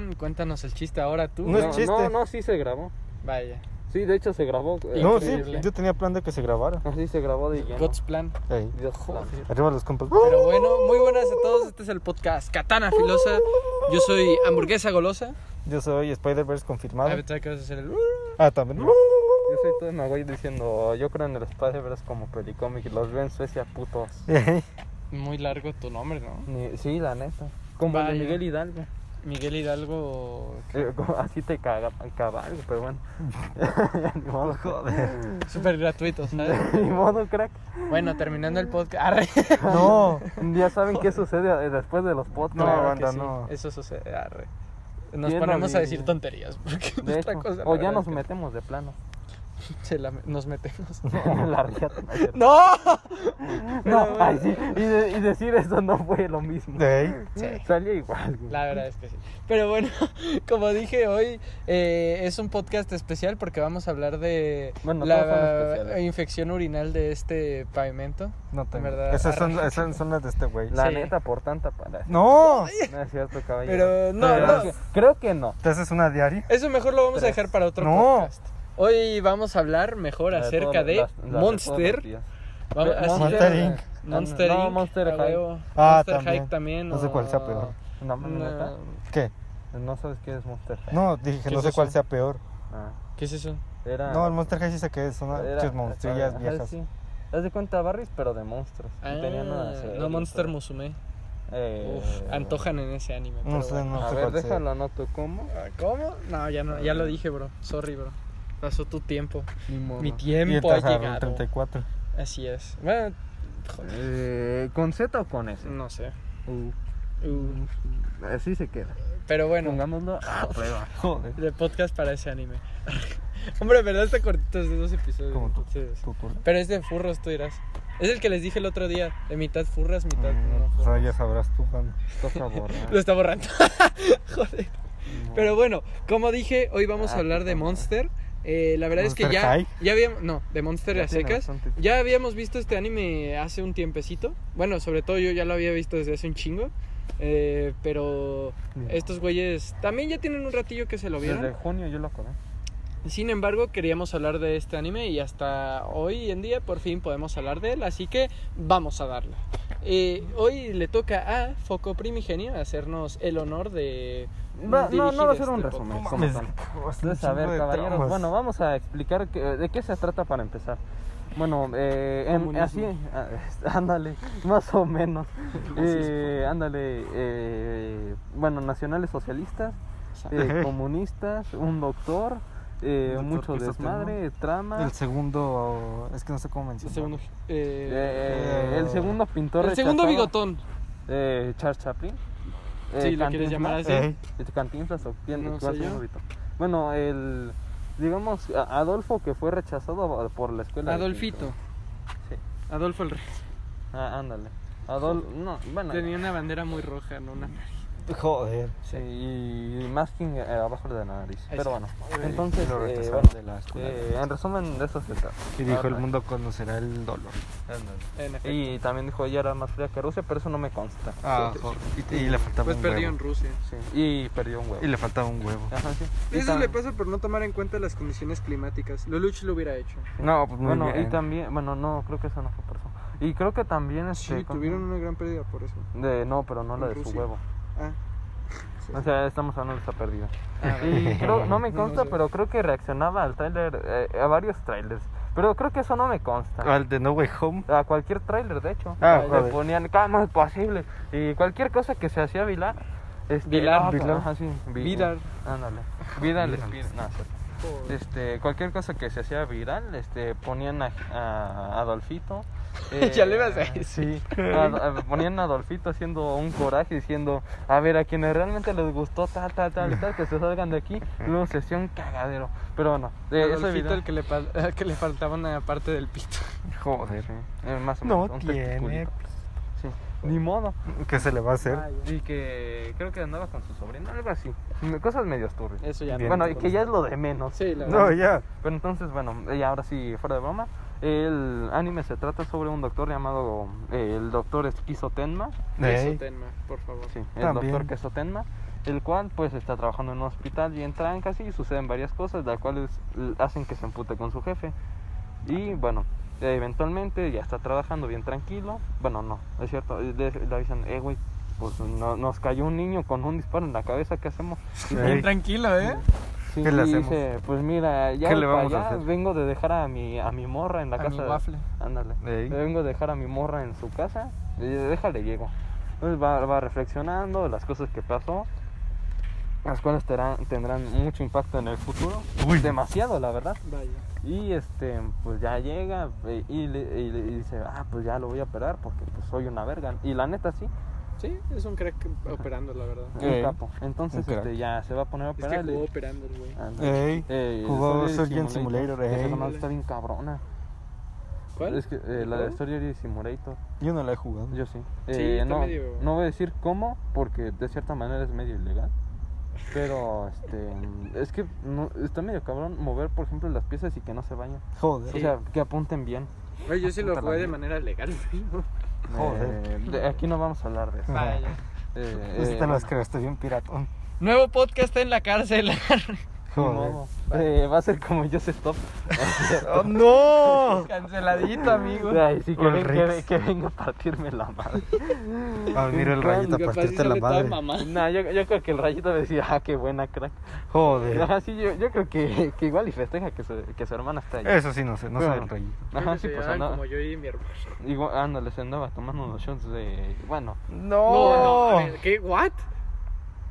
bien, cuéntanos el chiste ahora tú. No es chiste. no, no, sí se grabó. Vaya. Sí, de hecho se grabó. eh, No, sí, Increíble. yo tenía plan de que se grabara. Así se grabó de lleno. God's plan. Dios Arriba los compas. Pero bueno, muy buenas a todos. Este es el podcast Katana Filosa. Yo soy hamburguesa golosa. Yo soy Spider-Verse confirmado. A ver, ¿sabes qué vas a hacer el... Ah, también. Yo soy todo una güey diciendo, yo creo en el Spider-Verse como pelicómic y los veo en Suecia putos. Muy largo tu nombre, ¿no? Sí, la neta. Como el de. Miguel Hidalgo. Miguel Hidalgo. Eh, así te caga, cabalgo, pero bueno. Ni modo, joder. Súper gratuito, ¿sabes? Ni modo, crack. Bueno, terminando el podcast. Arre. No. Ya saben qué sucede eh, después de los podcasts. No, Claro banda, sí, no. Eso sucede. Arre. Nos ¿Quién ponemos a decir tonterías. Porque De nuestra hecho, cosa. o ya verdad nos es que metemos de plano. se la- nos metemos. En la riata. ¿no? ¡No! No, Pero ay, sí. Y, de- y decir eso no fue lo mismo. Sí. Salía igual, güey. La verdad es que sí. Pero bueno, como dije hoy, eh, es un podcast especial porque vamos a hablar de Bueno, la infección urinal de este pavimento. no tengo. verdad, Esas son, arre. esas son las de este güey. La Sí. neta, por tanta para. No. No es cierto, caballero. Pero no, creo, no. Que, creo que no. ¿Te haces una diaria? Eso mejor lo vamos a dejar para otro No. podcast. Hoy vamos a hablar mejor acerca de las- las Monster. Vamos- Monster Inc. Monster No, Inc. Monster a High. Ah, Monster también. High también. No sé cuál sea peor. No, no. ¿Qué? No sabes qué es Monster High. No, dije que ¿Qué no sé cuál sea peor. Ah, ¿Qué es eso? era. No, el Monster High sí sé que es. Son muchas monstrillas viejas. sí. Haz de cuenta Barris, pero de monstruos. Ah, no Monster pero- Musume. Eh, Uf, antojan en ese anime. No sé, bueno. no A sé ver, cuál sea. déjalo, anoto cómo. ¿Cómo? No, ya no, ya lo dije, bro. Sorry, bro. Pasó tu tiempo. Mi Y tiempo ha entras a llegado. 34. Así es. Bueno, joder, Eh, ¿Con Z o con S? no sé. Uh, Uh, así se queda. pero bueno, Pongámoslo a prueba. Joder. de podcast para ese anime. Hombre, ¿verdad? Está cortito, es de dos episodios. Como tú. Tu turno. Pero es de furros, tú dirás. Es el que les dije el otro día. De mitad furras, mitad no Mm, furras. ahora ya sabrás tú, borrada. Lo está borrando. Joder. Pero bueno, como dije, hoy vamos a Ah, hablar de madre. Eh, la verdad es que ¿Monster ya, High? ya habíamos, no, de Monster Ya a secas. Ya habíamos visto este anime hace un tiempecito. Bueno, sobre todo yo ya lo había visto desde hace un chingo. Eh, pero estos güeyes también ya tienen un ratillo que se lo vieron. Desde junio yo lo acordé. Sin embargo, queríamos hablar de este anime y hasta hoy en día por fin podemos hablar de él, así que vamos a darle. Eh, hoy le toca a Foco Primigenio hacernos el honor de... Va- no, no va a ser un este resumen. como tal. Entonces, a chingo ver, caballeros, tramas. bueno, vamos a explicar que- de qué se trata para empezar. Bueno, eh, en- así, ah, ándale, más o menos. Eh, ándale, eh, bueno, nacionales socialistas, eh, comunistas, un doctor, eh, doctor mucho desmadre, trama. El segundo, es que no sé cómo El mencionar. segundo, eh, eh, el segundo pintor el segundo bigotón. eh, Charles Chaplin. Eh, Sí, ¿lo quieres llamar así? Cantinflas o quién No sé el yo. Bueno, el digamos Adolfo que fue rechazado por la escuela. Adolfito. Sí. Adolfo el Rey. Ah, ándale. Adol no, bueno. Tenía una bandera muy roja, no una... Joder. Sí, y masking eh, abajo de la nariz. Pero sí. bueno, entonces Lo eh, rechazaron bueno, de la escuela. eh, en resumen de eso se trata. Y dijo, el mundo conocerá el dolor. En. Y también dijo ella era más fría que Rusia, pero eso no me consta. Ah, Sí, joder. Y, y le faltaba Pues un perdió huevo. en Rusia. sí. Y perdió un huevo. Y le faltaba un huevo. Ajá, sí. Y Eso le pasa por no tomar en cuenta las condiciones climáticas. Loluch lo hubiera hecho. No, pues muy Bueno, bien. y también, bueno, no, creo que eso no fue por eso. Y creo que también este, Sí, tuvieron una gran pérdida por eso. de no, pero no la de su huevo. Ah. O sea, estamos hablando de esa pérdida. Ah, Y creo, no me consta, no sé. pero creo que reaccionaba al tráiler, eh, a varios trailers. Pero creo que eso no me consta. Al de No Way Home. A cualquier tráiler, de hecho. Ah, le joder. ponían, ¿cómo es posible? Y cualquier cosa que se hacía viral. Este, Vilar. no, Vilar. Ajá, sí. vi- Viral. Ándale. Sí. Joder. este, cualquier cosa que se hacía viral, este, ponían a, a Adolfito. Ya le ibas a eh, decir. Sí, a- a- ponían a Adolfito haciendo un coraje diciendo, a ver, a quienes realmente les gustó tal, tal, tal, tal, que se salgan de aquí, luego se hacía un cagadero. Pero bueno, ese Adolfito, video, el que le, que le faltaba una parte del pito. Joder. eh, más o No menos, un tiene. Sí, ni modo. ¿Qué se le va a hacer? Y que creo que andaba con su sobrino, algo así. Cosas medio turbias. Eso ya Bien. Bueno, no. y que ya es lo de menos. Sí, la No, verdad. ya. Pero entonces, bueno, y ahora sí, fuera de broma, El anime se trata sobre un doctor llamado eh, el doctor Esquizo Tenma. Tenma, por favor. Sí, el También. doctor Queso Tenma, el cual pues está trabajando en un hospital y en trancas y suceden varias cosas, las cuales hacen que se empute con su jefe. Y bueno, eventualmente ya está trabajando bien tranquilo. Bueno, no, es cierto, eh, le, le avisan, eh, güey, pues no- nos cayó un niño con un disparo en la cabeza, ¿qué hacemos? Bien tranquilo, ¿eh? Sí, ¿Qué le y hacemos? dice, pues mira, ya vengo de dejar a mi, a mi morra en la A casa. mi waffle. Ándale. Ey. Vengo de dejar a mi morra en su casa. y déjale, llego. Entonces va, va reflexionando las cosas que pasó, las cuales tendrán, tendrán mucho impacto en el futuro. Uy. Demasiado, la verdad. Vaya. Y este, pues ya llega y, le- y le- y dice, ah, pues ya lo voy a operar porque pues soy una verga. Y la neta sí, Sí, es un crack operando, la verdad. un Ey. capo. Entonces Un este, ya se va a poner a Es que operar. jugó operando el güey. Ey. Eh, Jugó Surgeon Simulator, Esa ey. nomás está bien cabrona. ¿Cuál? Es que eh, la de Surgery Simulator. Yo no la he jugado. Yo sí. Sí, Eh, no, medio- no voy a decir cómo, porque de cierta manera es medio ilegal. Pero este es que no, está medio cabrón mover, por ejemplo, las piezas y que no se vayan. Joder. O sea, que apunten bien. Güey, yo sí lo jugué de manera legal, güey. Joder. Eh, de- aquí no vamos a hablar de eso. Vaya. Eh, Este eh, te los bien piratón. Nuevo podcast en la cárcel. ni Joder. modo. Eh, va a ser como yo stop. ¡Oh, no! Canceladito, amigo. Ay, sí, que, ven- que, que venga a partirme la madre. Ah, mira el rayito a partirte la madre. No, yo, yo creo que el rayito decía, ah, qué buena crack. Joder. Ajá, sí, yo, yo creo que, que igual y festeja que su, que su hermana está ahí. Eso sí, no sé, no sé el rayito. Ajá, sí, pues andaba. como yo y mi hermano. Igual, ándale, se andaba tomando unos shots de. Bueno, No, ¡No! no, a ver, ¿qué? ¿What?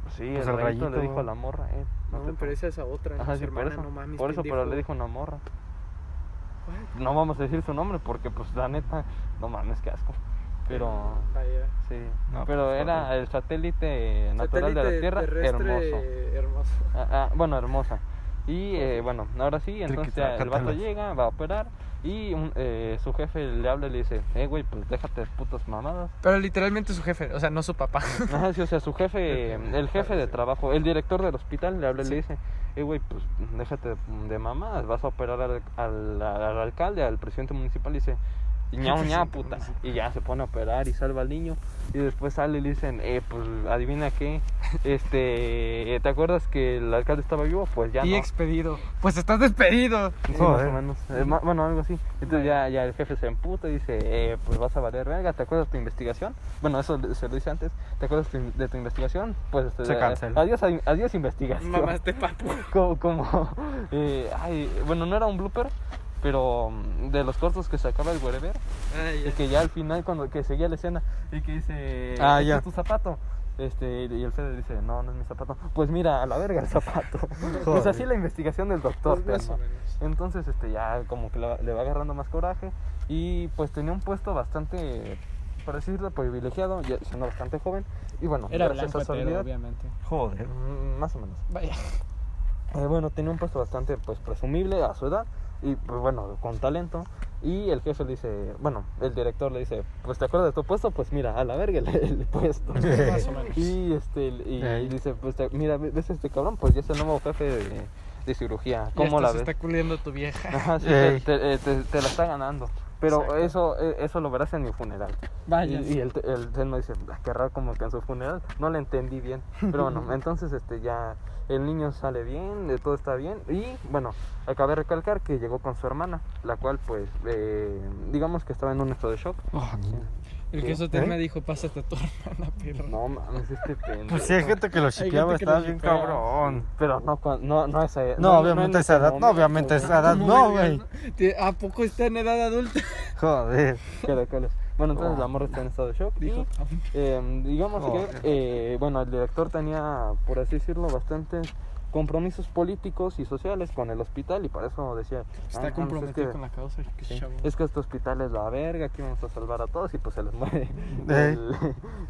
Sí, Pues el, el rayito, rayito. le dijo a la morra, eh. No, te pero esa es a otra. Ajá, por hermana, eso. no mames. por eso, pero le dijo una morra. What? No vamos a decir su nombre porque, pues, la neta, no mames, qué asco. Pero, Vaya. sí. No, pero pues, era el satélite natural de la Tierra, hermoso. hermoso. Ah, ah, bueno, hermosa. Y eh, bueno, ahora sí, entonces ya el vato llega, va a operar y un- eh, su jefe le habla y le dice, eh, güey, pues déjate de putas mamadas. Pero literalmente su jefe, o sea, no su papá. Ajá, sí, o sea, su jefe, el jefe de trabajo, el director del hospital le habla y le dice, eh, güey, pues déjate de, de mamadas, vas a operar al, al, al alcalde, al presidente municipal y dice, ñau, ñau, puta. Y ya se pone a operar y salva al niño. Y después sale y le dicen, eh, pues adivina qué, este, ¿te acuerdas que el alcalde estaba vivo? Pues ya y no. expedido. Pues estás despedido. Sí, más o menos. Eh, ma- bueno, algo así. Entonces ya, ya el jefe se emputa y dice, eh, pues vas a valer verga, ¿te acuerdas de tu investigación? Bueno, eso se lo dice antes. ¿Te acuerdas de tu- de tu investigación? Pues este, Se eh, cancela. Adiós, adiós investigación. Mamaste papu. Como, como, eh, ay, bueno, no era un blooper, pero mm, de los cortos que sacaba el wherever, Ay, y que ya al final cuando que seguía la escena y que dice, Ah, "¿Este ya. es tu zapato? Este, y el Fede dice, no, no es mi zapato. Pues mira, a la verga el zapato. pues así la investigación del doctor. Pues. Entonces, este, ya como que le, le va agarrando más coraje y pues tenía un puesto bastante, para decirlo, privilegiado, ya siendo bastante joven. Y bueno, Era gracias blanco a su habilidad, obviamente. Joder. más o menos. Vaya. Eh, bueno, tenía un puesto bastante pues presumible a su edad y pues bueno, con talento. Y el jefe le dice, bueno, el director le dice, pues te acuerdas de tu puesto, pues mira, a la verga el, el puesto. Y este y, Ey. dice, pues te- mira, ves este cabrón, pues ya es el nuevo jefe de, de cirugía. Y ¿Cómo la se ves? está culiendo tu vieja. Ajá, sí, te, te- te- te la está ganando. Pero Exacto. eso eh, eso lo verás en mi funeral. Vaya. Y, y el, el Telma dice, "Ah, qué raro como que en su funeral. No le entendí bien. Pero bueno, entonces este ya el niño sale bien, eh, todo está bien. Y bueno, acabé de recalcar que llegó con su hermana, la cual pues eh, digamos que estaba en un estado de shock. Oh. El Sí. queso me ¿Eh? dijo, pásate a tu hermana, perro. No mames, este pendejo. Pues sí, hay gente que lo que estaba bien cabrón. Pero no, no, no esa edad. No, obviamente en esa edad, no, obviamente esa edad, ¿Cómo no, güey. no? ¿A poco está en edad adulta? Joder. Caracoles. Bueno, entonces Oh. la morra está en estado de shock. Dijo, Y, eh, digamos Oh. que, eh, bueno, el director tenía, por así decirlo, bastantes compromisos políticos y sociales con el hospital y por eso decía, está "Ah, comprometido es que, con la causa. es que este hospital es la verga, aquí vamos a salvar a todos y pues se les muere el,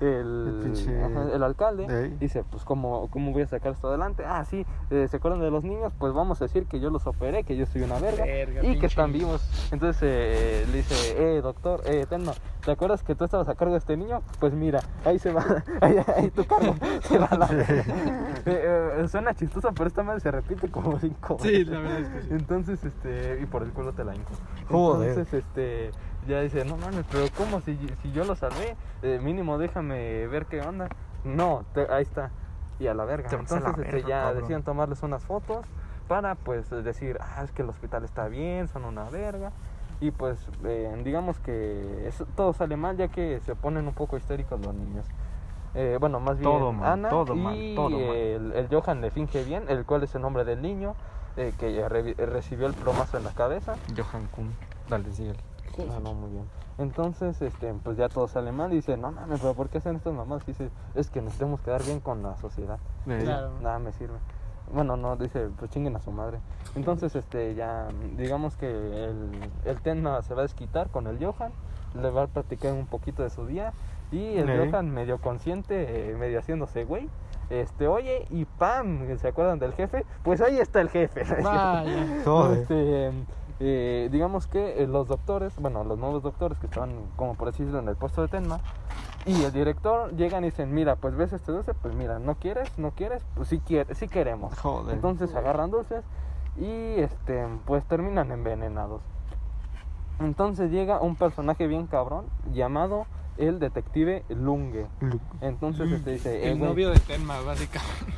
el, El el alcalde. Ey. Dice, pues ¿cómo, ¿cómo voy a sacar esto adelante? Ah, sí, eh, ¿se acuerdan de los niños? Pues vamos a decir que yo los operé, que yo soy una verga, Verga, y que están vivos. Entonces eh, le dice, eh, doctor, eh, Telma, ¿te acuerdas que tú estabas a cargo de este niño? Pues mira, ahí se va, ahí, ahí tu cargo se va a la Eh, eh, Suena chistoso, pero esta madre se repite como cinco Sí, la verdad es que sí. Entonces, este, y por el culo te la hinco. Joder. Entonces, este, ya dice, no mames, pero ¿cómo? Si, si yo lo salvé, eh, mínimo déjame ver qué onda. No, te- ahí está. Y a la verga. Entonces, la este, ya cabrón. decían tomarles unas fotos para, pues, decir, ah, es que el hospital está bien, son una verga. Y pues, eh, digamos que eso- todo sale mal ya que se ponen un poco histéricos los niños. Eh, bueno, más bien Todo mal, Ana todo y mal, todo mal. El, el Johan le finge bien, el cual es el nombre del niño eh, que revi- recibió el plomazo en la cabeza. Johan Kun. Dale, síguele. Ah, no, muy bien. Entonces, este, pues ya todo sale mal y dice, no mames, pero ¿por qué hacen estas mamás? Y dice, es que necesitamos quedar bien con la sociedad. Claro. Nada me sirve. Bueno, no, dice, pues chinguen a su madre. Entonces, este, ya, digamos que el, el Tenma se va a desquitar con el Johan, le va a platicar un poquito de su día y el. Johan medio consciente, eh, medio haciéndose güey. Este, oye, y pam, ¿se acuerdan del jefe? Pues ahí está el jefe. Vaya. Este, eh, digamos que eh, los doctores, bueno, los nuevos doctores que estaban, como por así decirlo, en el puesto de Tenma, y el director llegan y dicen, mira, pues ves este dulce, pues mira, no quieres, no quieres, pues sí, quiere, sí queremos. Joder. Entonces agarran dulces y este, pues terminan envenenados. Entonces llega un personaje bien cabrón llamado el detective Lunge. Lu- Entonces este dice, eh, El güey, novio de Tenma, básicamente.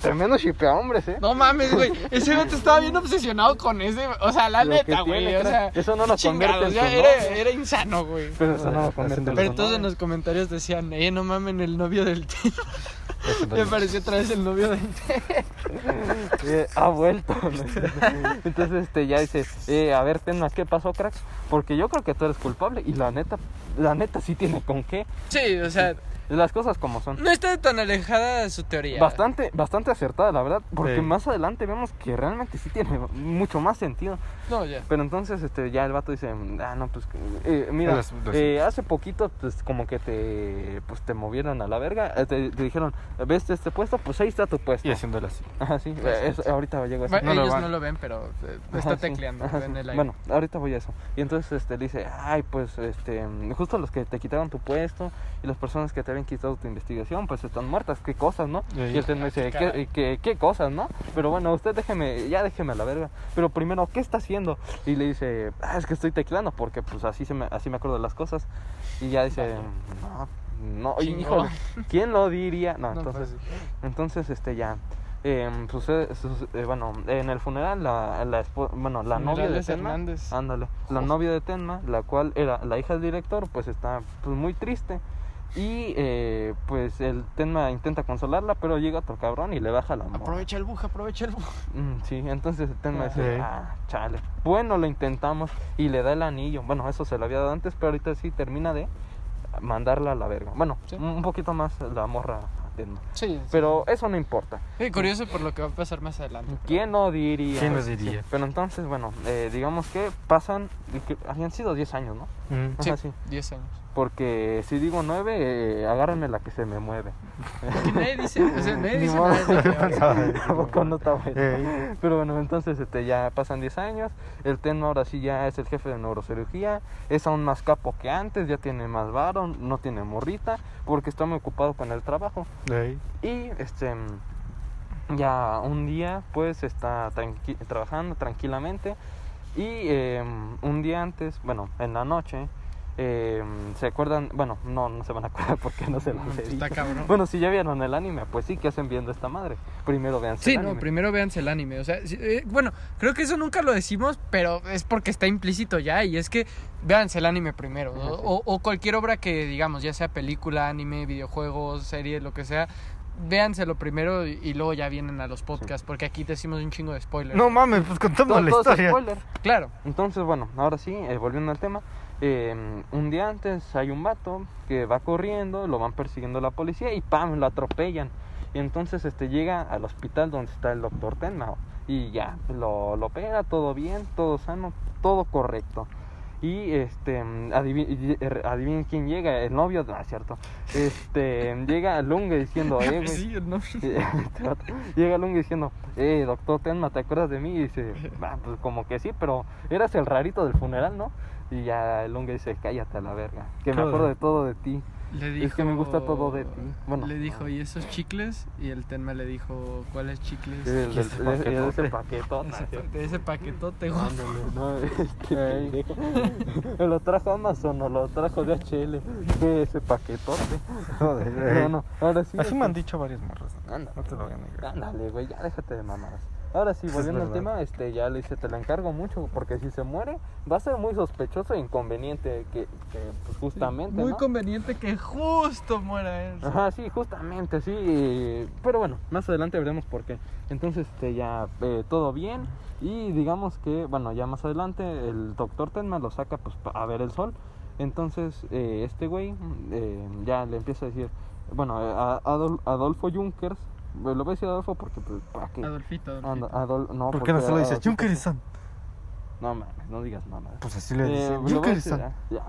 Tremendo shipea hombres, eh. No mames, güey. Ese vato estaba bien obsesionado con ese. O sea, la Lo neta, güey. tiene, O sea. Eso no lo chingados, convierte en ya su era, novio. era insano, güey. Pero eso no lo convierte Pero su todos en los comentarios decían, eh, no mamen, el novio del. Eso Me pareció otra vez el novio del. Eh, ha vuelto. Entonces este ya dice, eh, a ver, Tenma, ¿qué pasó, crack? Porque yo creo que tú eres culpable y la neta, la neta sí tiene con qué. Sí, o sea, Las cosas como son. no está tan alejada de su teoría. Bastante, bastante acertada, la verdad, porque Sí. más adelante vemos que realmente sí tiene mucho más sentido. No, ya. Pero entonces este ya el vato dice, ah, no, pues, eh, mira, Los- los- eh, hace poquito, pues, como que te, pues, te movieron a la verga, eh, te, te dijeron, ¿ves este puesto? Pues ahí está tu puesto. Y haciéndole así. Ajá, sí, eso- ahorita llego a eso. Bueno, No lo ellos van. no lo ven, pero eh, Ajá, está sí, tecleando ajá, en sí. el aire. Bueno, ahorita voy a eso. Y entonces este, le dice, ay, pues, este, justo los que te quitaron tu puesto y las personas que te habían quitado tu investigación, pues están muertas, qué cosas, ¿no? Sí. Y el tema dice. ¿qué, qué, qué cosas, no? Pero bueno, usted déjeme, ya déjeme a la verga. Pero primero, ¿qué está haciendo? Y le dice, ah, es que estoy teclando, porque pues así, se me, así me acuerdo de las cosas. Y ya dice, no, no, híjole, ¿quién lo diría? No, No, entonces... pues, Entonces, este ya. em, sucede, suce- eh, bueno, en el funeral, la, la bueno, la novia de Tenma, ándale, la novia de Tenma, la cual era la hija del director, pues está pues, muy triste. Y eh, pues el Tenma intenta consolarla, pero llega otro cabrón y le baja la morra. Aprovecha el buje, aprovecha el buje. Mm, sí, entonces el Tenma dice, Sí. ah, chale. Bueno, lo intentamos y le da el anillo. Bueno, eso se lo había dado antes, pero ahorita sí termina de mandarla a la verga. Bueno, Sí. un poquito más la morra a Tenma. Sí, Pero eso no importa. sí. curioso por lo que va a pasar más adelante. pero- ¿Quién no diría? ¿Quién lo diría? Pero entonces, bueno, eh, digamos que pasan, que habían sido 10 años, ¿no? Mm. Sí. 10 años. Porque si digo 9, eh, agárrenme la que se me mueve. Que nadie dice, o sea, nadie Ni dice modo. nada de que- Pensaba- ¿A poco no está bueno? Ey. Pero bueno, entonces este, ya pasan 10 años. El Tenma ahora sí ya es el jefe de neurocirugía. Es aún más capo que antes. Ya tiene más varo. No tiene morrita. Porque está muy ocupado con el trabajo. Ey. Y este ya un día pues está tranqui- trabajando tranquilamente y eh, un día antes, bueno, en la noche, eh, se acuerdan, bueno, no, no se van a acordar porque no se los he Está cabrón. Bueno, si ya vieron el anime, pues sí, que hacen viendo esta madre? Primero vean Sí, el no, anime. primero véanse el anime. O sea, sí, eh, bueno, creo que eso nunca lo decimos, pero es porque está implícito ya. Y es que véanse el anime primero. O, sí. o- o cualquier obra que, digamos, ya sea película, anime, videojuegos, serie, lo que sea. Véanselo primero y, y luego ya vienen a los podcasts, porque aquí decimos un chingo de spoilers. No mames, pues contamos Todo- la todo historia. spoiler. Claro. Entonces, bueno, ahora sí, eh, volviendo al tema. Eh, un día antes hay un vato que va corriendo, lo van persiguiendo la policía y ¡pam! lo atropellan. Y entonces este llega al hospital donde está el doctor Tenma y ya, lo, lo opera, todo bien, todo sano, todo correcto. Y este, adivinen, adivinen quién llega, el novio, no, es cierto. Este, llega Lunge diciendo, eh. Sí, no. Este Llega Lunga diciendo, eh, doctor Tenma, ¿te acuerdas de mí? Y dice, "Ah, pues como que sí, pero eras el rarito del funeral, ¿no? Y ya el Lunga dice, cállate a la verga. Que me acuerdo de todo de ti. Le Es que me gusta todo de ti. Bueno. le dijo, ¿y esos chicles? Y el Tenma le dijo, ¿cuáles chicles? El- ese el- ese paquetote. paquetón. Ese- de ese paquetote, güey. Ándale, no. Me lo trajo Amazon o lo trajo DHL. ¿Qué ese paquetote? Joder, No, no, ahora sí. Así me han dicho varias morras. Ándale, No te lo voy a negar. Ándale, güey, ya déjate de mamadas. Ahora sí, volviendo al tema, este, ya le dice, te la encargo mucho, porque si se muere, va a ser muy sospechoso e inconveniente que, que, pues justamente, Muy ¿no? conveniente que justo muera él. Ajá, sí, justamente, sí. eh, Pero bueno, más adelante veremos por qué. Entonces, este, ya eh, todo bien. Y digamos que, bueno, ya más adelante el doctor Tenma lo saca pues a ver el sol. Entonces, eh, este güey eh, ya le empieza a decir, bueno, a Adol- Adolfo Junkers, lo voy a decir Adolfo porque, pues, ¿para qué? Adolfito, Adolfito. Anda, Adol- no, ¿Por qué no se lo dices? Adolfito- Junkerson. No mames, no digas mamadas. Pues así le Eh, dicen. lo voy a decir, Junkerson. ah, ya,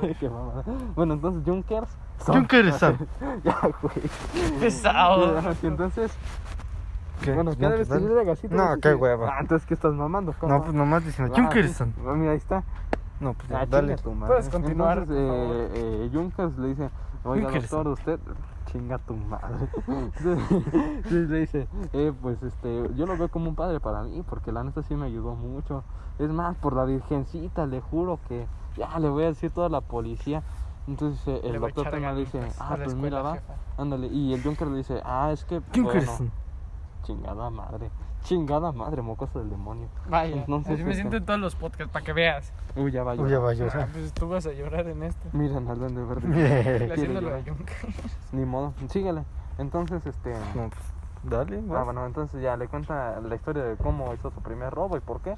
güey. Qué mamada. Bueno, entonces Junkers. son- Junkerson. ya, güey. Pesado. Y entonces, ¿Qué? bueno, No, cada vez pues que dale. gasito. No, qué hueva. Ah, entonces, ¿qué estás mamando? ¿Cómo? No, pues nomás diciendo Ah, Junkerson. sí. Ah, mira, ahí está. No, pues Ah, ya, dale. chinga tu madre. Puedes continuar, Entonces, por eh, eh, Junkers le dice, oiga, doctor, usted... Chinga tu madre. Sí, le dice, eh, pues, este, yo lo veo como un padre para mí, porque la neta sí me ayudó mucho. Es más, por la virgencita, le juro que ya le voy a decir toda la policía. Entonces eh, el doctor le dice, ah, pues escuela, mira, va, jefa". ándale. Y el Junker le dice, ah, es que, bueno, chingada madre, chingada madre, mocoso del demonio. Vaya, Entonces, así me siento en todos los podcasts, para que veas. Uy, ya va a Uy, ya va a Ah, pues tú vas a llorar en este. Miren al duende verde. Haciéndolo Junker. Ni modo, síguele. Entonces, este... No, pues dale. Ah, vas. bueno, entonces ya le cuenta la historia de cómo hizo su primer robo y por qué.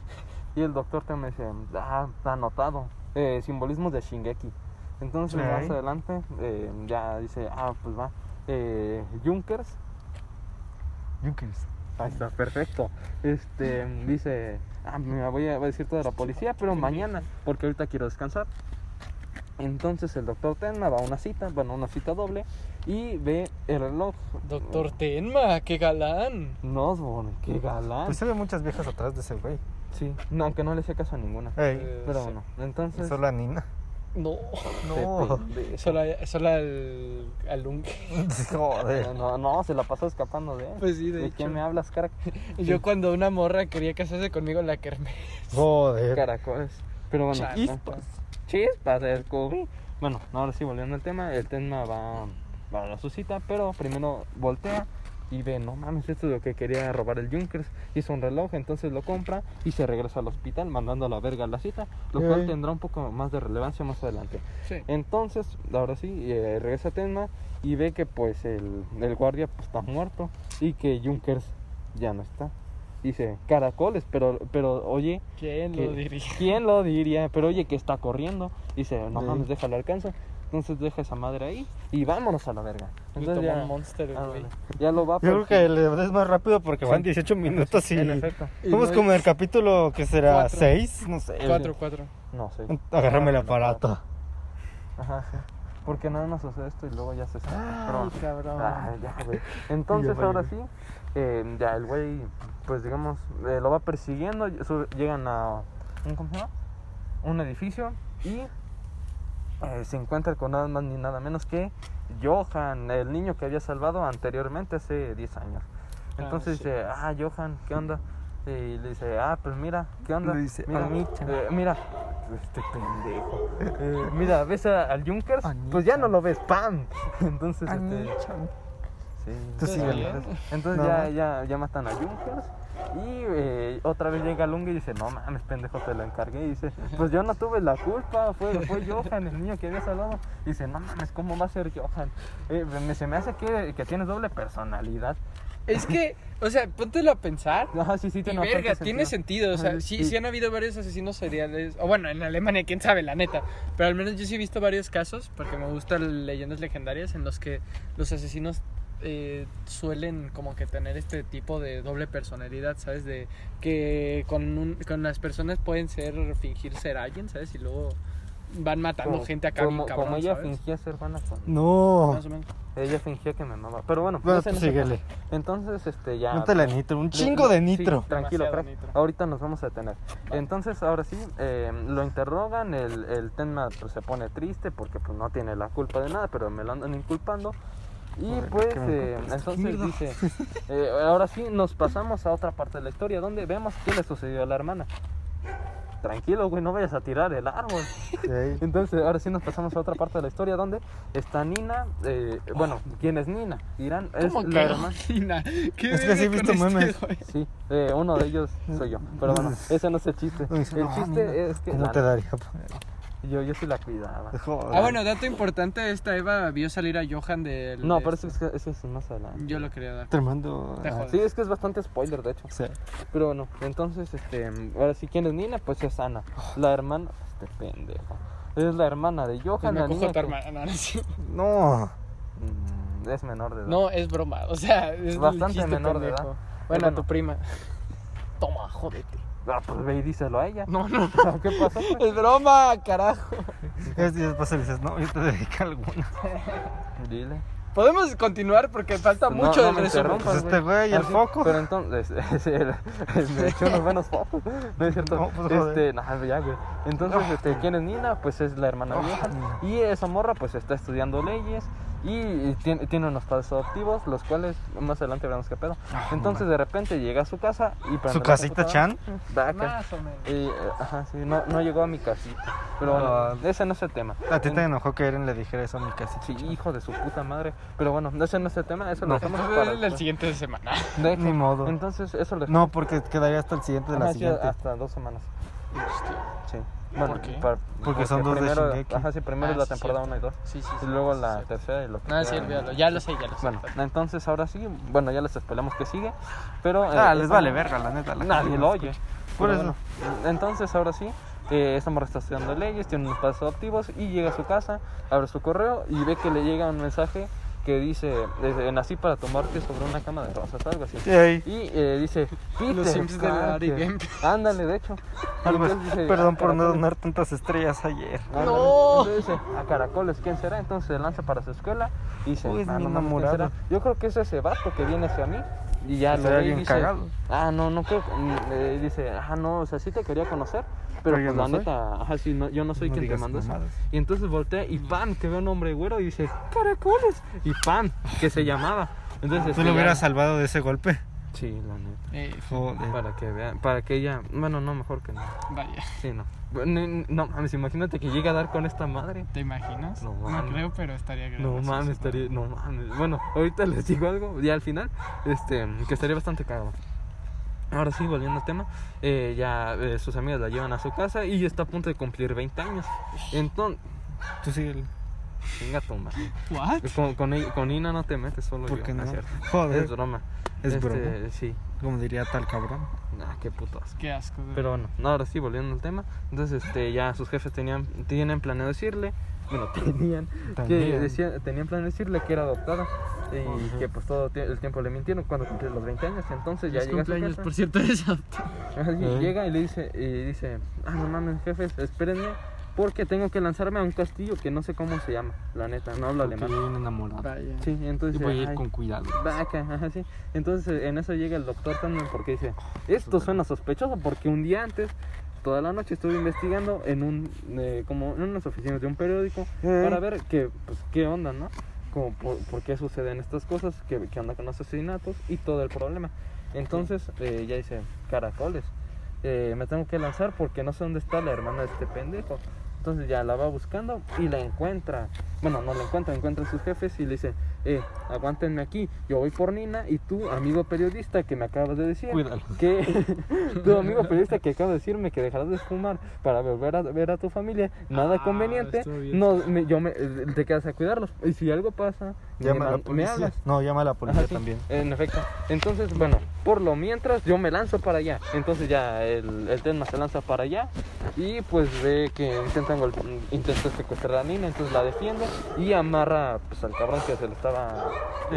Y el doctor te me dice, ah, está anotado. Eh, simbolismos de Shingeki. Entonces más adelante eh, ya dice, ah, pues va. Eh, Junkers. Junkerson. Ahí está, perfecto. Este dice, ah, me voy a, voy a decir toda la policía, pero mañana, porque ahorita quiero descansar. Entonces el doctor Tenma va a una cita, bueno, una cita doble, y ve el reloj. Doctor Tenma, qué galán. Nosborn, qué galán. Pues se ve muchas viejas atrás de ese güey. Sí, no, aunque no le hacía caso a ninguna. Ey, Pero sí. bueno, entonces. eso la Nina. No, No. solo, solo al, al. Joder. No, no, se la pasó escapando de él. Pues sí, de ¿De hecho. quién me hablas, carac? Yo cuando una morra quería casarse conmigo en la kermés. Joder. Caracoles. Pero bueno, chispas. Chispas, descubrí. Bueno, ahora sí, volviendo al tema, el tema va, va a su cita, pero primero voltea y ve, no mames, esto es lo que quería robar el Junkers. Hizo un reloj, entonces lo compra y se regresa al hospital mandando a la verga la cita, lo cual tendrá un poco más de relevancia más adelante. Sí. Entonces, ahora sí, eh, regresa a Tenma y ve que pues el, el guardia pues, está muerto y que Junkers ya no está. Dice, caracoles, pero, pero oye, ¿Quién que- lo diría? ¿quién lo diría? Pero oye, que está corriendo. Dice, no Sí. mames, déjalo alcanza. Entonces deja esa madre ahí y vámonos a la verga. Entonces tomó ya, un monster, ah, güey. ya lo va a Yo creo que le des más rápido porque van Sí. 18 minutos y. En efecto. Y Vamos no como en el capítulo que será Cuatro. 6, no sé. Cuatro, cuatro. No sé. Agárrame el aparato. Ajá, sí. Porque nada más hace esto y luego ya se. Pero- Ay, cabrón. Ah, ya, güey. Entonces, ahora sí, eh, ya el güey, pues digamos, eh, lo va persiguiendo. su- Llegan a. ¿Cómo se llama? Un edificio y eh, se encuentra con nada más ni nada menos que Johan, el niño que había salvado anteriormente hace 10 años. Ah, Entonces sí. dice, ah, Johan, ¿qué onda? Y le dice, ah, pues mira, ¿qué onda? Le dice, mira, "Anita". eh, mira, este pendejo. Eh, mira, ¿ves a- al Junkers? Pues ya no lo ves, ¡pam! Entonces, este, Sí. Entonces, entonces No. ya, ya, ya matan a Junkers. Y eh, otra vez llega Lunga y dice, no mames, pendejo, te lo encargué. Y dice, pues yo no tuve la culpa, fue, fue Johan, el niño que había salvado. Y dice, no mames, ¿cómo va a ser Johan? Eh, me, se me hace que, que tienes doble personalidad. Es que, o sea, póntelo a pensar. Ajá, sí, sí, Y tiene verga, bastante tiene sentido. O sea, sí, sí. sí han habido varios asesinos seriales. O bueno, en Alemania, quién sabe, la neta. Pero al menos yo sí he visto varios casos, porque me gustan leyendas legendarias, en los que los asesinos eh, suelen como que tener este tipo de doble personalidad, ¿sabes? De que con, un- con las personas pueden ser, fingir ser alguien, ¿sabes? Y luego van matando Como- gente acá bien como, cabrón, como ella ¿sabes? fingía ser buena con... No. Más o menos. Ella fingía que me amaba. Pero bueno, Bueno, ese tú no es el síguele. Entonces, este, ya... Métele nitro, un chingo de sí, nitro. tranquilo, Demasiado crack. nitro. Ahorita nos vamos a detener. Entonces, ahora sí, eh, lo interrogan. El, el Tenma pues, se pone triste porque pues, no tiene la culpa de nada, pero me lo andan inculpando. Y pues, eh, culpas, entonces dice: eh, Ahora sí, nos pasamos a otra parte de la historia donde vemos qué le sucedió a la hermana. Tranquilo, güey, no vayas a tirar el árbol. Entonces, ahora sí nos pasamos a otra parte de la historia donde está Nina. eh, bueno, ¿quién es Nina? Irán es ¿Cómo la que hermana. Nina? ¿Qué Es que sí he visto este memes. güey? Sí, eh, uno de ellos soy yo. Pero bueno, ese no es el chiste. El chiste es que. ¿Cómo la- te daría? Yo, yo sí la cuidaba. Joder. Ah, bueno, dato importante, esta Eva vio salir a Johan del... No, de pero este. ese es, más adelante. Yo lo quería dar. Te mando. Te ah. Sí, es que es bastante spoiler, de hecho. sí. Pero bueno, entonces, este. Ahora sí, ¿quién es Nina? Pues es Ana. La hermana. Este pendejo. Es la hermana de Pues Johan. me la cojo niña tu que- hermana. No, no, sí. No. Mm, es menor de edad. No, es broma. O sea, es Bastante menor de edad. Bueno, Bueno. tu prima. Toma, jódete. Ah, pues ve y díselo a ella. No, no. ¿Qué pasó? pues? Es broma, carajo. Es, y después le dices, no, yo te dedico alguna. Dile. Podemos continuar porque falta No, mucho no del me resumen. Pues este güey, ¿y el Ah, foco? Pero entonces, es, el- es- me eché unos buenos focos. No es cierto. No, pues, este, nah, ya, güey. Entonces, este, ¿quién es Nina? Pues es la hermana Oh. vieja. Y esa morra, pues está estudiando leyes. Y tiene, tiene unos padres adoptivos, los cuales más adelante veremos qué pedo. Entonces, de repente llega a su casa y prende ¿Su casita. Chan? Más o menos. Y, eh, ajá, sí, no, no llegó a mi casita. Pero bueno, ese no es el tema. A ti te En- enojó que Eren le dijera eso a mi casa. Sí, hijo de su puta madre. Pero bueno, ese no es el tema, eso lo No. dejamos para Entonces, el después. siguiente semana. De hecho, Ni modo. Entonces, eso lo No, porque quedaría hasta el siguiente de la Ajá, siguiente. hasta dos semanas. Hostia. Sí. Bueno, ¿Por qué? para- Porque son dos de primero, Shingeki. Ajá, sí, primero Ah, es la sí, temporada cierto. 1 y 2. Sí, sí, sí. Y luego la tercera y lo que No, sí, queda. olvídalo. Ya lo sé, ya lo sé. Bueno, entonces ahora sí, bueno, ya les esperamos que sigue. Pero. Ah, eh, les esa- vale verga, la neta. la Nadie lo no oye. Por eso. bueno, entonces ahora sí, eh, esta morra está estudiando leyes, tiene unos padres adoptivos y llega a su casa, abre su correo y ve que le llega un mensaje que dice, eh, nací para tomarte sobre una cama de rosas, algo así. Ey. Y eh, dice, Peter Los Sims de Larry Parker". Game. Ándale, de hecho. Entonces dice, Perdón "Ah, por no caracoles". donar tantas estrellas ayer. Ándale. No. Entonces dice, a caracoles, ¿quién será? Entonces se lanza para su escuela y dice, Uy, es "Ah, mi no mames, ¿quién enamorado". será? Yo creo que es ese vato que viene hacia mí. Y ya lo ve y dice, cagado. ah, no, no creo. eh, dice, ah, no, o sea, sí te quería conocer. Pero, pues no la soy. neta, ajá, sí, no, yo no soy No quien te mandó eso. Y entonces voltea y ¡pam! que ve a un hombre güero y dice, caracoles. Y ¡pam! que se llamaba. Entonces, ¿Tú este, lo ya- hubieras salvado de ese golpe? Sí, la neta. Eh, Joder. Para que vean, para que ella, bueno, no, mejor que no. vaya. Sí, no. No, mames, imagínate que llega a dar con esta madre. ¿Te imaginas? No No, mames. creo, pero estaría No gracioso. mames, estaría, no mames. Bueno, ahorita les digo algo, ya al final, este, que estaría bastante cagado. Ahora sí, volviendo al tema, eh, ya eh, sus amigas la llevan a su casa y está a punto de cumplir 20 años. Entonces, Tú sí. venga, toma. ¿What? Con, con, con Ina no te metes solo ¿Por yo, qué no? es. Joder. Es broma. Es Este, broma. Sí. Como diría tal cabrón. Ah, qué puto asco. Qué asco. de Pero bueno, no, ahora sí, volviendo al tema. Entonces, este, ya sus jefes tenían, tienen planeado decirle, bueno, tenían, que Tenían. decían, tenían planeado decirle que era adoptada y que pues todo el tiempo le mintieron cuando cumplió los 20 años. Entonces ya Los llega a su cumpleaños, casa, por cierto, es Así, Eh. llega y le dice, y dice, ah, no mames, jefes, espérenme, porque tengo que lanzarme a un castillo que no sé cómo se llama, la neta, no hablo Porque alemán. bien enamorado. Vaya. Sí, entonces Y voy a ir "Ay, con cuidado. Vaca, ajá, sí. Entonces en eso llega el doctor también porque dice, esto suena sospechoso porque un día antes, toda la noche estuve investigando en un, eh, como en unas oficinas de un periódico Eh. para ver qué, pues, qué onda, ¿no? Como por, por qué suceden estas cosas, qué, qué onda con los asesinatos y todo el problema. Entonces eh, ya dice, caracoles, eh, me tengo que lanzar porque no sé dónde está la hermana de este pendejo. Entonces ya la va buscando y la encuentra. Bueno, no la encuentra, encuentra a sus jefes y le dice, eh, aguántenme aquí, yo voy por Nina y tú, amigo periodista que me acabas de decir, Cuídalo. que tu amigo periodista que acaba de decirme que dejarás de fumar para volver a ver a tu familia, nada Ah, conveniente, no, me- yo me, eh, te quedas a cuidarlos. Y si algo pasa, Llama a la policía. hablas. No, llama a la policía Ajá, sí, también. En efecto. Entonces, bueno, por lo mientras yo me lanzo para allá. Entonces ya el, el Tenma se lanza para allá y pues ve que intentan intenta secuestrar a Nina, entonces la defiende y amarra pues al cabrón que se le estaba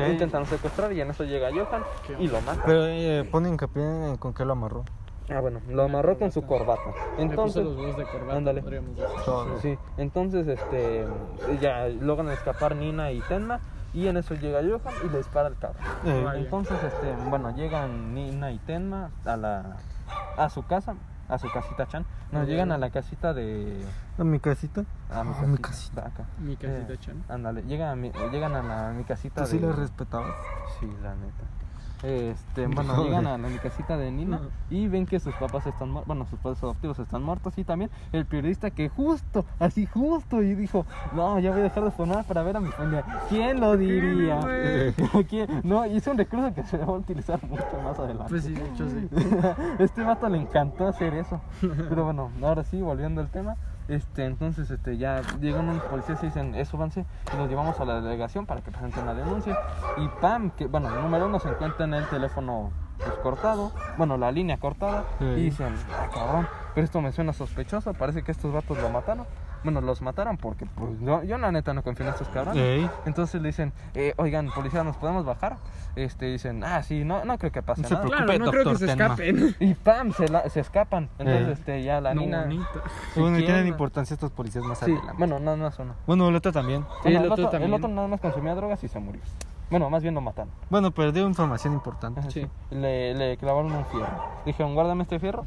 intentando secuestrar y en eso llega Johan y lo mata. Pero eh, pone hincapié en con qué lo amarró. Ah, bueno, lo amarró con su corbata. Entonces, los de corbata, ándale. podríamos decir. Todo. sí, entonces, este, ya logran escapar Nina y Tenma. Y en eso llega Johan y le dispara el carro. Eh. Entonces, este, bueno, llegan Nina y Tenma a la a su casa, a su casita Chan. No, llegan a la casita de ¿A mi casita? a mi Ah, casita, mi casita. acá. Mi casita Eh, chan. Ándale, llegan a mi, llegan a la, mi casita ¿Tú sí de la respetabas? Sí, la neta. Este, bueno, llegan a la mi casita de Nina y ven que sus papás están muertos, bueno, sus padres adoptivos están muertos y también el periodista que justo, así justo, y dijo, no, ya voy a dejar de formar para ver a mi familia. ¿Quién lo diría? ¿Quién? No, hizo un recurso que se va a utilizar mucho más adelante. Pues sí, hecho sí. este vato le encantó hacer eso. Pero bueno, ahora sí, volviendo al tema. Este, entonces, este, ya llegan unos policías y dicen, eso súbanse y los llevamos a la delegación para que presenten la denuncia. Y pam, que, bueno, número uno se encuentra en el teléfono pues, cortado, bueno, la línea cortada, Sí. y dicen, ah, cabrón, pero esto me suena sospechoso, parece que estos vatos lo mataron. Bueno, los mataron porque, pues, yo, yo la neta no confío en estos cabrones. Ey. Entonces le dicen, eh, oigan, policía, ¿nos podemos bajar? Este, dicen, ah, sí, no, no creo que pase No se nada. preocupe. Claro, no creo que doctor se Tenma. escapen. Y pam, se, la- se escapan. Entonces, Eh. este, ya la No, Nina. bonita. Bueno, tienen importancia estos policías más Sí, adelante. bueno, nada más uno. Bueno, el otro también. Sí, Bueno, el el, otro otro, el también. otro nada más consumía drogas y se murió. Bueno, más bien lo mataron. Bueno, perdió información importante. Sí. Le, le clavaron un fierro. Dijeron, guárdame este fierro.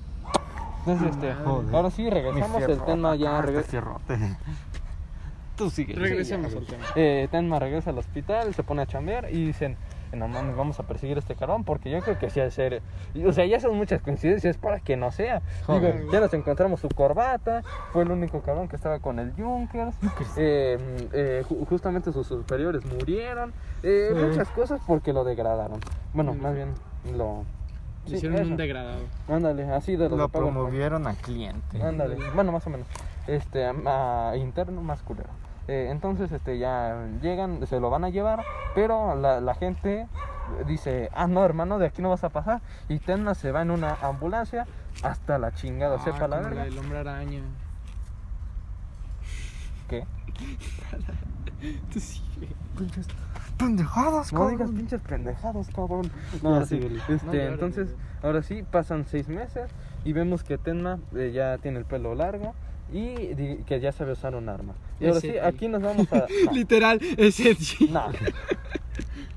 Entonces, este, Madre. ahora sí, regresamos. El tema ya regresa. fierrote. Tú sigue. Regresemos al tema. Eh, Tenma regresa al hospital, se pone a chambear y dicen, no mames, vamos a perseguir a este cabrón porque yo creo que sí ha de ser... O sea, ya son muchas coincidencias para que no sea. Digo, ya nos encontramos su corbata, fue el único cabrón que estaba con el Junkers, eh, eh, ju- justamente sus superiores murieron, eh, Sí. muchas cosas porque lo degradaron. Bueno, Mm. más bien lo... sí, Hicieron eso. un degradado. Ándale, así de los Lo pago. promovieron a cliente. Ándale, bueno, más o menos. Este, a, a interno más culero. Eh, entonces, este, ya llegan, se lo van a llevar, pero la, la gente dice, ah, no, hermano, de aquí no vas a pasar. Y Tenma se va en una ambulancia hasta la chingada, Ah, sepa la verga. El hombre araña. ¿Qué? Tú sigue. Pendejadas, No cabrón. digas pinches pendejados, cabrón. No, sí. síguele. Este, No entonces, ahora sí, pasan seis meses y vemos que Tenma eh, ya tiene el pelo largo y di- que ya sabe usar un arma. Y ahora sí, aquí nos vamos a... no. Literal, ese sí. No.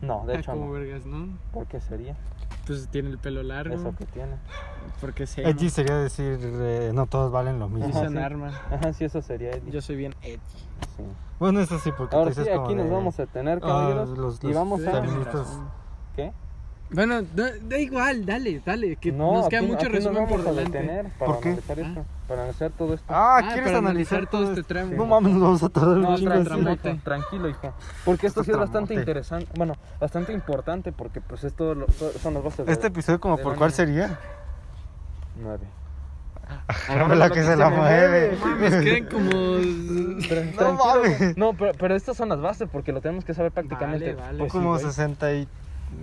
No, de Ah, hecho como no. vergas, ¿no? ¿Por qué sería Pues tiene el pelo largo. eso que tiene? Porque se Edgy sería decir, eh, no todos valen lo mismo. Ajá, Usan sí. arma. Ajá, sí, eso sería Eddie. Yo soy bien edgy. Sí. Bueno, eso sí, porque Ahora sí, aquí nos de- vamos a tener, Ah, caballeros. los- y vamos a... feministas. ¿Qué? Bueno, da, da igual, dale, dale, que no, nos queda aquí- mucho aquí nos resumen por vamos a delante. detener para ¿Por qué? esto. Para analizar todo esto. Ah, Ah, ¿quieres para analizar, analizar todo este tramo. No mames, nos vamos a tardar No, un tranquilo, hijo, tranquilo, hijo. Porque esto Esto sí es bastante interesante. Bueno, bastante importante porque pues esto lo- son las bases de... Este episodio, como por cuál sería? Nueve. Déjame la que se la mueve. Mames, quedan como. Pero, No mames. No, pero, pero estas son las bases porque lo tenemos que saber prácticamente. Vale, vale. Pues sí, Como güey. 60 y...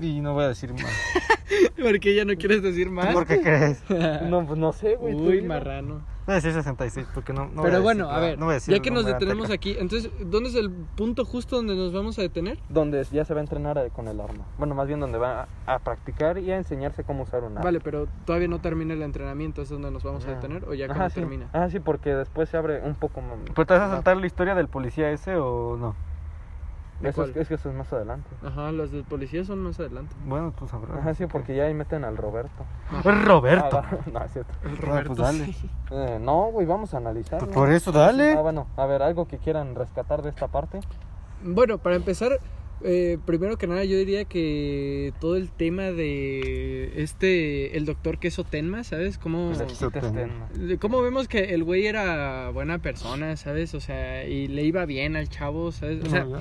Y no voy a decir más. Porque ya no quieres decir ¿Tú más. por qué crees? No, pues no sé, güey. Uy, marrano. Voy a decir 66 porque no, no voy Pero a bueno, decir a ver, no voy a decir ya que nos detenemos aquí, entonces, ¿dónde es el punto justo donde nos vamos a detener? Donde ya se va a entrenar a- con el arma. Bueno, más bien donde va a, a practicar y a enseñarse cómo usar un arma. Vale, pero todavía no termina el entrenamiento, ¿es donde nos vamos a Ah. detener? ¿O ya Ajá, cuando sí. termina? Ah, sí, porque después se abre un poco más. ¿Pero te vas a saltar la historia del policía ese o no? ¿De Eso es, que eso es más adelante. Ajá, los del policía son más adelante. Bueno, tú sabrás. Ajá, sí, porque ya ahí meten al Roberto. Es Roberto. Ah, no, es cierto. El Roberto. pues dale. sí. Eh, no, güey, vamos a analizar. Pues por eso, dale. Ah, bueno, a ver, algo que quieran rescatar de esta parte. Bueno, para empezar, eh, primero que nada yo diría que todo el tema de este, el doctor queso Tenma, ¿sabes? Cómo, de cómo vemos que el güey era buena persona, ¿sabes? O sea, y le iba bien al chavo, ¿sabes? O sea, No.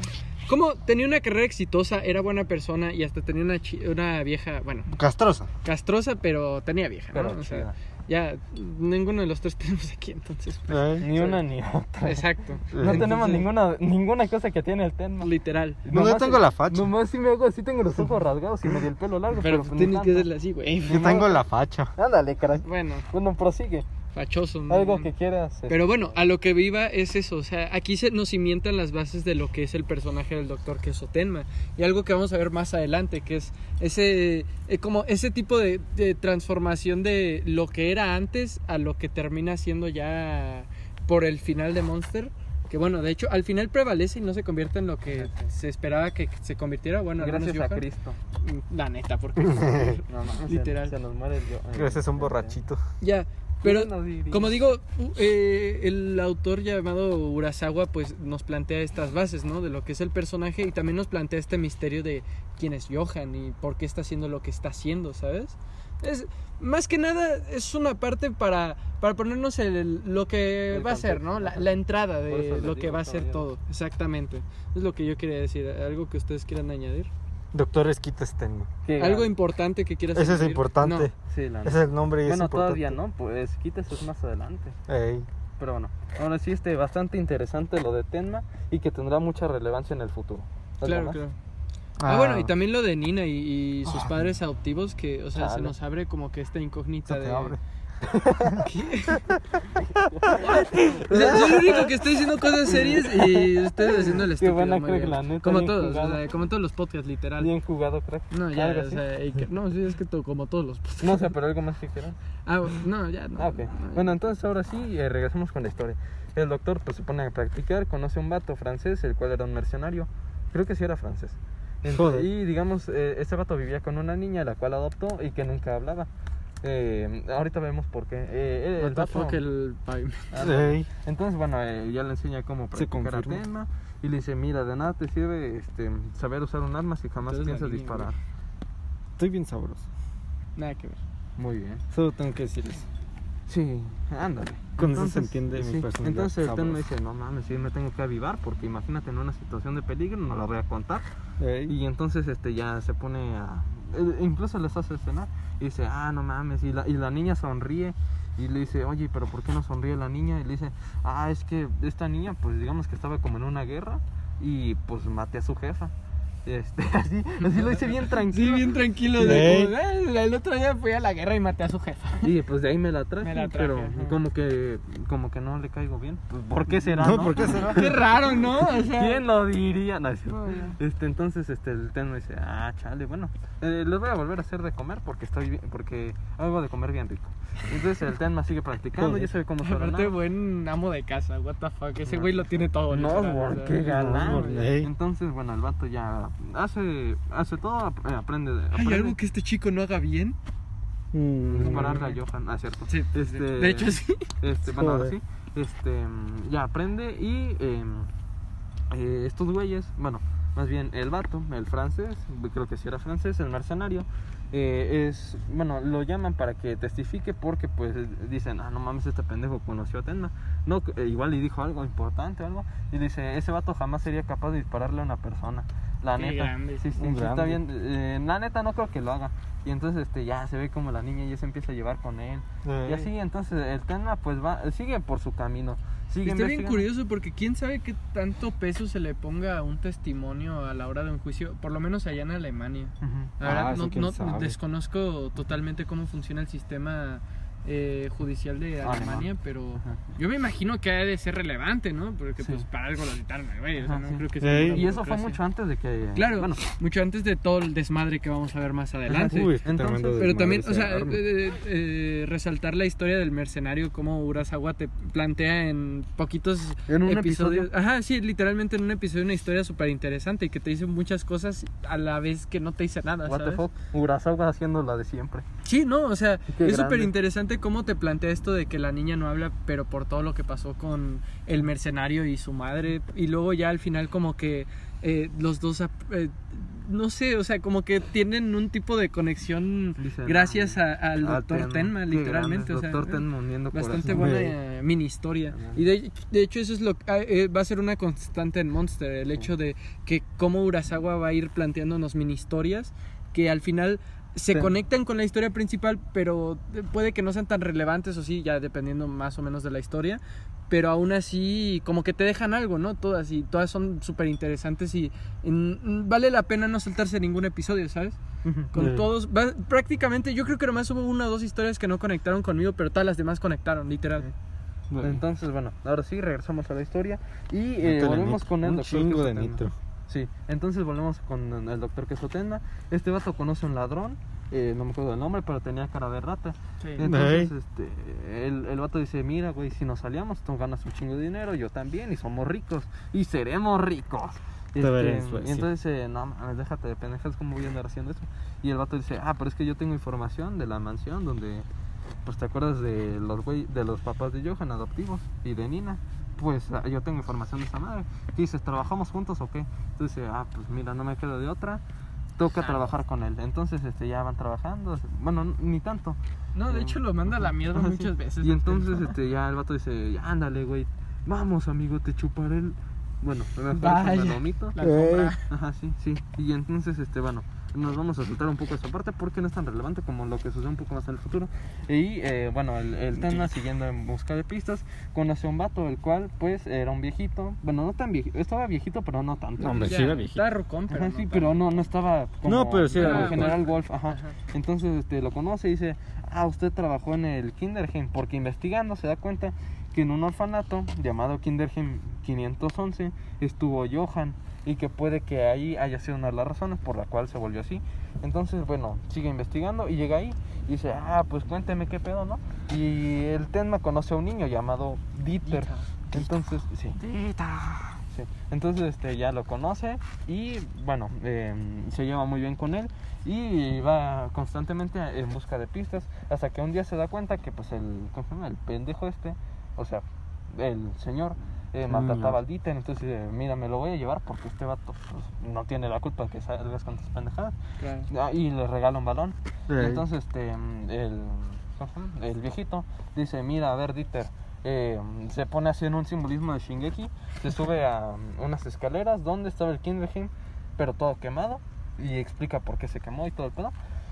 Cómo tenía una carrera exitosa, era buena persona y hasta tenía una, chi- una vieja, bueno, Castrosa. castrosa, pero tenía vieja, ¿no? Pero o sea, ya ninguno de los tres tenemos aquí, entonces. Eh, Ni una ni otra. Exacto. No Entonces- tenemos ninguna, ninguna cosa que tiene el tema. Literal. No, yo tengo la facha. Nomás si me hago así, tengo los ojos rasgados y me dio el pelo largo. Pero Pero, pues, tienes que tanto. hacerle así, güey. Yo tengo la facha. Ándale, caray. Bueno, Bueno, prosigue. Fachoso. ¿no? Algo que quieras. este, Pero bueno, a lo que viva es eso, o sea, aquí se nos cimientan las bases de lo que es el personaje del doctor que es Otenma y algo que vamos a ver más adelante, que es ese eh, como ese tipo de, de transformación de lo que era antes a lo que termina siendo ya por el final de Monster, que bueno, de hecho al final prevalece y no se convierte en lo que se esperaba que se convirtiera, bueno, Gracias a Johan. Cristo. La neta, porque No, no, se- Literal. Se, nos muere el yo- el- Ese es un el- borrachito. ya, pero. Como digo, eh, el autor llamado Urasawa pues nos plantea estas bases, ¿no? De lo que es el personaje y también nos plantea este misterio de quién es Johan y por qué está haciendo lo que está haciendo, ¿sabes? Es más que nada es una parte para, para ponernos el, lo que El va a ser, ¿no? La, la entrada de lo que va a ser todo, exactamente. Es lo que yo quería decir, algo que ustedes quieran añadir. Doctor Esquita Stenma. Qué Algo grande. importante que quieras Ese es importante. Sí, la Ese es el nombre y Bueno, es importante. todavía no, pues quítese eso más adelante. Ey. Pero bueno, ahora sí, este, bastante interesante lo de Tenma y que tendrá mucha relevancia en el futuro. No, ¿Algo claro, más? claro. Ah, bueno, y también lo de Nina y, y sus padres adoptivos, que, o sea, se nos abre como que esta incógnita Se te de... abre. ¿Qué? O sea, soy el único que estoy diciendo cosas serias y ustedes haciendo el estúpido. buena muy crack, bien. la neta, como bien todos, o sea, como todos los podcasts, literal. Bien jugado, crack. No, ya, o sea, y que- no, sí, es que to- como todos los podcasts. No sé, pero algo más que quieran. Ah, no, ya, no. Ah, ok. no, Bueno, entonces ahora sí, eh, regresamos con la historia. El doctor pues se pone a practicar, conoce a un vato francés, el cual era un mercenario. Creo que sí era francés. Ent- Joder. y digamos, eh, este vato vivía con una niña, la cual adoptó y que nunca hablaba. Eh, ahorita vemos por qué. Eh, el vato- fuck, el pavimento. Ah. Entonces, bueno, eh, ya le enseña cómo Se practicar a confirma. tema y le dice, mira, de nada te sirve este, saber usar un arma si jamás piensas disparar. Estoy bien sabroso. Nada que ver. Muy bien. Solo tengo que decirles. Sí, ándale. Con eso se entiende mi personalidad Entonces el tema sabrosa. dice, no mames, sí me tengo que avivar porque imagínate en una situación de peligro, no la voy a contar. Ey. Y entonces este ya se pone a... eh, Incluso les hace cenar y dice, ah, no mames, y la, y la niña sonríe y le dice, oye, pero ¿por qué no sonríe la niña? Y le dice, ah, es que esta niña, pues digamos que estaba como en una guerra y pues maté a su jefa. Este, así, así lo dice bien Sí, tranquilo. bien tranquilo. De, como, "Eh, el otro día fui a la guerra y maté a su jefa. Y pues de ahí me la traje, Me la traje, pero ajá. como que como que no le caigo bien. Pues, ¿Por qué será? No, no? ¿por qué será? Qué raro, ¿no? O sea, ¿Quién lo diría? No, ya. este, entonces este, el Ten me dice, ah, chale, bueno, eh, les voy a volver a hacer de comer porque estoy bien- porque hago de comer bien rico. Entonces el Tenma sigue practicando, ya sabe cómo Aparte, usar buen amo de casa, what the fuck. Ese No. güey lo tiene todo. No, literal, por o sea, galán. no. Entonces, bueno, el vato ya hace, hace todo, eh, aprende. de- ¿Hay aprende algo que este chico no haga bien? Mm. dispararle a Johan, ah, cierto. Sí, Este, de hecho sí. Este, bueno, ahora sí. Este, mm, ya aprende y em, eh, estos güeyes, bueno, más bien el vato, el francés, creo que sí era francés, el mercenario, eh, es, bueno, lo llaman para que testifique porque pues dicen, ah, no mames, este pendejo conoció a Tenma. No, eh, igual le dijo algo importante o algo. Y dice, ese vato jamás sería capaz de dispararle a una persona. La Qué neta. grande. Sí, sí, Un sí, está bien. Eh, la neta no creo que lo haga. Y entonces este ya se ve como la niña ya se empieza a llevar con él. Y así entonces el tema pues va, sigue por su camino. Sigue Está bien curioso porque quién sabe qué tanto peso se le ponga a un testimonio a la hora de un juicio, por lo menos allá en Alemania. Ah, no, desconozco totalmente cómo funciona el sistema eh, judicial de Alemán. Alemania, pero Ajá. yo me imagino que ha de ser relevante, ¿no? Porque Sí. pues para algo lo citaron güey, o sea, Ajá, no sí. creo que sea Ey. una Y eso fue mucho antes de que Claro, bueno, mucho antes de todo el desmadre que vamos a ver más adelante. Uy, Entonces- Pero también, o sea, arma. eh, eh, resaltar la historia del mercenario, como Urasawa te plantea en poquitos En un episodios. episodio. Ajá, sí, literalmente en un episodio una historia súper interesante y que te dice muchas cosas a la vez que no te dice nada, what the ¿sabes? fuck, Urasawa haciendo la de siempre. Sí, no, o sea, Qué es súper interesante cómo te plantea esto de que la niña no habla, pero por todo lo que pasó con el mercenario y su madre, y luego ya al final como que eh, los dos, eh, no sé, o sea, como que tienen un tipo de conexión Dicen, gracias a- al ah, doctor Tenma, literalmente. o sea, Doctor Tenma uniendo Bastante corazones. buena eh, mini historia. Y de, de hecho eso es lo ah, eh, va a ser una constante en Monster, el hecho de que cómo Urasawa va a ir planteándonos mini historias que al final se Sí. conectan con la historia principal, pero puede que no sean tan relevantes o sí, ya dependiendo más o menos de la historia. Pero aún así, como que te dejan algo, ¿no? Todas y todas son súper interesantes y mm, vale la pena no saltarse ningún episodio, ¿sabes? Con todos, va- prácticamente, yo creo que nomás hubo una o dos historias que no conectaron conmigo, pero todas las demás conectaron, literal. Entonces, bueno, ahora sí, regresamos a la historia y eh, volvemos con el un chingo de nitro. Sí, entonces volvemos con el doctor Quesotenda. Este vato conoce a un ladrón, eh, no me acuerdo del nombre, pero tenía cara de rata. Entonces, este, el, el vato dice, mira, güey, si nos salíamos, tú ganas un chingo de dinero, yo también, y somos ricos, y seremos ricos. Te Este, y entonces, eh, no mames, déjate de pendejas, ¿cómo voy a andar haciendo eso? Y el vato dice, ah, pero es que yo tengo información de la mansión donde, pues te acuerdas de los güey, de los papás de Johan adoptivos y de Nina. Pues ah, yo tengo información de esa madre. ¿Qué dices? ¿Trabajamos juntos o qué? Entonces, ah, pues mira, no me quedo de otra. Toca trabajar con él. Entonces, este, ya van trabajando. Bueno, ni tanto. No, de hecho lo manda a la mierda muchas veces. Y entonces este, ya el vato dice, ya ándale, güey. Vamos, amigo, te chuparé el... Bueno, me me lo omito. La. Ajá, sí, sí. Y entonces, este, bueno, nos vamos a soltar un poco esa parte porque no es tan relevante como lo que sucede un poco más en el futuro. Y eh, bueno, el, el tema siguiendo en busca de pistas, conoce a un vato, el cual pues era un viejito. Bueno, no tan viejito, estaba viejito, pero no tanto. No, hombre, sí era viejito. Está rucón, pero Ajá, no sí, tan- pero no, no estaba como, No, pero sí era como. General Wolf, ajá. Ajá. Entonces este, lo conoce y dice, ah, usted trabajó en el Kinderheim, porque investigando se da cuenta que en un orfanato llamado Kinderheim 511 estuvo Johan y que puede que ahí haya sido una de las razones por la cual se volvió así. Entonces, bueno, sigue investigando y llega ahí y dice, ah, pues cuénteme qué pedo, ¿no? Y el Tenma conoce a un niño llamado Dieter. Entonces, sí. Sí. Entonces este, ya lo conoce y bueno, eh, se lleva muy bien con él y va constantemente en busca de pistas hasta que un día se da cuenta que pues el, ¿cómo se llama? el pendejo este, o sea, el señor eh, maltrataba al Dieter, entonces dice, mira, me lo voy a llevar porque este vato pues, no tiene la culpa de que salgas con tus pendejadas Claro. Ah, y le regala un balón. Y entonces este mm, el, el viejito dice, mira, a ver Dieter, eh, se pone así en un simbolismo de Shingeki, se sube a mm, unas escaleras donde estaba el Kinderheim, pero todo quemado, y explica por qué se quemó y todo el pedo.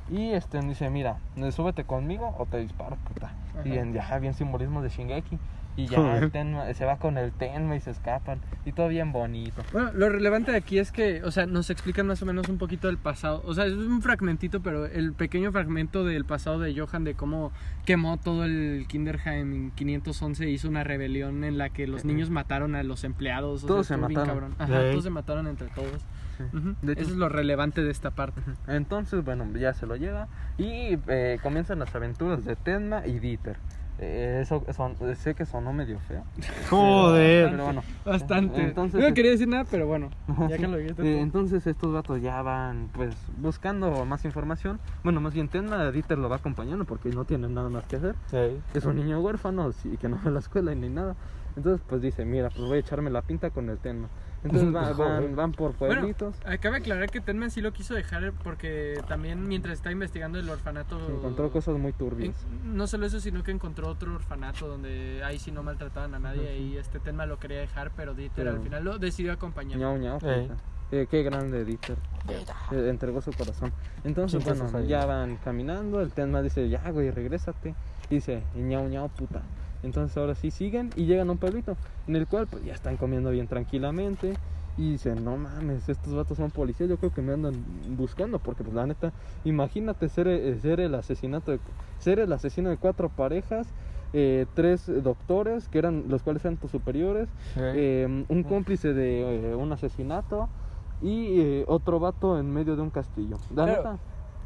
Y este dice, mira, súbete conmigo o te disparo, puta. Y Ajá. en, ya bien simbolismo de Shingeki. Y ya el Tenma- se va con el Tenma y se escapan. Y todo bien bonito. Bueno, lo relevante de aquí es que, o sea, nos explican más o menos un poquito del pasado. O sea, es un fragmentito, pero el pequeño fragmento del pasado de Johan, de cómo quemó todo el Kinderheim en 511, hizo una rebelión en la que los niños mataron a los empleados. o Todos sea, se mataron. cabrón. Ajá, Ey. todos se mataron entre todos. Sí. Ujú. De hecho- Eso es lo relevante de esta parte. Entonces, bueno, ya se lo lleva y eh, comienzan las aventuras de Tenma y Dieter. Eh, eso son- sé que sonó medio feo. Joder. Pero bueno. Bastante. Entonces, no quería decir nada, pero bueno, ya Sí. que lo dijiste. Eh, entonces estos vatos ya van pues buscando más información. Bueno, más bien Tenma, Dieter lo va acompañando porque no tienen nada más que hacer. Ey. Es un niño huérfano sí, que no va a la escuela ni nada. Entonces pues dice, mira, pues voy a echarme la pinta con el Tenma. Entonces va- van, van por Bueno, pueblitos. Acabe aclarar que Tenman sí lo quiso dejar porque también mientras está investigando el orfanato... encontró cosas muy En- turbias. no solo eso, sino que encontró otro orfanato donde ahí sí no maltrataban a nadie y este tema lo quería dejar, pero Dieter Pero- al final lo decidió acompañar. Ñau, ñau. Eh, qué grande Dieter. Eh, entregó su corazón. Entonces, bueno, ya van caminando. El Tenma dice, ya, güey, regrésate. Y dice, ñau, ñau, puta. Entonces, ahora sí siguen y llegan a un pueblito en el cual, pues ya están comiendo bien tranquilamente. Y dicen, no mames, estos vatos son policías. Yo creo que me andan buscando. Porque, pues, la neta, imagínate ser, eh, ser el asesinato, de, ser el asesino de cuatro parejas. eh, tres doctores que eran los cuales eran tus superiores eh, un cómplice de eh, un asesinato y otro vato en medio de un castillo. La neta,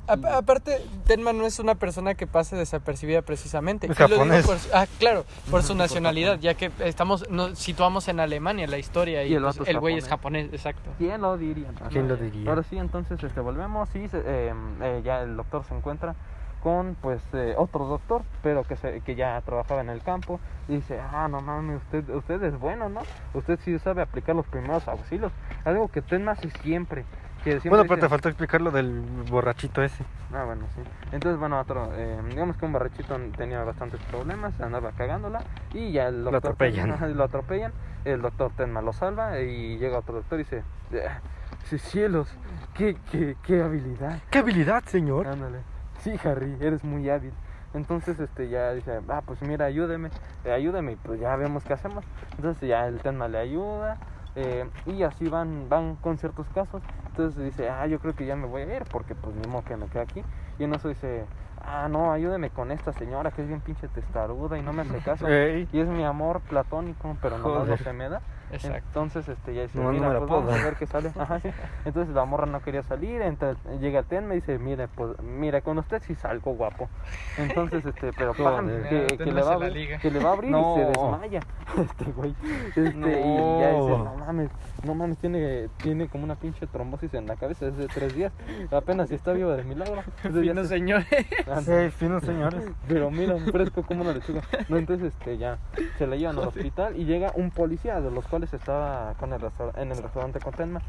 A- aparte, Tenma no es una persona que pase desapercibida precisamente. Lo digo japonés. por ah, claro, por su nacionalidad, ya que estamos nos situamos en Alemania la historia y, Y el pues, el güey es japonés. exacto. ¿quién lo diría? ¿Quién lo diría? Ahora sí, entonces este, volvemos y eh, eh, ya el doctor se encuentra con pues eh, otro doctor, pero que, se, que ya trabajaba en el campo y dice, ah, no mames, usted, usted es bueno, ¿no? Usted sí sabe aplicar los primeros auxilios, algo que usted hace siempre. Que Bueno, pero dice- te faltó explicar lo del borrachito ese. Ah, bueno, sí. Entonces, bueno, otro, eh, digamos que un barrachito tenía bastantes problemas, andaba cagándola y ya el doctor, atropellan. Ajá, lo atropellan el doctor Tenma lo salva y llega otro doctor y dice, "Ah, sí, cielos, qué, qué, qué habilidad. ¿Qué habilidad, señor? Ándale. Sí, Harry, eres muy hábil. Entonces, este, ya dice, ah, pues mira, ayúdeme, eh, ayúdeme, y pues ya vemos qué hacemos. Entonces ya el Tenma le ayuda, eh, y así van, van con ciertos casos. Entonces dice, ah, yo creo que ya me voy a ir, porque pues ni modo que me quede aquí. Y en eso dice, ah, no, ayúdeme con esta señora que es bien pinche testaruda y no me hace caso. Ey. Y es mi amor platónico, pero no lo que me da. Exacto. Entonces, este, ya dice, No, no mira, me la pues puedo vamos a dar". ver qué sale. Ajá, sí. Entonces la morra no quería salir, entonces llega el ten, me dice, mire, pues, mira, con usted sí salgo guapo. Entonces, este, pero Joder. que, que le no va que le va a abrir y No. se desmaya. Este güey. Este, Y ya dice, No. no mames, no mames, tiene, tiene como una pinche trombosis en la cabeza desde tres días. Apenas si está vivo de milagro. Entonces, ya Fino se- señor. Ah, Ey, finos señores. pero mira, fresco como una lechuga. No, entonces este ya se la llevan al hospital y llega un policía de los cuales estaba con el en el restaurante con Tenma.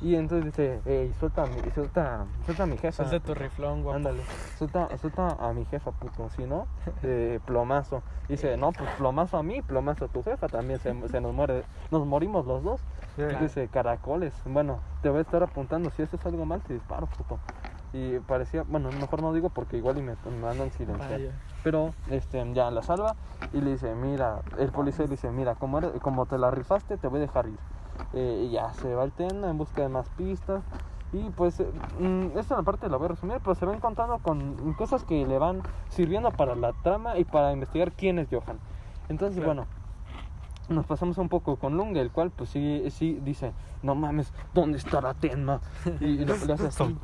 Y entonces dice, ey, suelta a mi, suelta, suelta a mi jefa. Suelta tu riflón, guapo. Ándale, suelta, suelta a mi jefa, puto, si no, eh, plomazo. Dice, no, pues plomazo a mí, plomazo a tu jefa, también se, se nos muere, nos morimos los dos. Claro. Dice, caracoles, bueno, te voy a estar apuntando, si haces algo mal te disparo, puto. Y parecía, bueno, mejor no digo porque igual y me, me mandan silenciar. Vaya. Pero este, ya la salva y le dice, mira, el policía le dice, mira, como, eres- como te la rifaste, te voy a dejar ir. Eh, y ya se va el Ten en busca de más pistas. Y pues, eh, mm, esta parte la voy a resumir, pero se va encontrando con cosas que le van sirviendo para la trama y para investigar quién es Johan. Entonces, Claro. bueno, nos pasamos un poco con Lung, el cual pues sí, sí dice, no mames, ¿dónde estará Tenma? Y, y lo, le hace así,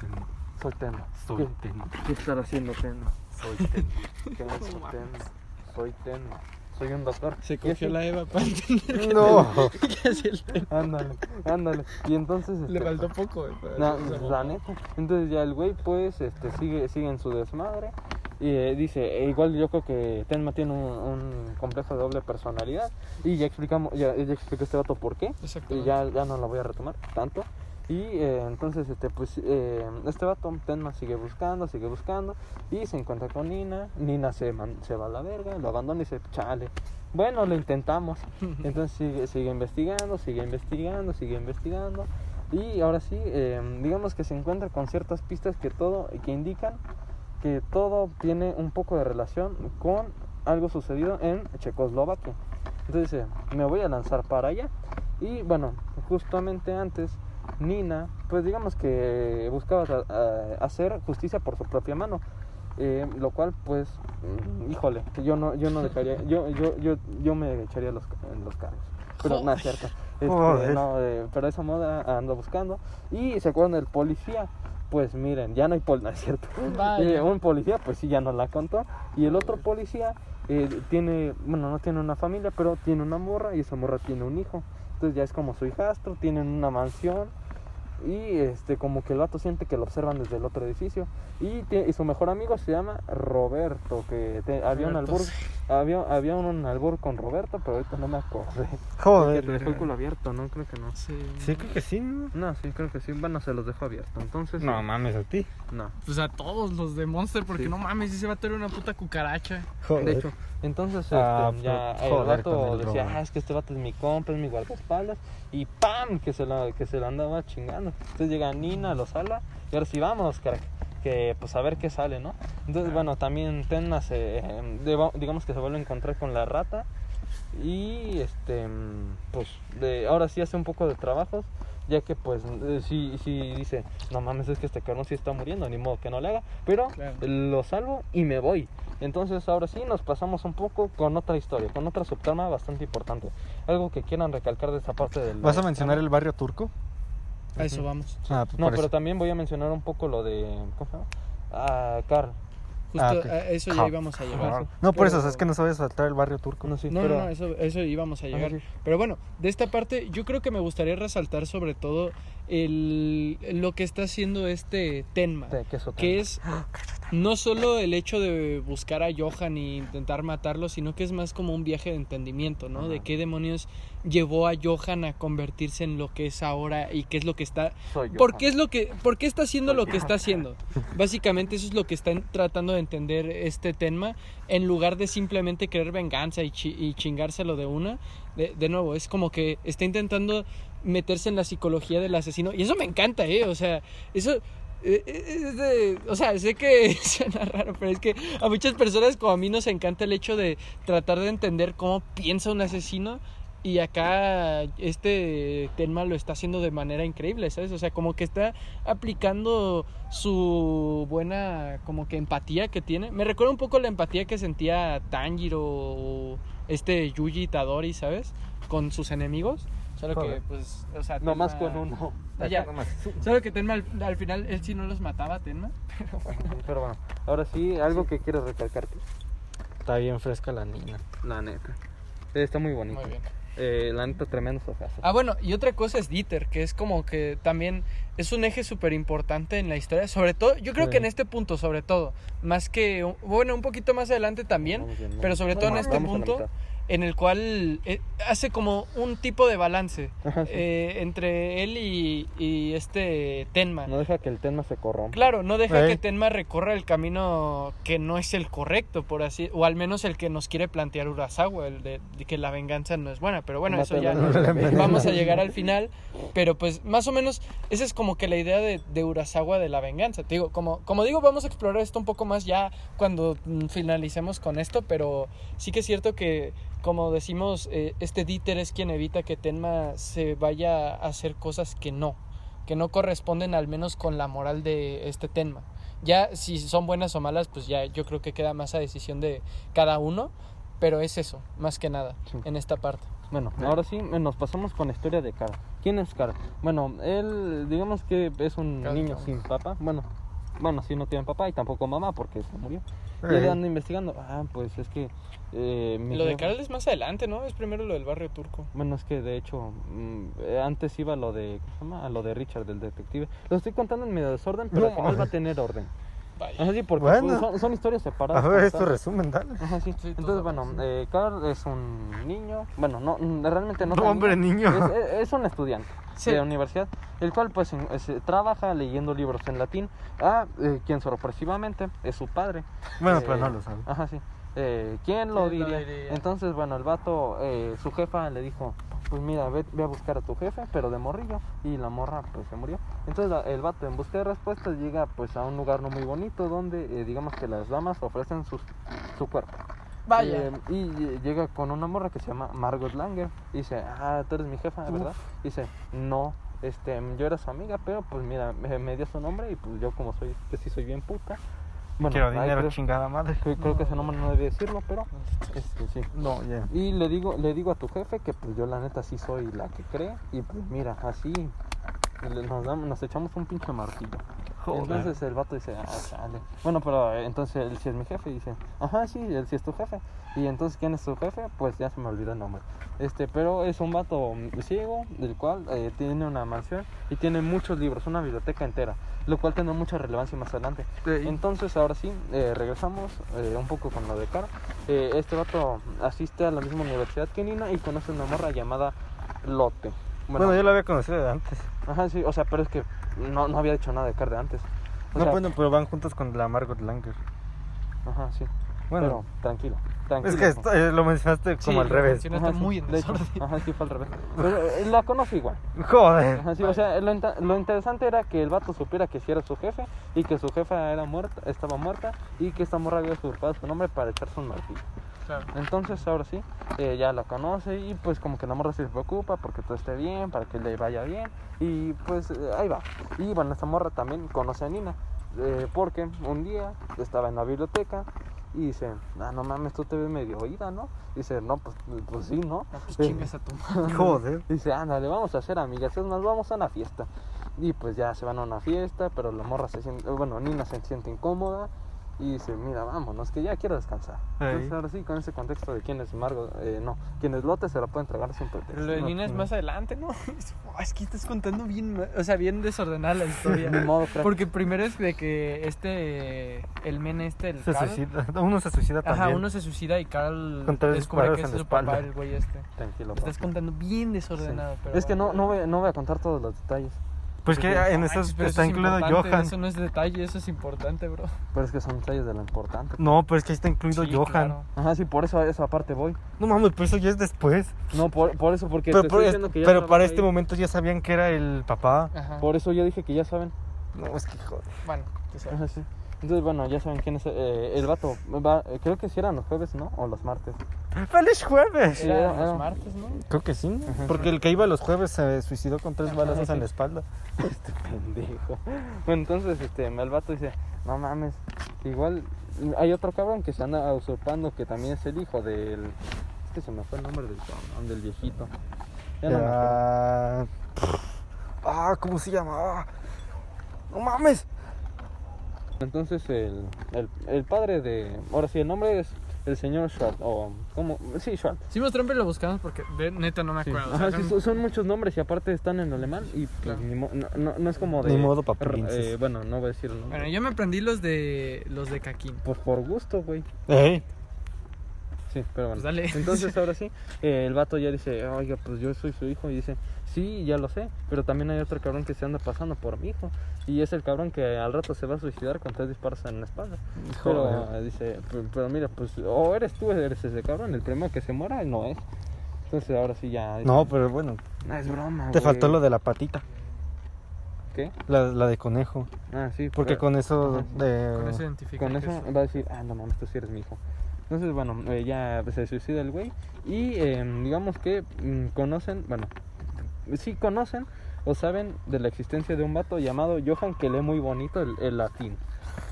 Soy Tenma. soy ¿Qué, Tenma. ¿Qué estará haciendo Tenma? Soy Tenma. ¿Qué es No mames. Tenma? Soy Tenma. Soy un doctor. Se Y cogió la Eva para entender que No. que hacía el tema. Ándale, ándale. Y entonces. Le este, faltó poco, hacer esa la neta. Entonces ya el güey pues este sigue sigue en su desmadre y eh, dice, e igual yo creo que Tenma tiene un, un complejo de doble personalidad y ya explicamos ya, ya explicó este vato por qué y Exactamente. ya ya no la voy a retomar tanto. Y eh, entonces este pues eh, este vato Tenma sigue buscando, sigue buscando y se encuentra con Nina, Nina se man- se va a la verga, lo abandona y dice, "Chale. Bueno, lo intentamos." Entonces sigue, sigue investigando, sigue investigando, sigue investigando. Y ahora sí, eh, digamos que se encuentra con ciertas pistas que todo, que indican que todo tiene un poco de relación con algo sucedido en Checoslovaquia. Entonces dice, me voy a lanzar para allá. Y bueno, justamente antes, Nina, pues digamos que buscaba eh, hacer justicia por su propia mano. Eh, lo cual pues mm, híjole yo no yo no dejaría yo yo yo yo me echaría los, en los cargos. Pero no es cierto. Este, no, eh, pero esa moda ando buscando. Y se acuerdan del policía pues miren ya no hay pol no es cierto. Eh, un policía pues sí ya nos la contó. Y el otro policía eh, tiene bueno no tiene una familia pero tiene una morra y esa morra tiene un hijo. Entonces ya es como su hijastro tienen una mansión y este como que el vato siente que lo observan desde el otro edificio y, y su mejor amigo se llama Roberto que te- había un albur sí. había, había un albur con Roberto pero ahorita no me acordé que Joder. te dejó el culo abierto no creo que no Sí. Sí, creo que sí, ¿no? no sí creo que sí bueno se los dejo abierto entonces No mames, a ti. no Pues a todos los de Monster, porque Sí. no mames, ese va a tener una puta cucaracha. Joder. De hecho, entonces este, Ah, ya pues, el joder vato con el decía, Roman. ah, es que este vato es mi compa, es mi guardaespaldas, y ¡pam! que se la, que se la andaba chingando. Entonces llega Nina, lo sala, y ahora sí, vámonos, crack, que pues a ver qué sale, ¿no? Entonces, bueno, también Tenma se, eh, digamos que se vuelve a encontrar con la rata, y este, pues de, ahora sí hace un poco de trabajos, ya que pues eh, sí, sí dice, no mames, es que este cabrón sí está muriendo, ni modo que no le haga, pero Claro. lo salvo y me voy. Entonces ahora sí nos pasamos un poco con otra historia, con otra subtrama bastante importante. Algo que quieran recalcar de esa parte del... ¿Vas a mencionar el barrio turco? A eso vamos. Ah, pues No, pero también voy a mencionar un poco lo de... ¿Cómo se llama? Ah, Carl. Justo Ah, ok. a eso ya íbamos a llegar. No, por eso, es que no sabes saltar el barrio turco. No, sí, No, pero... no, no, eso, eso íbamos a Ajá, llegar. sí. Pero bueno, de esta parte yo creo que me gustaría resaltar sobre todo el, lo que está haciendo este Tenma. Te- que eso Que es no solo el hecho de buscar a Johan y intentar matarlo, sino que es más como un viaje de entendimiento, ¿no? De qué demonios llevó a Johan a convertirse en lo que es ahora y qué es lo que está Soy ¿Por Johan. qué es lo que por qué está haciendo lo que está haciendo? Básicamente eso es lo que están tratando de entender este Tenma en lugar de simplemente querer venganza y, chi- y chingárselo de una. De, de nuevo, es como que está intentando meterse en la psicología del asesino y eso me encanta, eh, o sea, eso es de- o sea, sé que suena raro, pero es que a muchas personas como a mí nos encanta el hecho de tratar de entender cómo piensa un asesino y acá este Tenma lo está haciendo de manera increíble, ¿sabes? O sea, como que está aplicando su buena como que empatía que tiene. Me recuerda un poco la empatía que sentía Tanjiro este Yuji Tadori, ¿sabes? Con sus enemigos. Solo que, Joder. pues, o sea, No más Tenma- con uno. Ya. Solo que Tenma al, al final, él sí no los mataba, Tenma. Pero bueno, ahora sí, algo que quieres recalcar tú. Está bien fresca la niña. La neta. Está muy bonito. Muy bien. Eh, la neta, tremendo sofás. Ah, bueno, y otra cosa es Dieter, que es como que también es un eje súper importante en la historia. Sobre todo, yo creo Sí. que en este punto, sobre todo, más que, bueno, un poquito más adelante también, bien, ¿no? pero sobre todo en este punto. En el cual eh, hace como un tipo de balance Ajá, sí. eh, entre él y, y este Tenma. No deja que el tema se corrompa. Claro, no deja que Tenma recorra el camino que no es el correcto, por así, o al menos el que nos quiere plantear Urasawa, el de, de que la venganza no es buena. Pero bueno, eso ya vamos a llegar al final. Pero pues más o menos esa es como que la idea de, de Urasawa de la venganza. Te digo, como, como digo, vamos a explorar esto un poco más ya cuando mm, finalicemos con esto, pero sí que es cierto que como decimos, eh, este Dieter es quien evita que Tenma se vaya a hacer cosas que no, que no corresponden al menos con la moral de este Tenma. Ya si son buenas o malas, pues ya yo creo que queda más a decisión de cada uno, pero es eso, más que nada, Sí. en esta parte. Bueno, ahora sí, eh, nos pasamos con la historia de Cara. ¿Quién es Cara? Bueno, él, digamos que es un niño sin papá. Bueno, bueno, sí no tiene papá y tampoco mamá porque se murió. Y Ey. él anda investigando. Ah, pues es que... eh, Lo de Carl es más adelante, ¿no? Es primero lo del barrio turco. Bueno, es que de hecho, mm, eh, antes iba lo de, ¿cómo se llama? A lo de Richard, del detective. Lo estoy contando en medio desorden, pero No al final va a tener orden. Vaya. Ajá, sí, porque Bueno. son, son historias separadas. A ver, esto resumen, dale. Ajá, sí. Sí, Entonces, bueno, eh, Carl es un niño, bueno, no, realmente no. Hombre, niño. Es, es- es un estudiante Sí. de la universidad, el cual pues en- es- trabaja leyendo libros en latín, a eh, quien sorpresivamente es su padre. Bueno, Eh, pero no lo sabe. Ajá, sí. Eh, ¿Quién lo ¿Quién lo diría? Entonces, bueno, el vato, eh, su jefa le dijo, pues mira, ve, ve a buscar a tu jefe, pero de morrillo. Y la morra, pues se murió. Entonces el vato en busca de respuestas llega pues a un lugar no muy bonito donde eh, digamos que las damas ofrecen sus, su cuerpo. Vaya. Eh, y lle- llega con una morra que se llama Margot Langer. Y dice, ah, tú eres mi jefa, ¿verdad? Dice, no, este, yo era su amiga, pero pues mira, me, me dio su nombre y pues yo como soy, que sí soy bien puta. Bueno, Quiero dinero, creo, chingada madre. creo- creo que ese nombre no debía decirlo, pero este, sí. No, ya. Y le digo, le digo a tu jefe que pues yo la neta sí soy la que cree. Y pues mira, así nos, damos- nos echamos un pinche martillo. Joder. Entonces el vato dice, ah, chale. Bueno, pero eh, entonces él sí es mi jefe. Y dice, ajá, sí, él sí es tu jefe. Y entonces, ¿quién es tu jefe? Pues ya se me olvidó el nombre. Este, pero es un vato ciego, del cual eh, tiene una mansión y tiene muchos libros, una biblioteca entera, lo cual tendrá mucha relevancia más adelante. Entonces, ahora sí, eh, regresamos eh, un poco con lo de Cara. Eh, este vato asiste a la misma universidad que Nina y conoce una morra llamada Lotte. Bueno, yo lo había conocido de antes. Ajá, sí, o sea, pero es que no, no había dicho nada de Cara de antes. O No, sea, bueno, pero van juntos con la Margot Langer. Ajá, sí. Bueno, Pero, tranquilo, tranquilo. es que esto- eh, lo mencionaste como Sí, al lo revés. mencionaste Ajá, sí, muy en hecho. Ajá, sí, fue al revés. Pero eh, la conoce igual. Joder. Ajá, sí, o sea, lo, lo interesante era que el vato supiera que sí era su jefe y que su jefa era muerta, estaba muerta y que esta morra había usurpado su nombre para echarse un martillo. Claro. Entonces, ahora sí, eh, ya la conoce y pues como que la morra sí se preocupa porque todo esté bien, para que le vaya bien y pues eh, ahí va. Y bueno, esta morra también conoce a Nina eh, porque un día estaba en la biblioteca y dice, ah, no mames, tú te ves medio oída, ¿no? Dice, no, pues, pues sí, ¿no? No, pues chingas a tu madre. Joder. Dice, ándale, vamos a hacer amigas, es más, vamos a una fiesta. Y pues ya se van a una fiesta, pero la morra se siente, bueno, Nina se siente incómoda y dice, mira, vámonos, que ya quiero descansar. Entonces ahora sí, con ese contexto de quién es Margot, eh, no, quién es Lotte se la puede entregar sin pretexto. Pero lo de No, Nina es no. más adelante, ¿no? Oh, es que estás contando bien, o sea, bien desordenada la historia. Ni modo, crack. Porque primero es de que este, el men este, el Se Carl, suicida. Uno se suicida también. Ajá, uno se suicida y Carl Con tres descubre que en es su papá, el güey este. Tranquilo, Estás contando bien Sí. desordenado, pero Es que no, no, voy, no voy a contar todos los detalles, Pues que en pero está eso incluido Johan. Eso no es detalle, eso es importante, bro. pero es que son detalles de lo importante. No, pero es que ahí está incluido Sí, Johan. claro. Ajá, sí, por eso a esa parte voy. No mames, pero eso ya es después. No, por, por eso, porque Pero, te por estoy es- diciendo que ya pero trabaja para este ahí. momento ya sabían que era el papá. Ajá. Por eso yo dije que ya saben. No, es que joder. Bueno, tú sabes. Ajá, sí. Entonces, bueno, ya saben quién es eh, el vato. Va, eh, creo que si eran los jueves, ¿no? O los martes. ¡Feliz jueves! Era era- los era- martes, ¿no? Creo que sí, Ajá. porque el que iba los jueves se suicidó con tres balazos sí. en la espalda. Este pendejo. Bueno, entonces, este, el vato dice, no mames, igual hay otro cabrón que se anda usurpando que también es el hijo del... Es que se me fue el nombre del cabrón, del viejito. Ya no me acuerdo. Ah, ah, ¿cómo se llama? Ah, ¡No mames! Entonces, el, el, el padre de... Ahora sí, el nombre es el señor Schwartz, o... ¿Cómo? Sí, Schwartz. Sí, mostramos lo buscamos porque de- neta no me Sí. acuerdo. o sea, son- muchos nombres y aparte están en alemán y pues, ni mo- no, no, no es como de... Ni modo pa' r- princes. eh, bueno, no voy a decir el nombre. Bueno, yo me aprendí los de los de Caquín. Pues por gusto, güey. Ey, Sí, pero bueno. Pues dale. Entonces ahora sí, eh, el vato ya dice, oiga, pues yo soy su hijo. Y dice, sí, ya lo sé, pero también hay otro cabrón que se anda pasando por mi hijo. Y es el cabrón que al rato se va a suicidar con tres disparos en la espalda. Pero Joder. eh, dice, pero, pero mira, pues o eres tú, eres ese cabrón. El primero que se muera no es. Entonces ahora sí ya... dice, No, pero bueno, "No, es broma, te güey". faltó lo de la patita, ¿Qué? la, la de conejo. Ah, sí. Porque pero- con eso Ajá, sí. de... Con eso identifica. Con eso es- va a decir, ah, no mames, tú sí eres mi hijo. Entonces, bueno, eh, ya se suicida el güey. Y eh, digamos que mm, conocen, bueno, sí conocen o saben de la existencia de un vato llamado Johan que lee muy bonito el, el latín.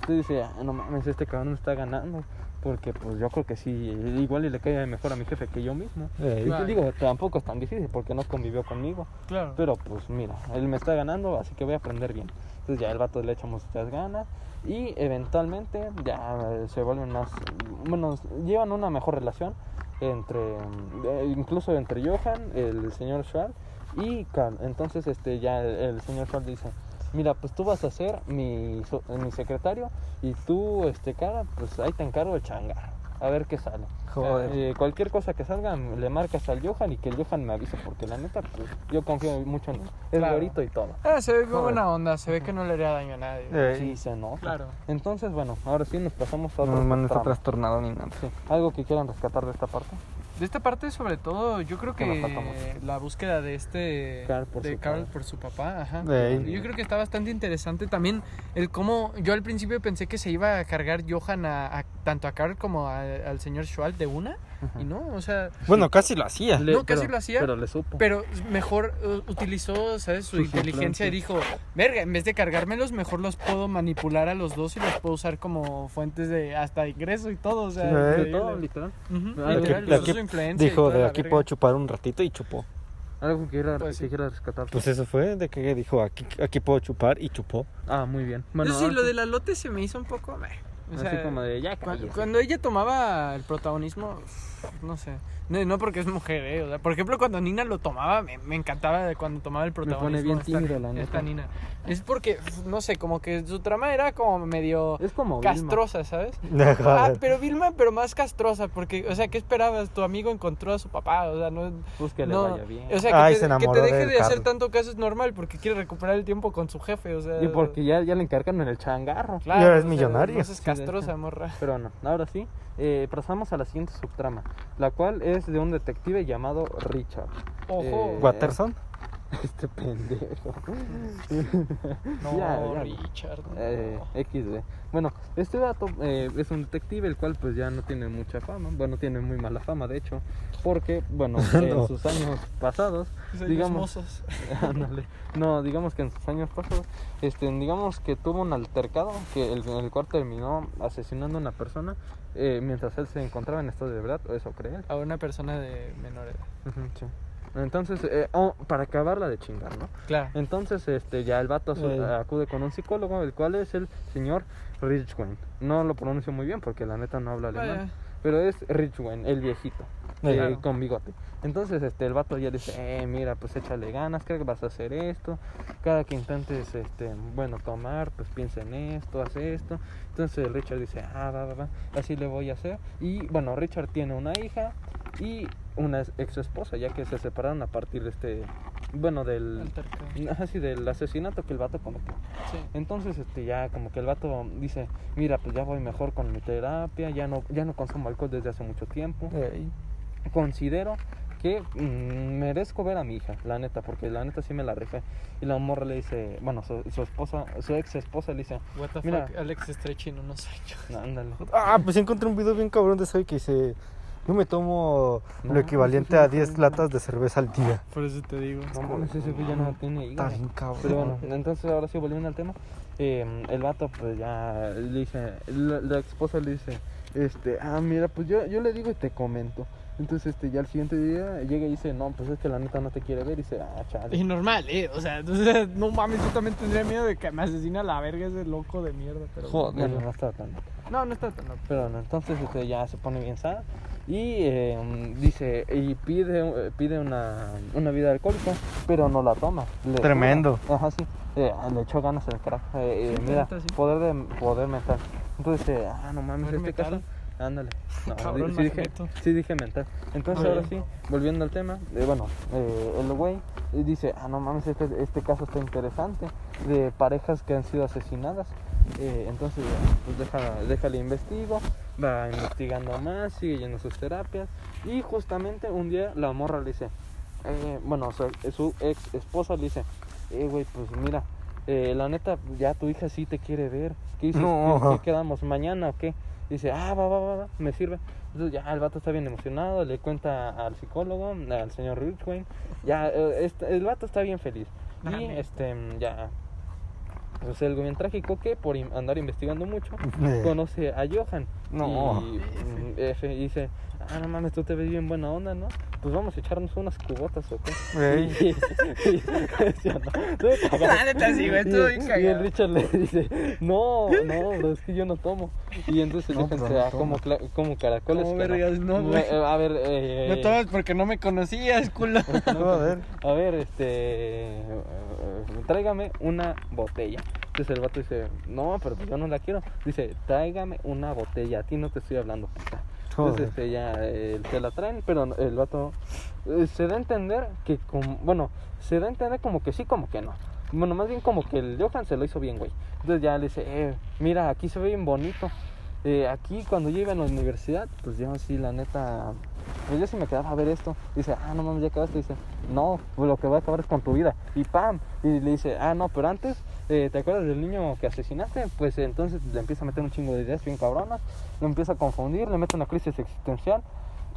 Entonces dice, ah, no mames, este cabrón está ganando. Porque pues yo creo que sí, igual y le cae mejor a mi jefe que yo mismo. Y Claro. digo, tampoco es tan difícil porque no convivió conmigo. Claro. Pero pues mira, él me está ganando, así que voy a aprender bien. Entonces ya el vato le echa muchas ganas y eventualmente ya eh, se vuelven más, bueno, llevan una mejor relación entre, eh, incluso entre Johan, el señor Schwartz y Carl. Entonces este ya el, señor Schwartz dice, mira, pues tú vas a ser mi, mi secretario y tú, este cara, pues ahí te encargo el changar. A ver qué sale. Joder. Eh, cualquier cosa que salga, le marcas al Johan y que el Johan me avise, porque la neta, pues, yo confío mucho en él. Es Claro. y todo. Ah, se ve muy buena onda, se ve que no le haría daño a nadie. Sí, se nota. Claro. Entonces, bueno, ahora sí nos pasamos a otro No, man, no está trastornado ni nada. Sí, Algo que quieran rescatar de esta parte. De esta parte, sobre todo, yo creo Que la búsqueda de este. Carl por de su Carl padre. por su papá, ajá. Yo creo que está bastante interesante también el cómo. Yo al principio pensé que se iba a cargar Johan a, a- tanto a Carl como a- al señor Schwal de una. Ajá. Y no, o sea. Bueno, casi lo hacía. Le- No, casi pero- lo hacía, Pero le supo. Pero mejor eh, utilizó, ¿sabes? Su inteligencia y dijo, verga, en vez de cargármelos, mejor los puedo manipular a los dos y los puedo usar como fuentes de hasta ingreso y todo. O sea, Sí, de todo, literal. Dijo, de aquí puedo chupar un ratito y chupó. Algo que quiera, Pues sí. quiera rescatar. Pues eso fue, de que dijo, aquí, aquí puedo chupar y chupó. Ah, muy bien. Bueno, sí, ahora lo sí. de la lote se me hizo un poco... meh. O Así como de, ya cuando ella tomaba el protagonismo, no sé. No, no porque es mujer, ¿eh? O sea, por ejemplo, cuando Nina lo tomaba, me, me encantaba de cuando tomaba el pone protagonismo. bien esta- tímido, la neta. esta Nina. Es porque, no sé, como que su trama era como medio Es como Vilma. castrosa, ¿sabes? Ah, pero Vilma, pero más castrosa, porque, o sea, ¿qué esperabas? Tu amigo encontró a su papá, o sea, no... Pues que le no, vaya bien. O sea, que, Ay, te, se que te enamoró deje de hacer tanto caso es normal, porque quiere recuperar el tiempo con su jefe, o sea... y porque ya, ya le encargan en el changarro. Claro, Y ahora es o sea, millonario. No Sí, de castrosa, morra. Pero no, ahora sí, eh, pasamos a la siguiente subtrama, la cual es de un detective llamado Richard. Ojo. Eh, Watterson. Este pendejo. No, Ya, ya. Richard. no. Eh, XD. Bueno, este dato es un detective el cual pues ya no tiene mucha fama, bueno, tiene muy mala fama de hecho, porque bueno, en sus años pasados, digamos, ándale, no, digamos que en sus años pasados, este, digamos que tuvo un altercado que el, el cual terminó asesinando a una persona eh, mientras él se encontraba en estado de verdad, o eso cree él. A una persona de menor edad. Sí. Entonces, eh, oh, para acabarla de chingar, ¿no? Claro. Entonces, este, ya el vato acude con un psicólogo, el cual es el señor Richwin. No lo pronuncio muy bien porque la neta no habla alemán. Vaya. Pero es Richwin, el viejito, eh, Claro. con bigote. Entonces, este, el vato ya dice, eh, mira, pues échale ganas, creo que vas a hacer esto. Cada que intentes, este, bueno, tomar, pues piensa en esto, haz esto. Entonces el Richard dice, ah, va, va, va, así le voy a hacer. Y bueno, Richard tiene una hija y una ex esposa, ya que se separaron a partir de este, bueno, del, así del asesinato que el vato cometió. Sí. Entonces, este, ya como que el vato dice, mira, pues ya voy mejor con mi terapia, ya no, ya no consumo alcohol desde hace mucho tiempo. Ey. Considero que mm, merezco ver a mi hija, la neta, porque la neta sí me la rifé. Y la morra le dice, bueno, su, su esposa, su ex esposa le dice, What the Mira. fuck, Alex Stretch en unos años. "No, ándale. Ah, pues encontré un video bien cabrón de eso que dice... Yo me tomo No, lo equivalente eso sí a no 10 fue- latas de cerveza al día. Por eso te digo. No mames, ese ya no tiene Está bien cabrón. Pero bueno, entonces ahora sí volviendo al tema, eh, el vato pues ya le dice, la, la esposa le dice, este, ah mira, pues yo, yo le digo y te comento. Entonces este ya el siguiente día llega y dice, no, pues es que la neta no te quiere ver y dice, ah, chale. Y normal, ¿eh? O sea, entonces, no mames, yo también tendría miedo de que me asesine a la verga ese loco de mierda. Pero Joder. Bueno, no está tan. No, no está tan loco. Pero bueno, entonces este, ya se pone bien sad y eh, dice, y pide, pide una, una vida alcohólica, pero no la toma. Le- Tremendo. Ajá, sí. Eh, le echó ganas al crack. Eh, eh, Sí, mira, sí. poder de poder mental. Entonces, eh, ah, no mames, ¿Poder este metal? caso. Ándale. No, Cabrón, sí, dije, sí dije mental. Entonces, Ah, ahora sí, volviendo al tema, eh, bueno, eh, el güey dice, ah, no mames, este, este caso está interesante, de parejas que han sido asesinadas. Eh, entonces, pues deja, déjale investigo, va investigando más, sigue yendo sus terapias. Y justamente un día la morra le dice, eh, bueno, su, su ex esposa le dice, eh, güey, pues mira, eh, la neta, ya tu hija sí te quiere ver. ¿Qué dices? No. ¿Qué, qué quedamos? ¿Mañana o qué? Dice, ah, va, va, va, va, me sirve. Entonces ya el vato está bien emocionado, le cuenta al psicólogo, al señor Richwayne. Ya, eh, este- el vato está bien feliz. Y este, ya, pues algo bien trágico que por andar investigando mucho, Eh. conoce a Johan. No. Y, mm, F, dice, ah, no mames, tú te ves bien buena onda, ¿no? Pues vamos a echarnos unas cubotas o qué. Ey. Y, y- y- no. La neta sí, güey, Y estuvo el- Y Richard le dice, no, no, bro, es que yo no tomo. Y entonces No, pero no da toma. como, cla- como caracoles. ¿Cómo que vergas? No, güey. A ver, eh, No tomas porque no me conocías, culo. Joder. a ver, este. eh, tráigame una botella. Entonces el vato dice, no, pero pues yo no la quiero. Dice, tráigame una botella. A ti no te estoy hablando, puta. Entonces este, ya eh, te la traen, pero el vato eh, se da a entender que, como, bueno, se da a entender como que sí, como que no. Bueno, más bien como que el Johan se lo hizo bien, güey. Entonces ya le dice, eh, mira, aquí se ve bien bonito. Eh, aquí cuando yo iba a la universidad, pues yo sí, la neta, pues yo sí me quedaba a ver esto. Dice, ah, no mames, ya acabaste. Dice, no, pues lo que va a acabar es con tu vida. Y pam, y le dice, ah, no, pero antes, eh, ¿te acuerdas del niño que asesinaste? Pues eh, entonces le empieza a meter un chingo de ideas bien cabronas, lo empieza a confundir, le mete una crisis existencial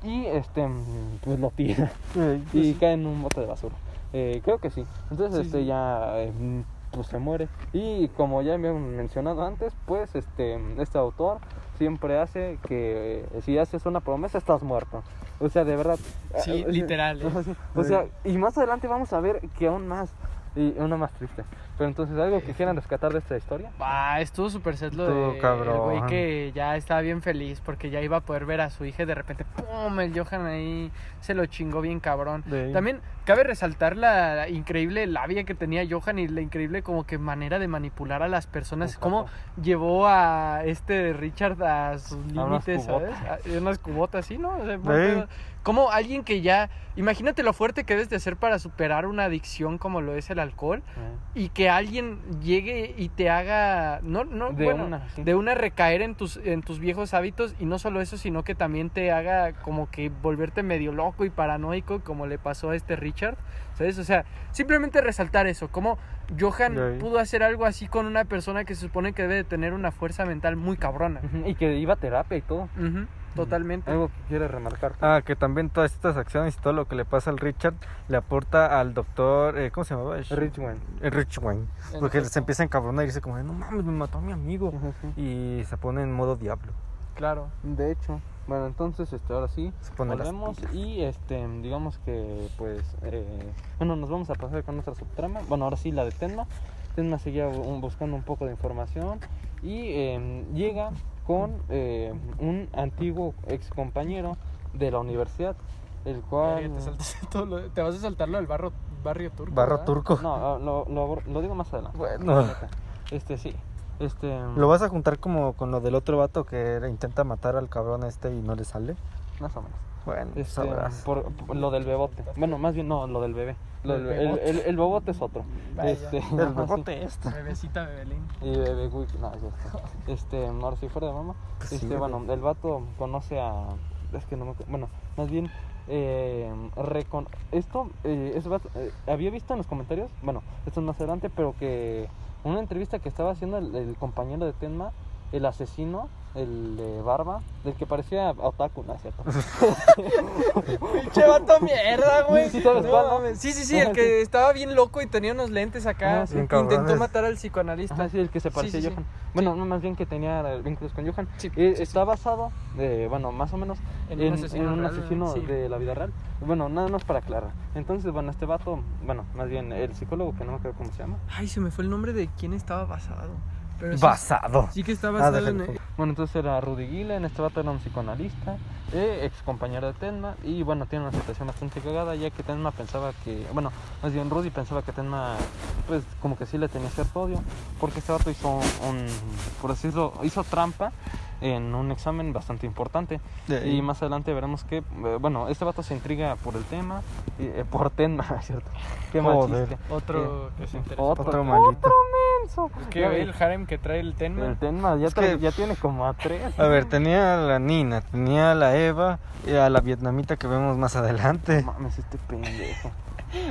y este, mm, pues lo tira Ey. y cae en un bote de basura. Eh, creo que sí. Entonces, Sí, este sí. ya eh, mm, pues se muere. Y como ya me han mencionado antes, pues este este autor siempre hace que eh, si haces una promesa estás muerto. O sea, de verdad. Sí, eh, eh, literal, eh. sí. O sea, y más adelante vamos a ver que aún más y una más triste. Pero entonces algo que quieran rescatar de esta historia. Ah, estuvo súper set lo de cabrón. el güey que ya estaba bien feliz porque ya iba a poder ver a su hija y de repente ¡pum! el Johan ahí se lo chingó bien cabrón. También cabe resaltar la increíble labia que tenía Johan y la increíble como que manera de manipular a las personas. Exacto. Cómo llevó a este Richard a sus límites, ¿sabes? A unas cubotas, sí, ¿no? O sea, Sí. como alguien que ya... Imagínate lo fuerte que debes de hacer para superar una adicción como lo es el alcohol eh, y que alguien llegue y te haga no no De bueno, una, sí. de una recaer en tus en tus viejos hábitos y no solo eso sino que también te haga como que volverte medio loco y paranoico como le pasó a este Richard sabes o sea simplemente resaltar eso como Johan pudo hacer algo así con una persona que se supone que debe de tener una fuerza mental muy cabrona Y que iba a terapia y todo. Totalmente Algo que quieres remarcar. Ah, que también todas estas acciones y todo lo que le pasa al Richard le aporta al doctor, eh, ¿cómo se llamaba? Richmond. El Rich Wayne. En Porque se empieza a encabronar y dice como, no mames, me mató a mi amigo. Y se pone en modo diablo. claro De hecho, Bueno, entonces, este, ahora sí, volvemos y, este, digamos que, pues, eh, bueno, nos vamos a pasar con nuestra subtrama. Bueno, ahora sí, la de Tenma. Tenma seguía bu- buscando un poco de información y eh, llega con eh, un antiguo ex compañero de la universidad, el cual... Te, saltas todo lo- te vas a saltar lo del barro, barrio turco. Barro ¿verdad? turco. No, lo, lo, lo digo más adelante. Bueno. Este, sí. Este, ¿Lo vas a juntar como con lo del otro vato que intenta matar al cabrón este y no le sale? Más o menos. Bueno, Este, sabrás. por, por lo del bebote. Bueno, más bien no, lo del bebé. Lo El del- el, bebote. el, el bebote es otro. Vaya. Este, El sí. bebote este. Bebecita Bebelín. Y bebé, no, ya está. Este, ahora sí fuera de mamá. Pues Este, bueno, el vato conoce a. Es que no me. Bueno, más bien. Eh, recon- esto, eh, eh, había visto en los comentarios, bueno, esto es más adelante, pero que una entrevista que estaba haciendo el compañero de Tenma, el asesino, el de barba, del que parecía otaku, ¿no es cierto? Pinche vato mierda, güey. Sí, ¿sabes No cuál, no? mames. sí, sí, el que estaba bien loco y tenía unos lentes acá. Ah, sí. Intentó matar al psicoanalista. Ajá, sí, el que se parecía sí, a sí. Johan. Bueno, no, más bien que tenía vínculos con Johan. Sí, Eh, sí, está basado, eh, bueno, más o menos, En en, un asesino en un real, asesino sí. de la vida real. Bueno, nada más para aclarar. Entonces, bueno, este vato, bueno, más bien el psicólogo, que no me acuerdo cómo se llama. Ay, se me fue el nombre de quién estaba basado. Pero Basado. sí que está Ah, basado en. Bueno, entonces era Rudy Gillen, este vato era un psicoanalista, ex compañero de Tenma, y bueno, tiene una situación bastante cagada, ya que Tenma pensaba que, bueno, más bien Rudy pensaba que Tenma, pues como que sí le tenía cierto odio, porque este vato hizo un, por decirlo, hizo trampa en un examen bastante importante. De- Y más adelante veremos que, eh, bueno, este vato se intriga por el tema, y, eh, por Tenma, ¿cierto? Qué mal Joder. chiste. Otro Eh, que se sí, interesa. otro, Otro malito. menso. Es que Ya ve ves, el harem que trae el Tenma. el Tenma ya, trae- que- ya tiene como a tres. A ver, tenía a la Nina, tenía a la Eva y a la vietnamita que vemos más adelante. No mames, este pendejo.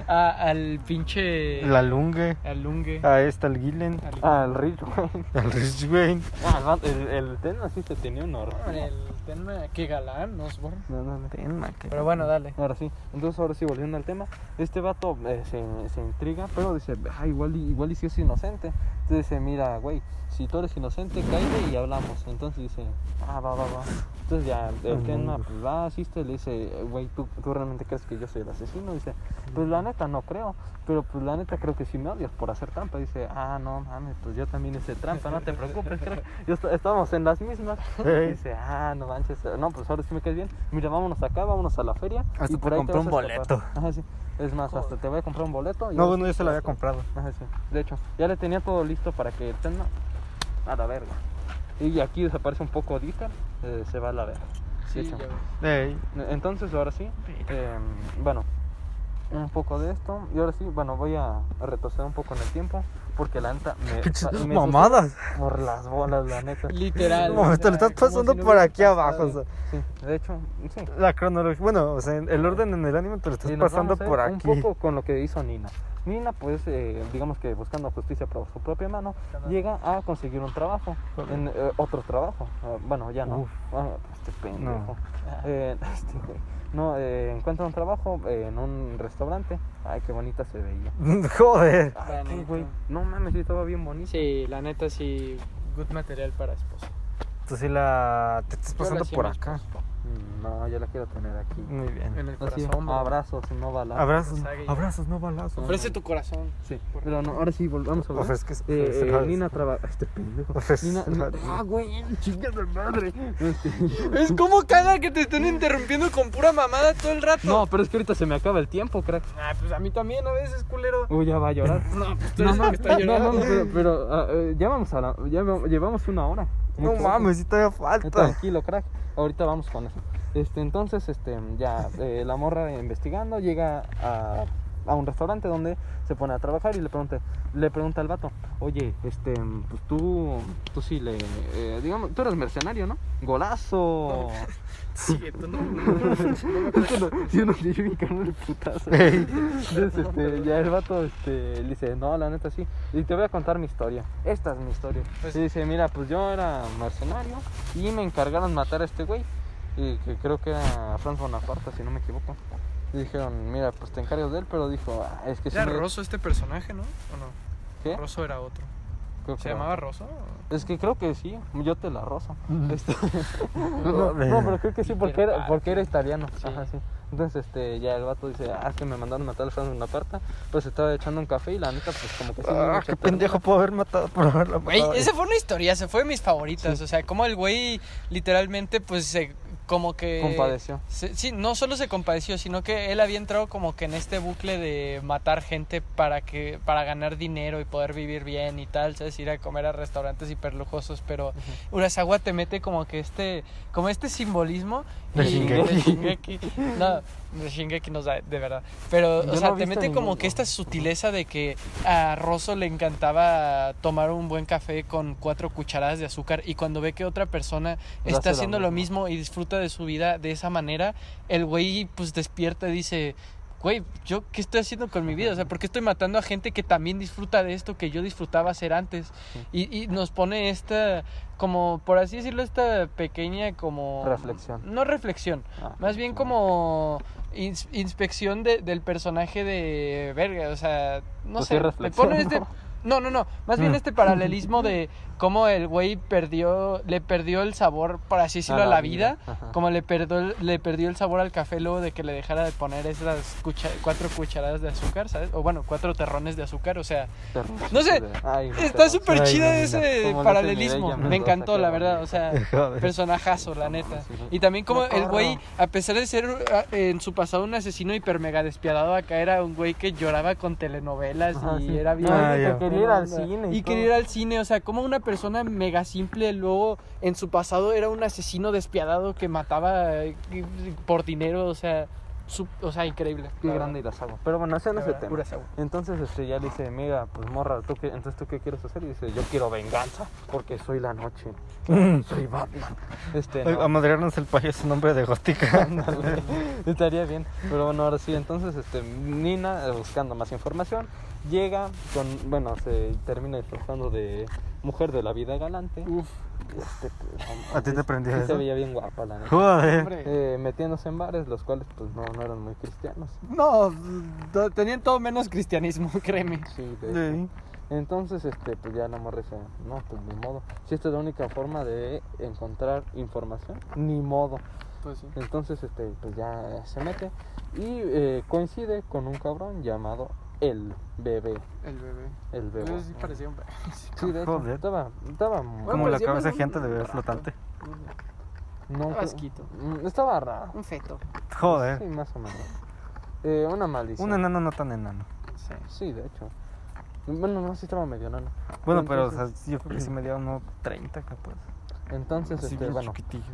A- al pinche. La Lunge, Al Lunge. a esta, el Gillen, al- Ah, Rich, güey. al Rich Wayne. Ah, el el, Tenma sí se tenía un horror. El Tenma. Qué galán, Osborne. No, no, no. Tenma, que- Pero bueno, dale. Ahora sí, entonces ahora sí, volviendo al tema, este vato eh, se, se intriga, pero dice, ah, igual, igual y si es inocente. Entonces dice, mira, güey, si tú eres inocente, cállate y hablamos. Entonces dice, ah, va, va, va. Entonces ya el tema, no. pues va, asiste, le dice, güey, ¿tú, ¿tú realmente crees que yo soy el asesino? Dice, pues la neta no creo, pero pues la neta creo que sí me odias por hacer trampa. Dice, ah, no mames, pues yo también hice trampa, no te preocupes, crack. Yo est- estamos en las mismas. Dice, ah, no manches, no, pues ahora sí me caes bien. Mira, vámonos acá, vámonos a la feria. Hasta y por te ahí compré un a escapar". boleto. Ajá, sí. Es más, hasta te voy a comprar un boleto. y No, bueno, yo se lo había comprado. Ajá, sí. De hecho, ya le tenía todo listo para que el tema a la verga. Y aquí desaparece un poco Dieter, eh, se va a la verga. Sí. Ey, Entonces, ahora sí, eh, bueno, un poco de esto. Y ahora sí, bueno, voy a retroceder un poco en el tiempo. Porque la neta me. me mamadas. Por las bolas, la neta. Literal. No, te lo estás pasando si no por hubiera aquí abajo. o sea, Sí, de hecho, sí. la cronología, bueno, o sea, el orden en el anime te lo estás pasando por Un aquí. poco con lo que hizo Nina. Nina, pues, eh, digamos que buscando justicia por su propia mano, llega a conseguir un trabajo, en eh, otro trabajo. Ah, bueno, ya no. Uf. Ah, este pendejo. No. Eh, este, güey. no, eh, encuentra un trabajo eh, en un restaurante. Ay, qué bonita se veía. Joder. Ay, Bonito. güey. No mames, sí, estaba bien bonita. Sí, la neta sí. Good material para esposa. Tú sí la. Te estás pasando por acá. No, yo la quiero tener aquí. Muy bien. En el Así, corazón. bro. abrazos, no balazos. Abrazos, abrazos, no balazos. Ofrece tu corazón. Sí, pero no, ahora sí, volvamos a hablar. Ofrezques- Eh, eh, Nina trabaja. Este pendejo. Nina, ah, güey, chingada madre. Este, Es como caga que te estén interrumpiendo con pura mamada todo el rato. No, pero es que ahorita se me acaba el tiempo, crack. Ah, pues a mí también a veces, culero. Uy, ya va a llorar. No, pues tú No, eres no, que está llorando. no, pero, pero, ah, eh, ya vamos a la, ya va- llevamos una hora. No mames, sí todavía Eh, falta. Tranquilo, crack. Ahorita vamos con eso. Este, entonces, este, ya eh, la morra investigando llega a, a un restaurante donde se pone a trabajar y le pregunta, le pregunta al vato, oye, este, pues tú, tú sí le, eh, digamos, tú eres mercenario, ¿no? Golazo. Sí, tú no. Yo no vi carnal el putazo. Entonces, este, ya el vato este, le dice, no, la neta sí. Y te voy a contar mi historia. Esta es mi historia. Pues- y dice, mira, pues yo era mercenario y me encargaron matar a este güey. Y que creo que era Franz Bonaparte, si no me equivoco. Y dijeron, mira, pues te encargas de él, pero dijo, "Ah, es que si Era me... Rosso este personaje, ¿no? ¿O no? ¿Qué? Rosso era otro. Creo ¿Se que- llamaba Rosso? Es que creo que sí, yo te la. Ujú. Este, no, no, pero creo que sí, porque era, porque era italiano. Sí. Ajá, sí. Entonces, este, ya el vato dice, ah, es que me mandaron matar al Franz Bonaparte. Pues estaba echando un café y la neta, pues como que sí. Ah, qué pendejo puedo haber matado por haberla Güey, matado. esa fue una historia, se fue de mis favoritas. Sí. O sea, como el güey literalmente, pues, se, como que... Compadeció. se- sí, no solo se compadeció, sino que él había entrado como que en este bucle de matar gente para que para ganar dinero y poder vivir bien y tal, ¿sabes? Ir a comer a restaurantes hiperlujosos, pero Urasawa te mete como que este como este simbolismo De y- Shingeki. de Shingeki. No, de Shingeki no de verdad. Pero, Yo o no sea, he te mete como que esta sutileza de que a Rosso le encantaba tomar un buen café con cuatro cucharadas de azúcar y cuando ve que otra persona Lo está haciendo lo mismo. mismo y disfruta de su vida de esa manera, el güey pues despierta y dice, güey, ¿yo qué estoy haciendo con mi vida? O sea, ¿por qué estoy matando a gente que también disfruta de esto que yo disfrutaba hacer antes? Y, y nos pone esta, como, por así decirlo, esta pequeña como... Reflexión. No reflexión, Ah, más bien como ins- inspección de- del personaje de verga, o sea, no Pues sé, sí, reflexión, pone este... ¿no? No, no, no, más bien Mm. este paralelismo de cómo el güey perdió, le perdió el sabor, por así decirlo, a la, vida, como le perdió, le perdió el sabor al café luego de que le dejara de poner esas cucha- cuatro cucharadas de azúcar, ¿sabes? O bueno, cuatro terrones de azúcar, o sea, Terror. no sé, Ay, no, está súper chido no, ese paralelismo, me encantó, la verdad, o sea, personajazo, la neta. Y también como el güey, a pesar de ser ah, en su pasado un asesino hiper mega despiadado, acá era un güey que lloraba con telenovelas Ajá, y sí. era bien... Ah, ir al cine Y, y quería todo. ir al cine, o sea, como una persona mega simple luego en su pasado era un asesino despiadado que mataba eh, por dinero, o sea, su- o sea, increíble. Qué grande Irasawa. Pero bueno, ese no es el verdad, tema. Urasawa. Entonces este, ya le dice, mira, pues morra, ¿tú qué, entonces tú qué quieres hacer? Y dice, yo quiero venganza, porque soy la noche. Soy Batman. Este, no. A madrearnos el payo es un nombre de gótica. Estaría bien. Pero bueno, ahora sí, entonces este, Nina, eh, buscando más información, llega con, bueno, se termina disfrazando de mujer de la vida galante. Uf, Este, pues, ¿A ti te eso? Se veía bien guapa, la neta. Joder. Eh, metiéndose en bares, los cuales pues no, no eran muy cristianos. No, tenían todo menos cristianismo, créeme. Sí, de hecho. Sí. Entonces, este, pues ya la morra dice, no, pues ni modo. Si esta es la única forma de encontrar información, ni modo. Pues sí. Entonces, este, pues ya se mete y eh, coincide con un cabrón llamado el bebé. El bebé. El bebé. Sí parecía un bebé. Sí, de hecho, Joder. estaba, estaba, Como Bueno, la cabeza gigante de bebé flotante. no, asquito. mm, estaba raro. Un feto. Sí, Joder. más o menos. Eh, una maldición. Un enano no tan enano. Sí. Sí, de hecho. Bueno, no, sí estaba medio enano. Bueno, pero o Entonces- sea, yo creo que sí me dio unos 30 capaz. Entonces, Así este, bueno,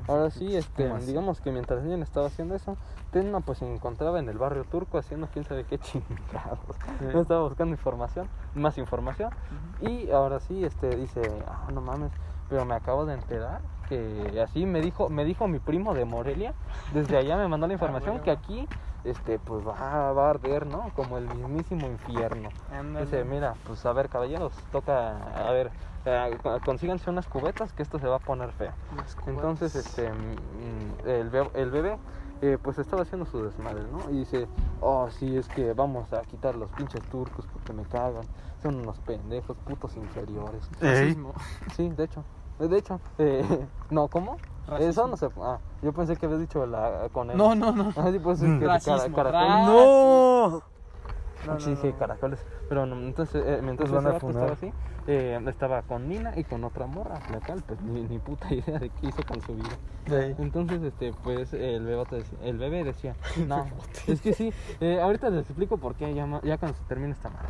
ahora sí, este, digamos que mientras Nian estaba haciendo eso, Tenma pues se encontraba en el barrio turco haciendo quién sabe qué chingados. Sí. Estaba buscando información, más información, y ahora sí, este, dice, ah, no mames, pero me acabo de enterar que así me dijo, me dijo mi primo de Morelia, desde allá me mandó la información huevo. que aquí, este, pues va, va a arder, ¿no? Como el mismísimo infierno. Dice, mira, pues a ver, caballeros, toca, a ver, eh, co- consíganse unas cubetas que esto se va a poner feo. Entonces, este, mm, el, el bebé, eh, pues estaba haciendo su desmadre, ¿no? Y dice, oh, sí, es que vamos a quitar los pinches turcos porque me cagan, son unos pendejos, putos inferiores. Ey. Sí, de hecho, eh, de hecho, eh, no, ¿cómo? Racismo. Eso no se, ah, yo pensé que habías dicho la, con él. No, no, no. Ah, sí, pues es Mm. que cara- Racismo, caracoles. ra- ¡No! No, sí, no, dije no. caracoles. Pero no, entonces, eh, mientras Nos van ese a vato estaba así, eh, estaba con Nina y con otra morra, la cual, pues ni, ni puta idea de qué hizo con su vida. Ey. Entonces, este, pues el bebé, decía, el bebé decía, no, es que sí, eh, ahorita les explico por qué, ya, ya cuando se termine esta madre.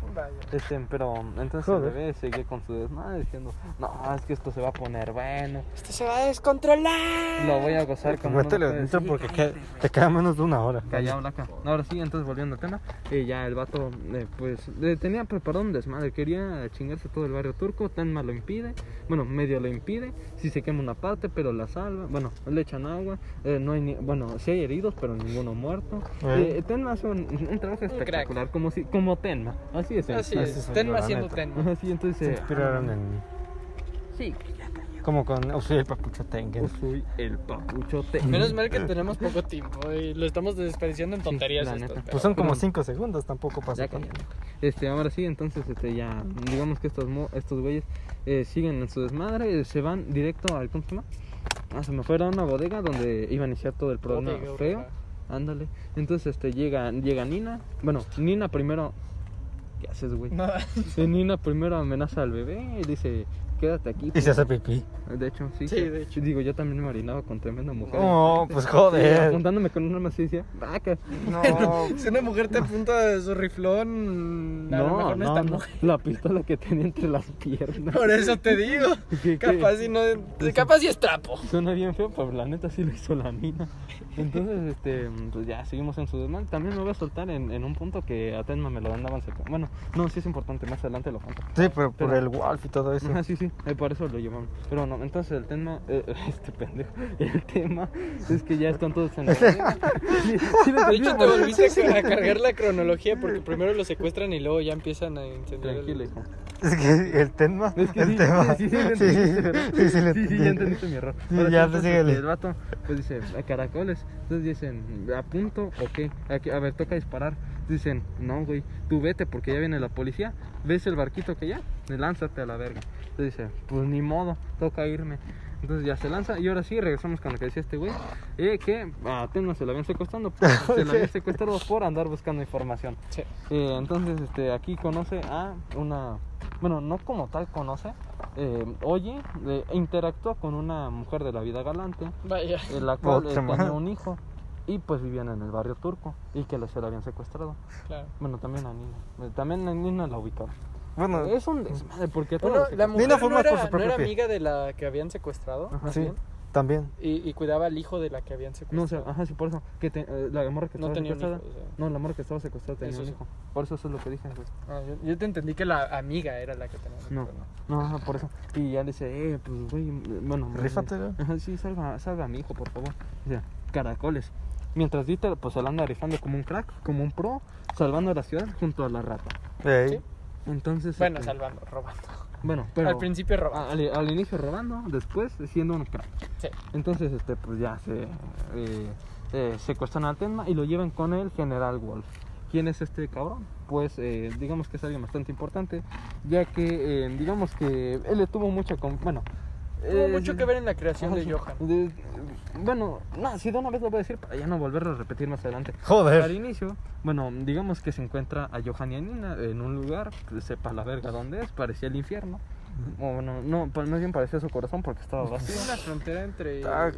Este, pero entonces Joder. el bebé seguía con su desmadre diciendo, no, es que esto se va a poner bueno, Esto se va a descontrolar. lo voy a gozar como no Métele ustedes". dentro porque que- te queda menos de una hora. Callado, Blanca. Ahora sí, entonces volviendo al tema, eh, ya el vato, eh, pues, eh, tenía preparado un desmadre, quería chingarse todo el barrio turco, Tenma lo impide, bueno, medio lo impide, si se quema una parte, pero la salva, bueno, le echan agua, eh, no hay ni, bueno, sí hay heridos, pero ninguno muerto. Eh. Eh, Tenma hace un, un trabajo espectacular, como si, como Tenma, así es. Así Así es. Tenma neta. Tenma. Así, entonces, Se eh, inspiraron en mí. Sí. Como con oh, soy el papucho Tengen. soy el papuchote. Menos mal que tenemos poco tiempo y lo estamos desperdiciando en tonterías. la esto, neta. pero- Pues son como Pero- 5 segundos, tampoco pasa tanto. Este, ahora sí, entonces, este, ya, digamos que estos, mo- estos güeyes eh, siguen en su desmadre, eh, se van directo al, ¿cómo se llama? Ah, se me fueron a una bodega donde iba a iniciar todo el problema Bodega, feo. Ándale. Entonces, este, llega, llega Nina. Bueno, Nina primero. ¿Qué haces, güey? Nada. Nina primero amenaza al bebé y dice, quédate aquí. Y se hace pues". pipí. De hecho, sí. Sí, de hecho. Digo, yo también me marinaba con tremenda mujer. Oh, pues Sí, joder. apuntándome con una masilla. Vaca. No, Si una mujer te apunta de su riflón, a lo No, mejor no, no, está no. mujer. La pistola que tenía entre las piernas. Por eso te digo. ¿Qué- qué? Capaz si no. Capaz si es trapo. Suena bien feo, pero la neta sí lo hizo la mina. Entonces, este, pues ya seguimos en su desmadre. También me voy a soltar en, en un punto que a Tenma me lo andaban sacando. Bueno, no, sí es importante, más adelante lo cuento. Sí, pero por el Wolf y todo eso. Ajá, sí, sí, eh, por eso lo llevamos. Pero no, entonces el tema, eh, este pendejo, el tema es que ya están todos en la. Sí, sí De hecho, te volviste a ca- a cargar la cronología porque primero lo secuestran y luego ya empiezan a incendiar. el- Tranquilo, hijo. Es que el tema. Es que el sí, tema. sí, sí, sí, sí, sí, sí, sí, sí, sí, ya entendiste mi error. Sí, Ahora ya, sí, pues, síguele. El vato, pues dice, ¿a caracoles? Entonces dicen, ¿a punto o qué? ¿A, qué? a ver, toca disparar. Dicen, no, güey, tú vete porque ya viene la policía. ¿Ves el barquito que ya? Lánzate a la verga. Entonces dice, pues ni modo, toca irme. Entonces ya se lanza y ahora sí regresamos con lo que decía este güey, eh, que a Tenma se la habían secuestrado, se la habían secuestrado por andar buscando información. Sí. Eh, entonces, este, aquí conoce a una, bueno, no como tal conoce, eh, oye, eh, interactúa con una mujer de la vida galante, Vaya. en la cual eh, tenía un hijo y pues vivían en el barrio turco y que se la habían secuestrado. Claro. Bueno, también a Nina, eh, también a Nina la ubicaron. Bueno, Es un desmadre porque Bueno, que- la mujer fue no más por era, su no propio era pie. amiga de la que habían secuestrado. Ajá. sí, bien, también. y, y cuidaba al hijo de la que habían No, o secuestrado. sea, ajá, sí, por eso, que te- eh, la morra que No estaba tenía un secuestrada, hijo, o sea. no, la morra que estaba secuestrada tenía Eso un sí. hijo, por eso eso es lo que güey. Ah, yo, yo te entendí que la amiga era la que tenía. No, pero no, ajá, por eso. Y ya le dice, eh, pues, güey, bueno. Ajá, sí, salva, salva a mi hijo, por favor. Dice, caracoles. Mientras Dieter, pues, él anda rifando como un crack, como un pro, salvando a la ciudad junto a la rata. Ey. Sí. Entonces, Bueno, este, salvando, robando. bueno, pero Al principio robando. al, al inicio robando, después siendo un crack. Sí. Entonces, este, pues ya se eh, eh, secuestran al Tenma y lo llevan con el General Wolf. ¿Quién es este cabrón? Pues eh, digamos que es alguien bastante importante, ya que eh, digamos que él le tuvo mucha... Bueno, Tuvo eh, mucho que ver en la creación de sí. Johan. De- bueno, no, si de una vez lo voy a decir para ya no volverlo a repetir más adelante. Al Joder. inicio, bueno, digamos que se encuentra a Johan y a Nina en un lugar, sepa la verga dónde es, parecía el infierno. O bueno, no, pues, más bien parecía su corazón porque estaba vacío. Es una frontera entre. Ah,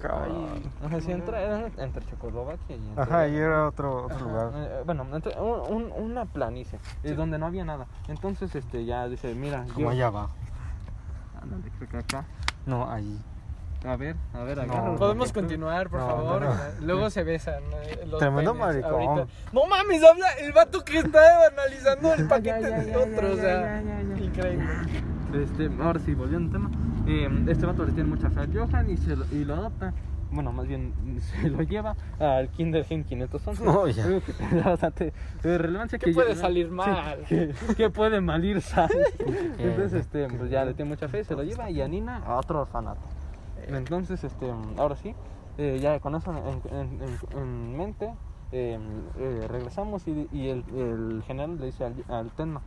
Ajá, sí, era entre Checoslovaquia y entre- Ajá, y era otro, otro Ajá, lugar. eh, bueno, entre- un- un- una planicie, eh, donde no había nada. Entonces, este, ya dice, mira, Como yo... allá abajo. Ándale, creo que acá. No, allí. A ver, a ver, No. Podemos continuar, por No, favor. no, no. Luego se besan. eh, los Tremendo penes maricón. ahorita. No mames, habla el vato que está analizando el paquete ya, de ya, otro. ya, o sea, ya, ya, ya. increíble. Este, ahora sí, volviendo al tema. eh, este vato le tiene mucha fe a Johan y, se lo, y lo adopta. Bueno, más bien se lo lleva al Kinder Gen 511. No, ya. Que tiene bastante de relevancia. ¿Qué que puede ya- salir sí, mal? que, que puede mal ir sal. Entonces, este, pues ya le tiene mucha fe, se lo lleva y a Nina a otro orfanato. Entonces, este, ahora sí, eh, ya con eso en, en- en- en mente, eh, eh, regresamos y, y el, el general le dice al, al Tenma,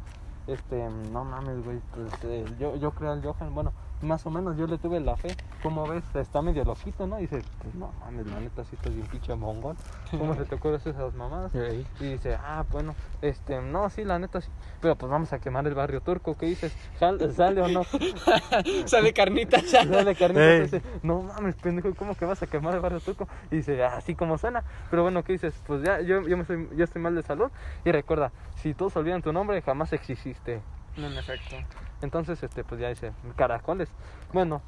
este, no mames, güey, pues eh, yo, yo creo al Johan, bueno, más o menos yo le tuve la fe, como ves, está medio loquito, ¿no? Y dice, pues no mames, la neta sí estás bien pinche mongol, ¿cómo se te ocurren esas mamadas? Y dice, ah, bueno, este, no, sí, la neta sí, pero pues vamos a quemar el barrio turco, ¿qué dices? ¿Sal- ¿Sale o no? Sale carnita ya. Dale carnita, Ey. dice, no mames, pendejo, ¿cómo que vas a quemar el barrio turco? Y dice, así como suena. Pero bueno, ¿qué dices? Pues ya, yo, yo, me estoy, yo estoy mal de salud. Y recuerda, si todos olvidan tu nombre, jamás exististe. En efecto. Entonces, este, pues ya dice, caracoles. Bueno,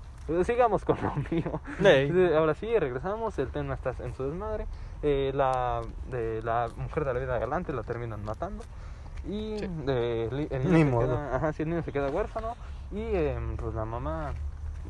sigamos con lo mío. Ahora sí, regresamos, el tema está en su desmadre. Eh, la, de la mujer de la vida galante la terminan matando. Y Sí. eh, li- el niño Ni modo. queda- ajá, sí, el niño se queda huérfano. Y eh, pues la mamá,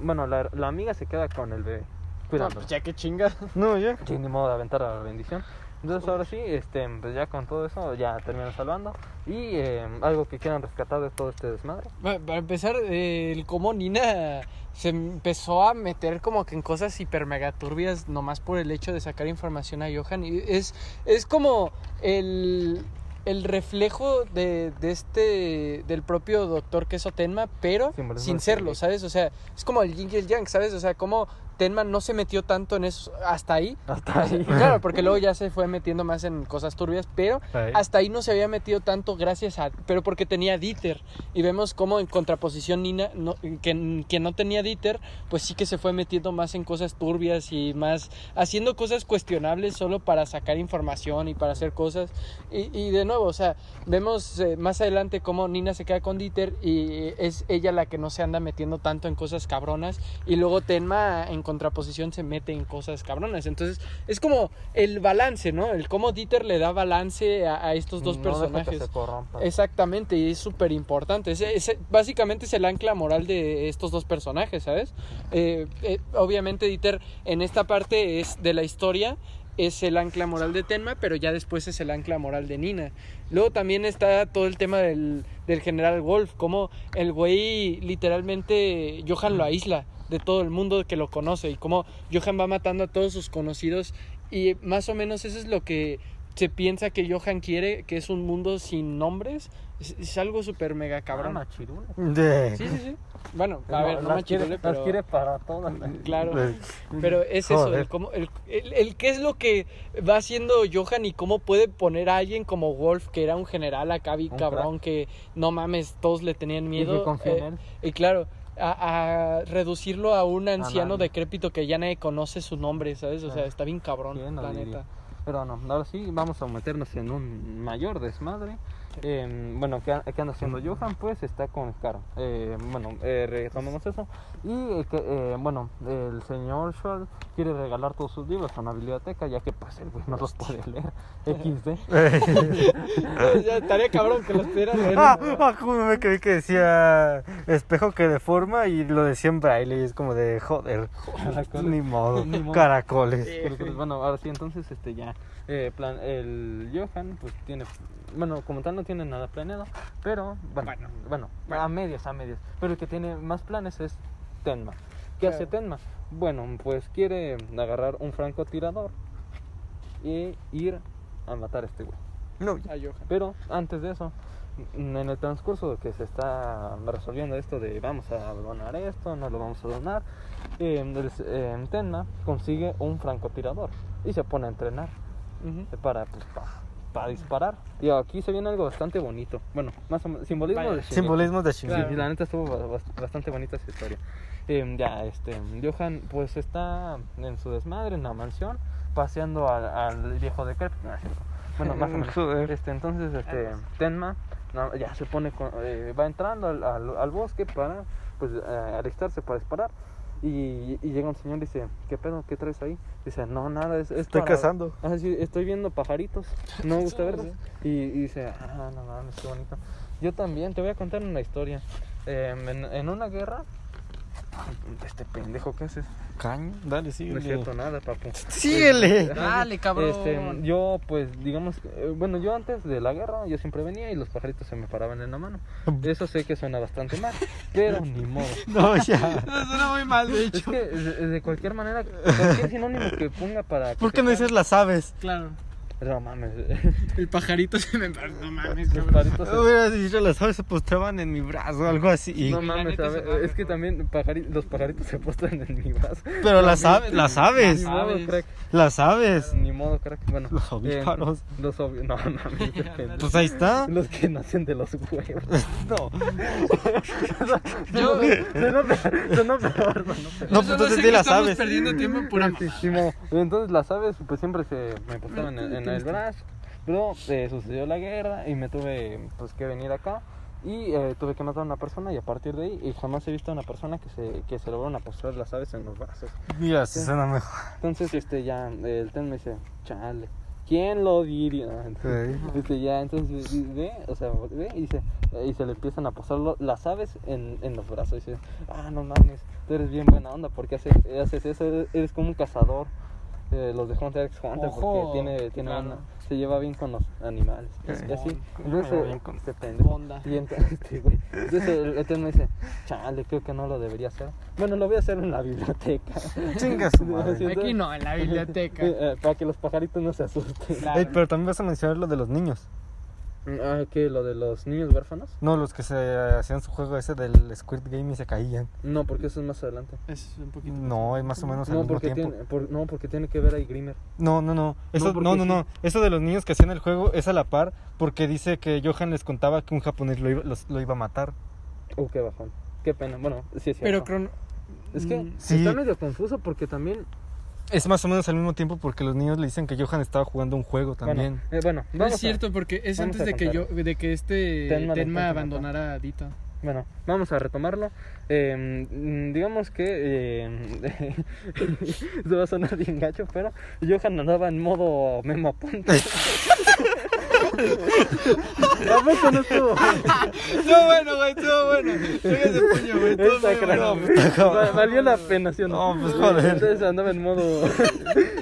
bueno, la, la amiga se queda con el bebé, No, cuidando. pues ya que chinga. No, ya. Sí, ni modo de aventar a la bendición. Entonces ahora sí, este, pues ya con todo eso ya terminan salvando. Y eh, algo que quieran rescatar de todo este desmadre. Para empezar, eh, el cómo Nina se empezó a meter como que en cosas hiper mega turbias nomás por el hecho de sacar información a Johan. Y es, es como el, el reflejo de, de este, del propio doctor que es Otenma, pero sin serlo. ¿sabes? O sea, es como el yin y el yang, ¿sabes? O sea, como Tenma no se metió tanto en eso hasta ahí. Hasta ahí. Claro, porque luego ya se fue metiendo más en cosas turbias, pero Ahí. hasta ahí no se había metido tanto gracias a, pero porque tenía Dieter. Y vemos cómo en contraposición Nina, no, que, que no tenía Dieter, pues sí que se fue metiendo más en cosas turbias y más haciendo cosas cuestionables solo para sacar información y para hacer cosas. Y, y de nuevo, o sea, vemos eh, más adelante cómo Nina se queda con Dieter y es ella la que no se anda metiendo tanto en cosas cabronas. Y luego Tenma en contraposición se mete en cosas cabronas. Entonces es como el balance, ¿no? El cómo Dieter le da balance a, a estos dos No deja que personajes. se. Exactamente, y es súper importante. Ese- básicamente es el ancla moral de estos dos personajes, ¿sabes? Eh, eh, obviamente Dieter en esta parte es de la historia es el ancla moral de Tenma, pero ya después es el ancla moral de Nina. Luego también está todo el tema del, del general Wolf, como el güey literalmente Johan lo aísla de todo el mundo que lo conoce y como Johan va matando a todos sus conocidos y más o menos eso es lo que se piensa que Johan quiere, que es un mundo sin nombres. Es, es algo súper mega Ah, cabrón. machirula. De- Sí, sí, sí. Bueno, a ver, no las machirule, quiere, pero... las quiere para todas. Claro. de- Pero es eso, el, cómo- el, el- el qué es lo que va haciendo Johan y cómo puede poner a alguien como Wolf, que era un general acá, Un cabrón, que no mames, todos le tenían miedo. en eh, él. y claro, a, a reducirlo a un anciano nadie. decrépito que ya nadie conoce su nombre, ¿sabes? O sea, Claro. está bien cabrón, ¿Quién lo la diría? neta. Pero no, ahora sí vamos a meternos en un mayor desmadre. Eh, bueno, ¿qué, qué anda haciendo Johan? Pues está con Caro. Eh, bueno, eh, retomemos eso. Y eh, que, eh, bueno, el señor Schwal quiere regalar todos sus libros a una biblioteca, ya que pues el güey no los puede leer. XD. Estaría cabrón que los pudieran leer. Ah, ah, como me quedé que decía espejo que deforma y lo decía en braille y es como de joder, Caracoles. ni modo, Ni modo. caracoles. Pero, pues, bueno, ahora sí, entonces este ya eh, plan, el Johan pues tiene bueno, como tal no tiene nada planeado, pero bueno, Bueno. bueno, Bueno. a medias, a medias. Pero el que tiene más planes es Tenma. ¿Qué Claro. hace Tenma? Bueno, pues quiere agarrar un francotirador y ir a matar a este güey. No. Pero antes de eso, en el transcurso de que se está resolviendo esto de vamos a donar esto, no lo vamos a donar, eh, el- eh, Tenma consigue un francotirador y se pone a entrenar Ujú. para, pues, para disparar. Y aquí se viene algo bastante bonito. Bueno, más o menos, simbolismo Vaya. de simbolismo de Sí, Shingeki. sí, la neta estuvo ba- bast- bastante bonita esa historia. Eh, ya, este, Johan pues está en su desmadre en la mansión, paseando al, al viejo de es cierto. Bueno, más o menos. Este, entonces, este, Tenma no, ya se pone, con- eh, va entrando al, al- al bosque para, pues, eh, alistarse para disparar. Y, y llega un señor y dice, ¿qué pedo? ¿Qué traes ahí? Dice, no, nada, es, es Estoy para- cazando. Ah, sí, estoy viendo pajaritos, no me gusta verlos. Y, y dice, ah, no mames, qué bonito. Yo también, te voy a contar una historia. Eh, en, en una guerra, este pendejo, ¿qué haces? Caño, dale, No síguele. es cierto nada, papu. Síguele. Dale, cabrón. Este, yo, pues, digamos, eh, bueno, yo antes de la guerra, yo siempre venía y los pajaritos se me paraban en la mano. Eso sé que suena bastante mal, pero ni modo. No, ya. Suena muy mal, de Es que de, de cualquier manera, cualquier sinónimo que ponga para. que ¿Por qué no dices las aves? Claro. No mames. El pajarito se me... No mames, Los cabrón. pajaritos se- Hubieras dicho las aves se postraban en mi brazo, algo así. No mames, es que también pajari- los pajaritos se postran en mi brazo. Pero las aves, las Ni aves, modo, Aves. crack. las aves. Ni modo, crack. Bueno, Los ovíparos. eh, los ovi- No mames. Pues ahí está. Los que nacen de los huevos. No, Yo... Sonó peor, no, Yo pues entonces que las estamos aves. perdiendo tiempo modo. Entonces las aves pues siempre se me postaban en, en el brazo. Pero eh, sucedió la guerra y me tuve pues que venir acá. Y eh, tuve que matar a una persona y a partir de ahí y jamás he visto a una persona que se, que se lograron apostrar las aves en los brazos. Suena mejor. Entonces este ya el ten me dice, chale, ¿quién lo diría? Entonces, Sí. este, ya, entonces ve, o sea, ve y se, y se le empiezan a posar lo- las aves en, en los brazos. Y dice, ah, no mames, tú eres bien buena onda porque haces, haces eso, eres, eres como un cazador. Eh, los de Hunter x Hunter, Ojo, porque tiene, tiene claro. una- se lleva bien con los animales. Es y así. Entonces, este pendejo. Y entonces, este, entonces el, dice, chale, creo que no lo debería hacer. Bueno, lo voy a hacer en la biblioteca. Chinga su madre. Así, entonces- Aquí no, en la biblioteca. Eh, para que los pajaritos no se asusten. Claro. Pero también vas a mencionar lo de los niños. Ah, ¿qué? ¿Lo de los niños huérfanos? No, los que se hacían su juego ese del Squid Game y se caían. No, porque eso es más adelante. Es un poquito. No, es más o menos al No mismo porque, tiempo. tiene, por- no, porque tiene que ver ahí Grimer. No, no, no. Eso, no, no, sí. no. Eso de los niños que hacían el juego es a la par porque dice que Johan les contaba que un japonés lo iba, los- lo iba a matar. Uh, qué bajón. Qué pena. Bueno, sí es Pero cierto. crono... Es que Mm, Sí. está medio confuso porque también... Es más o menos al mismo tiempo porque los niños le dicen que Johan estaba jugando un juego también. Bueno, eh, bueno, No es cierto, porque es antes de que yo, de que este Tenma abandonara a Dita. Bueno, vamos a retomarlo. Eh, mm, digamos que... Eh, se va a sonar bien gacho, pero Johan andaba en modo memo apunte. ¿A poco no estuvo? Estuvo bueno, güey, estuvo bueno. Fíjate, puño, güey, estuvo bueno. Va- Valió la pena, ¿sí o no? No, pues, joder. Entonces andaba en modo.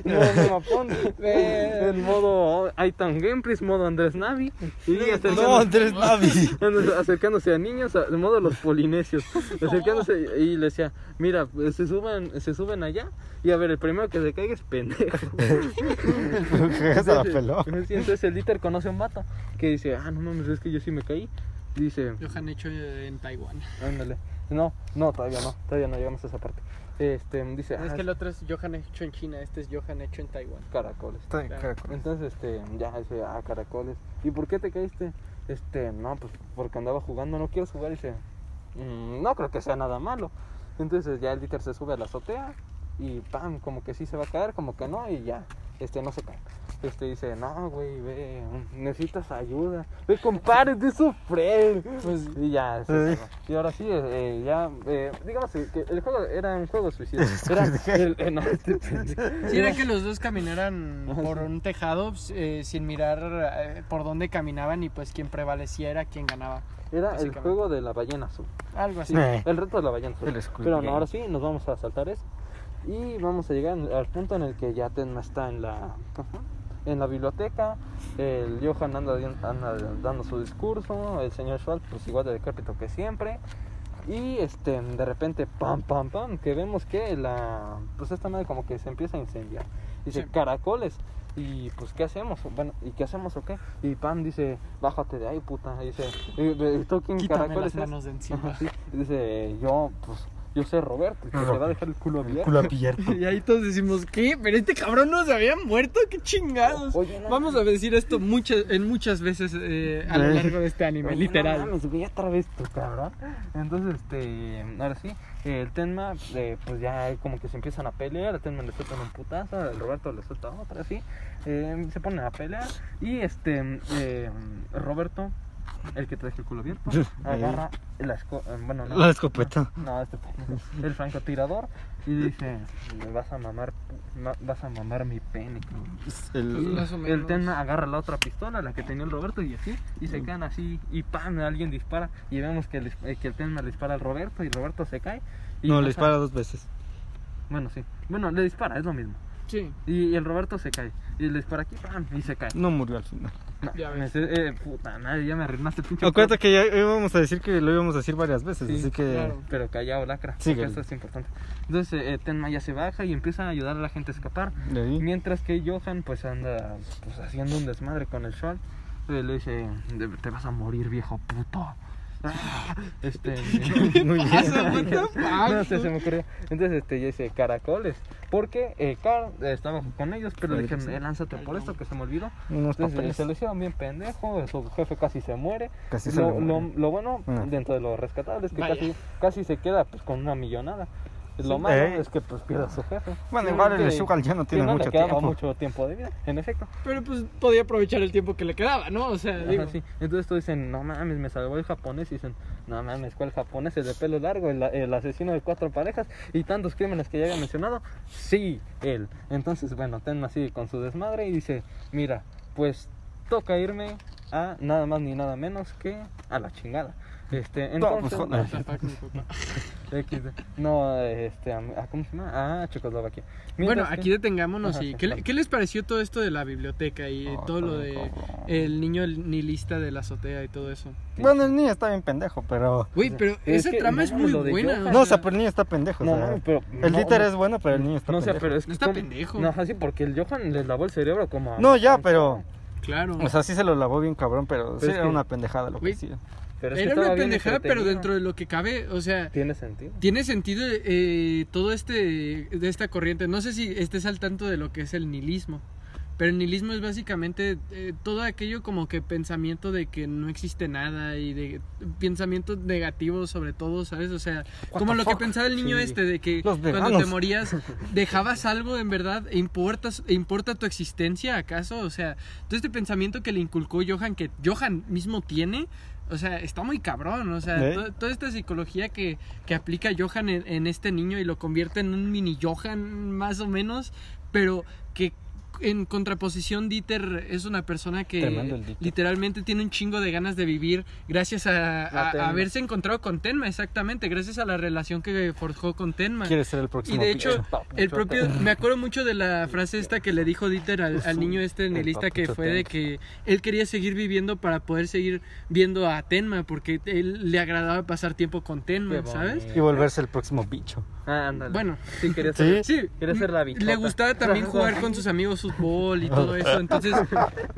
modo Memo Apunte, En modo Aitan Gameplays, modo Andrés Navi. Y No, Andrés Navi. Acercándose a niños, de modo los polinesios, acercándose y le decía, mira, pues, se suben, se suben allá y a ver, el primero que se caiga es pendejo. Juegas a la pelota. Sí, entonces el Dieter conoce a un vato que dice, ah, no mames, es que yo sí me caí. Dice, Johan hecho en Taiwán. ándale, no, no, todavía no, todavía no llegamos a esa parte. Este, dice, Es ah, que el otro es Johan hecho en China, este es Johan hecho en Taiwán. caracoles. Está- caracoles. Entonces, este, ya dice, ah, caracoles. ¿Y por qué te caíste? Este, no, pues porque andaba jugando, no quieres jugar. Y dice, "Mm, no creo que sea nada malo. Entonces ya el Dieter se sube a la azotea y pam, como que sí se va a caer, como que no, y ya, este, no se cae. Este dice, no, güey, ve, necesitas ayuda. Ve, compadre, de sufrir. Pues, Y ya, se Sí. Y ahora sí, eh, ya, eh, digamos que el juego era un juego suicida. Era, el- eh, no, este pendejo. Si era que los dos caminaran por sí. un tejado eh, sin mirar eh, por dónde caminaban y pues quién prevaleciera, quién ganaba. Era el juego de la ballena azul. Algo así. Eh. El reto de la ballena azul. Pero no, ahora sí, nos vamos a saltar eso. Y vamos a llegar al punto en el que ya Tenma está en la, en la biblioteca. El Johan anda, anda dando su discurso. El señor Schwartz, pues igual de decrépito que siempre. Y este, de repente, pam, pam, pam, que vemos que la. Pues esta madre como que se empieza a incendiar. Dice, Sí. caracoles. Y pues, ¿qué hacemos? Bueno, ¿y qué hacemos o qué? Y pam dice, bájate de ahí, puta. Y dice, "Eh, eh, ¿tú quién Quítame caracoles las es?" manos de encima. Sí. Y dice, yo, pues, yo sé Roberto, que se va a dejar el culo abierto. Culo abierto. Y ahí todos decimos, ¿qué? Pero este cabrón no se había muerto, qué chingados. Oye, no, Vamos a decir esto muchas, en muchas veces eh, a lo Eh. largo de este anime, Oye, literal. No mames, güey, otra vez tu cabrón. Entonces, este, ahora sí, el Tenma, eh, pues ya como que se empiezan a pelear. El Tenma le suelta un putazo, el Roberto le suelta otra, así. Eh, se ponen a pelear. Y este, eh, Roberto, el que te deja el culo abierto, agarra la esco eh, bueno, no, La escopeta. No, este. El francotirador y dice, "Me vas a mamar, ma- vas a mamar mi pene. cabrón". El, El agarra la otra pistola, la que tenía el Roberto, y así, y se caen así, y ¡pam! alguien dispara, y vemos que el, eh, que el Tenma le dispara al Roberto, y Roberto se cae. Y no, pasa- le dispara dos veces. Bueno, sí. Bueno, le dispara, es lo mismo. Sí, Y el Roberto se cae, y le dispara aquí, ¡pam! y se cae. No murió al final. No, Ya ves. eh, puta madre, ya me arruinaste el pinche. Acuérdate que ya íbamos a decir que lo íbamos a decir varias veces, Sí, así que... claro. Pero callado, lacra. Sí, porque que- esto es importante. Entonces, eh, Tenma ya se baja y empieza a ayudar a la gente a escapar. Mientras que Johan pues anda pues, haciendo un desmadre con el Schwal. Eh, le dice, "De- te vas a morir viejo puto. Este Muy pasa, bien. no sé, se me ocurrió. Entonces este ya dice caracoles. Porque eh, Carl eh, estaba con ellos, pero le dijeron, eh, lánzate por esto que se me olvidó. Unos Entonces papeles. se lo hicieron bien pendejo, su jefe casi se muere. Casi se lo, le lo, lo bueno, Ah. dentro de lo rescatable, es que Vaya. casi, casi se queda pues con una millonada. Lo malo Eh. es que pues pierde a su jefe. Bueno, igual el Sugal ya no tiene no le mucho quedaba tiempo. mucho tiempo de vida, en efecto. pero pues podía aprovechar el tiempo que le quedaba, ¿no? O sea, Ajá, digo, sí. Entonces todos dicen, no mames, me salvó el japonés. Y dicen, no mames, ¿cuál japonés? El de pelo largo, el, el asesino de cuatro parejas y tantos crímenes que ya había mencionado. Sí, él. Entonces, bueno, Tenma sigue con su desmadre y dice, mira, pues toca irme a nada más ni nada menos que a la chingada. Este, No, entonces, pues, no. XD. No, este, ah, ¿cómo se llama? Ah, Checoslovaquia. Bueno, aquí detengámonos Ajá, y ¿qué, le- vale. qué les pareció todo esto de la biblioteca y Oh, todo lo de el niño nihilista de la azotea y todo eso? Bueno, el niño está bien pendejo, pero... Güey, pero Es esa que, trama no es muy buena. No, o sea, pero el niño está pendejo. No, o sea, pero. el no. es bueno, pero el niño está No, o sea, pendejo. pero es que. No está como- pendejo. No, así porque el Johan le lavó el cerebro como. a- No, ya, pero... Claro. O sea, sí se lo lavó bien cabrón, pero, sí era que- una pendejada lo que Güey, hacía. Pero es que Era una pendejada, pero dentro de lo que cabe, o sea, Tiene sentido. tiene sentido eh, todo este de esta corriente. No sé si estés al tanto de lo que es el nihilismo. Pero el nihilismo es básicamente eh, todo aquello como que pensamiento de que no existe nada y de pensamientos negativos sobre todo, ¿sabes? O sea, como the lo que fuck? pensaba el niño Sí. este de que cuando te morías dejabas algo en verdad, ¿E importas, e importa tu existencia acaso? O sea, todo este pensamiento que le inculcó Johan, que Johan mismo tiene, o sea, está muy cabrón, o sea, ¿Eh? to- toda esta psicología que, que aplica Johan en, en este niño y lo convierte en un mini Johan más o menos, pero que en contraposición Dieter es una persona que literalmente tiene un chingo de ganas de vivir gracias a, haberse encontrado con Tenma, exactamente, gracias a la relación que forjó con Tenma. Quiere ser el Y próximo de hecho, el propio, me acuerdo mucho de la frase esta que le dijo Dieter al, al niño este El nihilista que fue de que él quería seguir viviendo para poder seguir viendo a Tenma, porque él le agradaba pasar tiempo con Tenma, ¿sabes? Y volverse el próximo bicho. Ah, ándale. Bueno, sí, quería ser. Sí, Quería ser la bichota. le gustaba también jugar con sus amigos fútbol y todo eso. Entonces,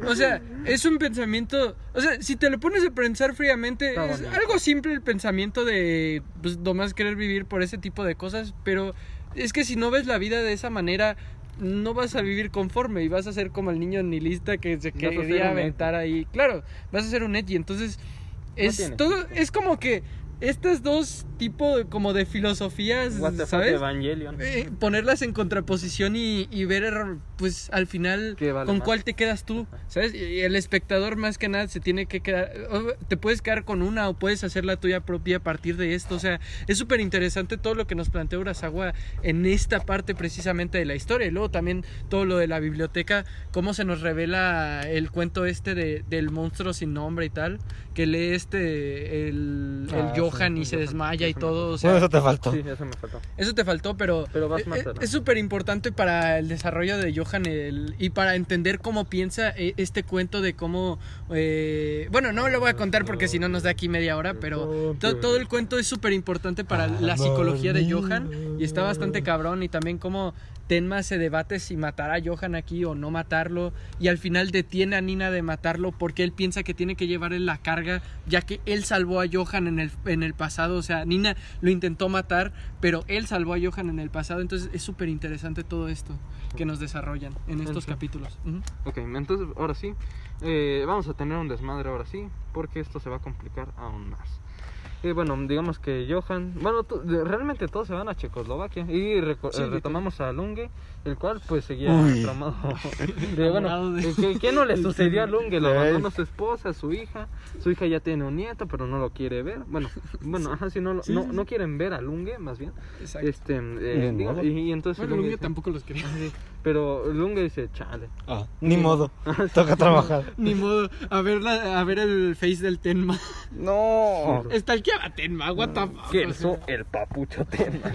o sea, es un pensamiento. O sea, si te lo pones a pensar fríamente, es algo simple el pensamiento de, pues, nomás querer vivir por ese tipo de cosas. Pero es que si no ves la vida de esa manera. No vas a vivir conforme y vas a ser como el niño nihilista que se quería aventar ahí. Claro, vas a ser un edgy. Entonces, es tiene todo. Es como que estas dos tipos como de filosofías, What the fuck, ¿sabes? Evangelion. eh, ponerlas en contraposición y, y ver pues al final ¿Qué vale con más? cuál te quedas tú, ¿sabes? Y el espectador más que nada se tiene que quedar, te puedes quedar con una o puedes hacer la tuya propia a partir de esto, o sea, es súper interesante todo lo que nos plantea Urasawa en esta parte precisamente de la historia y luego también todo lo de la biblioteca, cómo se nos revela el cuento este de, del monstruo sin nombre y tal, que lee este, el, el Ah, sí, Johan y se desmaya y todo, o sea, Bueno, eso te faltó. Sí, eso me faltó. eso te faltó, pero, Pero vas eh, más eh, es súper importante para el desarrollo de Johan el- y para entender cómo piensa eh, este cuento de cómo... eh, bueno, no lo voy a contar porque si no nos da aquí media hora, pero to- todo el cuento es súper importante para la psicología de Johan y está bastante cabrón y también cómo Tenma se debate si matar a Johan aquí o no matarlo y al final detiene a Nina de matarlo porque él piensa que tiene que llevarle la carga ya que él salvó a Johan en el, en el pasado, o sea, Nina lo intentó matar, pero él salvó a Johan en el pasado, entonces es súper interesante todo esto que nos desarrollan en estos Sí. capítulos. Ok, entonces ahora sí, eh, vamos a tener un desmadre ahora sí, porque esto se va a complicar aún más. Eh, bueno, digamos que Johan, bueno, realmente todos se van a Checoslovaquia. Y Sí, eh, retomamos a Lunge, el cual pues seguía de, bueno, ¿qué, qué no le sucedió a Lunge? Lo abandonó su esposa, su hija, su hija ya tiene un nieto, pero no lo quiere ver. Bueno, bueno, ajá, sí, no, lo- no, no quieren ver a Lunge, más bien. Exacto. Este, eh, modo. y, y entonces Bueno, Lunge tampoco los quería. Sí, Pero Lunge dice, chale. Ah, ni modo. Toca trabajar. Ni modo, a ver, la- a ver el face del Tenma. No. Estalqueaba Tenma, what the fuck. que el, papucho tema.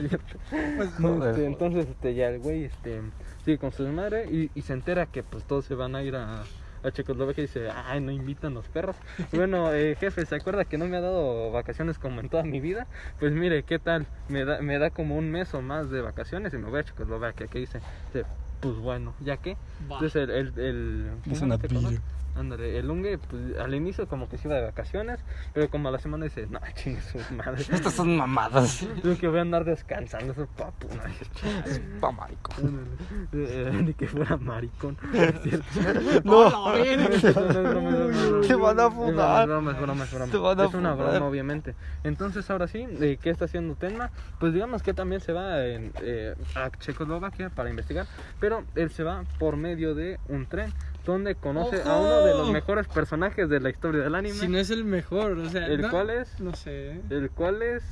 Joder. Este, entonces este ya el güey este sigue con su madre y, y se entera que pues todos se van a ir a, a Checoslovaquia y dice ay no invitan los perros bueno eh, jefe se acuerda que no me ha dado vacaciones como en toda mi vida pues mire qué tal me da me da como un mes o más de vacaciones y me voy a Checoslovaquia que dice Dice, pues bueno ya que Va. entonces el el, el Es ¿cómo Ándale, el Unge, pues al inicio como que se iba de vacaciones, pero como a la semana dice, no, chingue su madre. Estas son mamadas. Tengo que voy a andar descansando, esos papu. No, Es pa' marico. Eh, Ni que fuera maricón. No. No. Te van a Es funar. broma, es broma, es broma. Te van a Es una broma, obviamente. Entonces, ahora sí, eh, ¿qué está haciendo Tenma? Pues digamos que también se va en, eh, a Checoslovaquia para investigar, pero él se va por medio de un tren donde conoce a uno de los mejores personajes de la historia del anime, Si no es el mejor, o sea. el no- cual es No sé. el cual es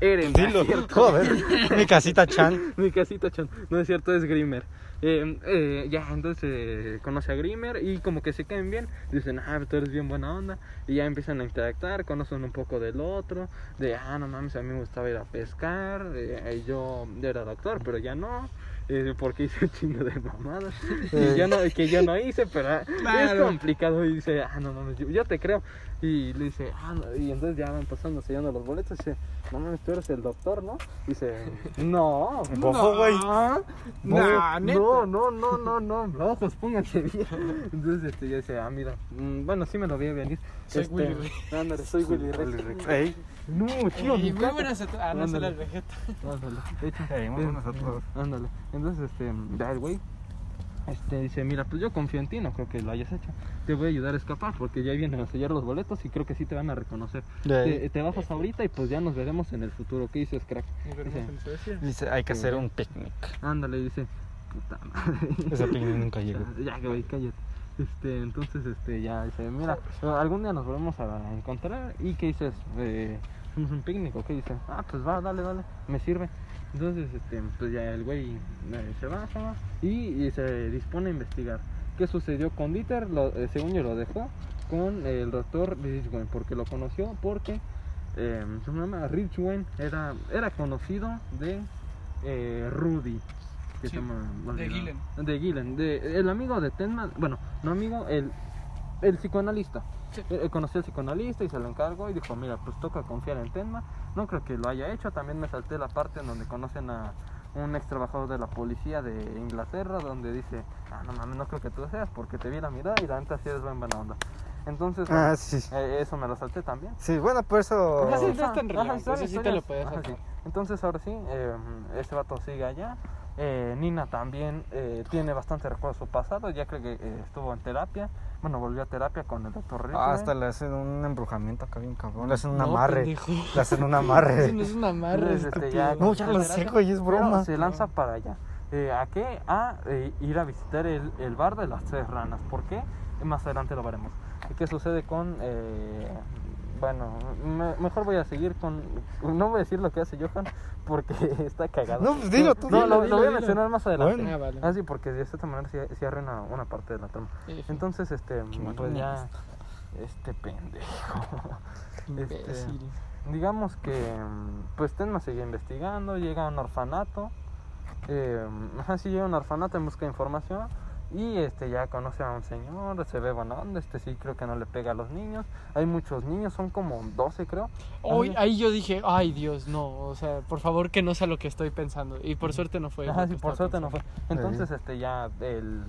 Eren. Dilo, ¿no es cierto? joder. Mi casita Chan. Mi casita, Chan. No es cierto, es Grimer. Eh, eh, ya, entonces eh, conoce a Grimer y como que se caen bien. Dicen, ah, tú eres bien buena onda. Y ya empiezan a interactuar, conocen un poco del otro. De, ah, no mames, a mí me gustaba ir a pescar. eh, yo era doctor, pero ya no. Eh, porque hice un chingo de mamadas. Y ya no, que yo no hice, pero ah, es Claro. complicado. Y dice, ah, no mames, yo, yo te creo. Y le dice, ah, no", y entonces ya van pasando, sellando los boletos. Y dice, no mames, tú eres el doctor, ¿no? Dice, no. Bofo, güey. No, Nah, no, no, no, no, no, no, ojos, pónganse bien. Entonces este, yo decía, ah, mira, mm, bueno, sí me lo vi venir. Soy Este, Willy Rex. Soy Willy Rex. No, tío, Y mi muy buenas a tu- Ah, no, Ándale. será el Vegeta. Ándale, de hecho. Eh, buenos a todos. Ándale. Entonces, este, ya el güey, este, dice, mira, pues yo confío en ti, no creo que lo hayas hecho. Te voy a ayudar a escapar porque ya vienen a sellar los boletos y creo que sí te van a reconocer. Te, te bajas ahorita y pues ya nos veremos en el futuro. ¿Qué dices, crack? Nos veremos Dice. Dice, hay que hacer un picnic. Ándale, dice, puta madre. Ese picnic nunca llegó. Ya, güey, cállate. Este, entonces, este, ya dice, mira, algún día nos volvemos a encontrar y ¿qué dices? Eh, hacemos un picnic o qué dice, ah, pues va, dale, dale, me sirve. Entonces, este, pues ya el güey eh, se va, se va y, y se dispone a investigar. ¿Qué sucedió con Dieter? Lo, eh, según yo lo dejó con el doctor Ridgway, porque lo conoció porque eh, su nombre Ridgway era, era conocido de eh, Rudy. Que Sí, se llama- de. Gillen. De Gillen, de, el amigo de Tenma, bueno, no amigo, el, el psicoanalista. Sí. Eh, eh, conoció al psicoanalista y se lo encargó y dijo, mira, pues toca confiar en Tenma. No creo que lo haya hecho. También me salté la parte en donde conocen a un ex trabajador de la policía de Inglaterra, donde dice, ah, no mames, no creo que tú seas porque te vi la mirada y la neta sí eres buen buena onda. Entonces, Ah, sí. eh, eso me lo salté también. Sí, bueno, por eso. Ajá, sí, no es Ajá, tan ajá, relevante, son eso sí te historias. lo puedes Ajá, saltar. sí. Entonces ahora sí, eh, este vato sigue allá. Eh, Nina también eh, tiene bastante recuerdo de su pasado, ya creo que eh, estuvo en terapia. Bueno, volvió a terapia con el doctor Ridgway. Ah, hasta le hacen un embrujamiento acá bien cabrón. Le hacen un No, amarre. pendejo. Le hacen un Eso amarre. no es un amarre, Entonces, este, ya- No, ya lo sé, güey, es Pero broma. se lanza para allá. Eh, ¿A qué? A eh, ir a visitar el, el bar de las tres ranas. ¿Por qué? Más adelante lo veremos. ¿Y ¿Qué sucede con.? Bueno, me- mejor voy a seguir con. No voy a decir lo que hace Johan porque está cagado. No, pues dilo tú, No, dilo, lo, lo dilo, voy a dilo. mencionar más adelante. Bueno. Ah, vale. Ah, sí, porque de esta manera sí, sí arruina una parte de la trama. Sí. Entonces, este, pues ya. Este pendejo. Este, digamos que pues Tenma sigue investigando, llega a un orfanato, eh, ajá, sí llega a un orfanato en busca de información y este ya conoce a un señor, se ve bueno, este sí creo que no le pega a los niños, hay muchos niños, son como 12 creo. Hoy, ahí yo dije, ay Dios, no, o sea, por favor que no sea lo que estoy pensando. Y por suerte no fue. Ajá, sí, por suerte no fue. Entonces este ya el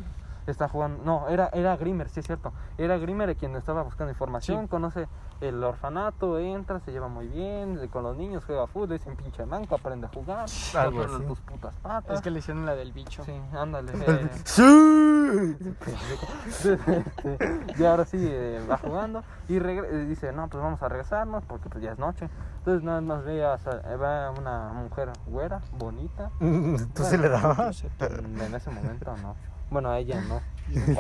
está jugando, no, era era Grimer, sí es cierto. Era Grimer quien estaba buscando información, Sí. conoce el orfanato, entra, se lleva muy bien, con los niños juega fútbol, es un pinche manco, aprende a jugar, Algo así. tus putas patas. Es que le hicieron la del bicho. Sí, ándale. eh, ¡Sí! y ahora sí eh, va jugando y eh, dice, no, pues vamos a regresarnos porque pues ya es noche. Entonces nada más ve a, eh, va una mujer güera, bonita. ¿Tú sí le dabas? En ese momento no. Bueno, a ella no.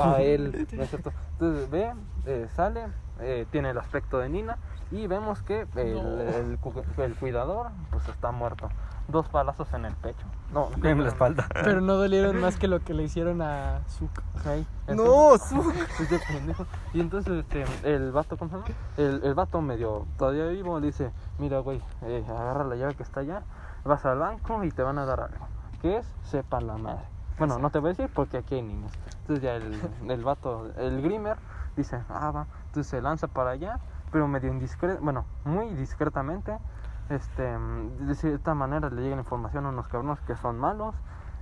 A él, ¿no es cierto? Entonces ve, eh, sale, eh, tiene el aspecto de Nina y vemos que el, No. el cu- el cuidador pues está muerto. Dos palazos en el pecho. No, En la espalda. Pero no dolieron más que lo que le hicieron a Zuko. No, pendejo. Y entonces este, el vato, ¿cómo se llama? El, el vato medio todavía vivo le dice, mira güey, eh, agarra la llave que está allá, vas al banco y te van a dar algo. ¿Qué es? Sepa la madre. Bueno, no te voy a decir porque aquí hay niños. Entonces ya el, el vato, el Grimer, dice, ah, va. Entonces se lanza para allá, pero medio indiscreto, bueno, muy discretamente. Este, de cierta manera le llega la información a unos cabrones que son malos.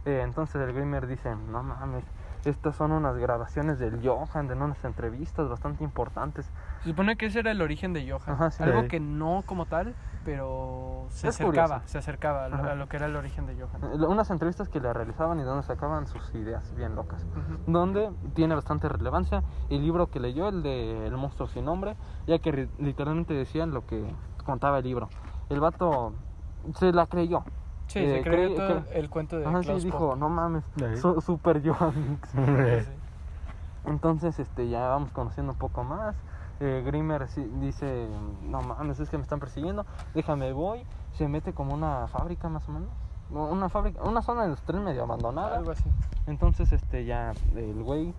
Eh, entonces el Grimer dice, no mames, estas son unas grabaciones del Johan, de unas entrevistas bastante importantes. Se supone que ese era el origen de Johan. Ajá, sí. Algo que no como tal, pero se Es acercaba, curioso. se acercaba a lo, Ajá. a lo que era el origen de Johan. Eh, Unas entrevistas que le realizaban y donde sacaban sus ideas bien locas. Donde tiene bastante relevancia el libro que leyó, el de El monstruo sin nombre, ya que literalmente decían lo que contaba el libro. El vato se la creyó. Sí, Eh, se creyó todo el cuento de Ajá, sí, dijo, no mames, su- super Johan. Entonces, este, ya vamos conociendo un poco más. Eh, Grimer dice, no mames, es que me están persiguiendo, déjame voy. se mete como una fábrica más o menos. Una fábrica, una zona industrial medio abandonada. Algo así. Entonces, este, ya el güey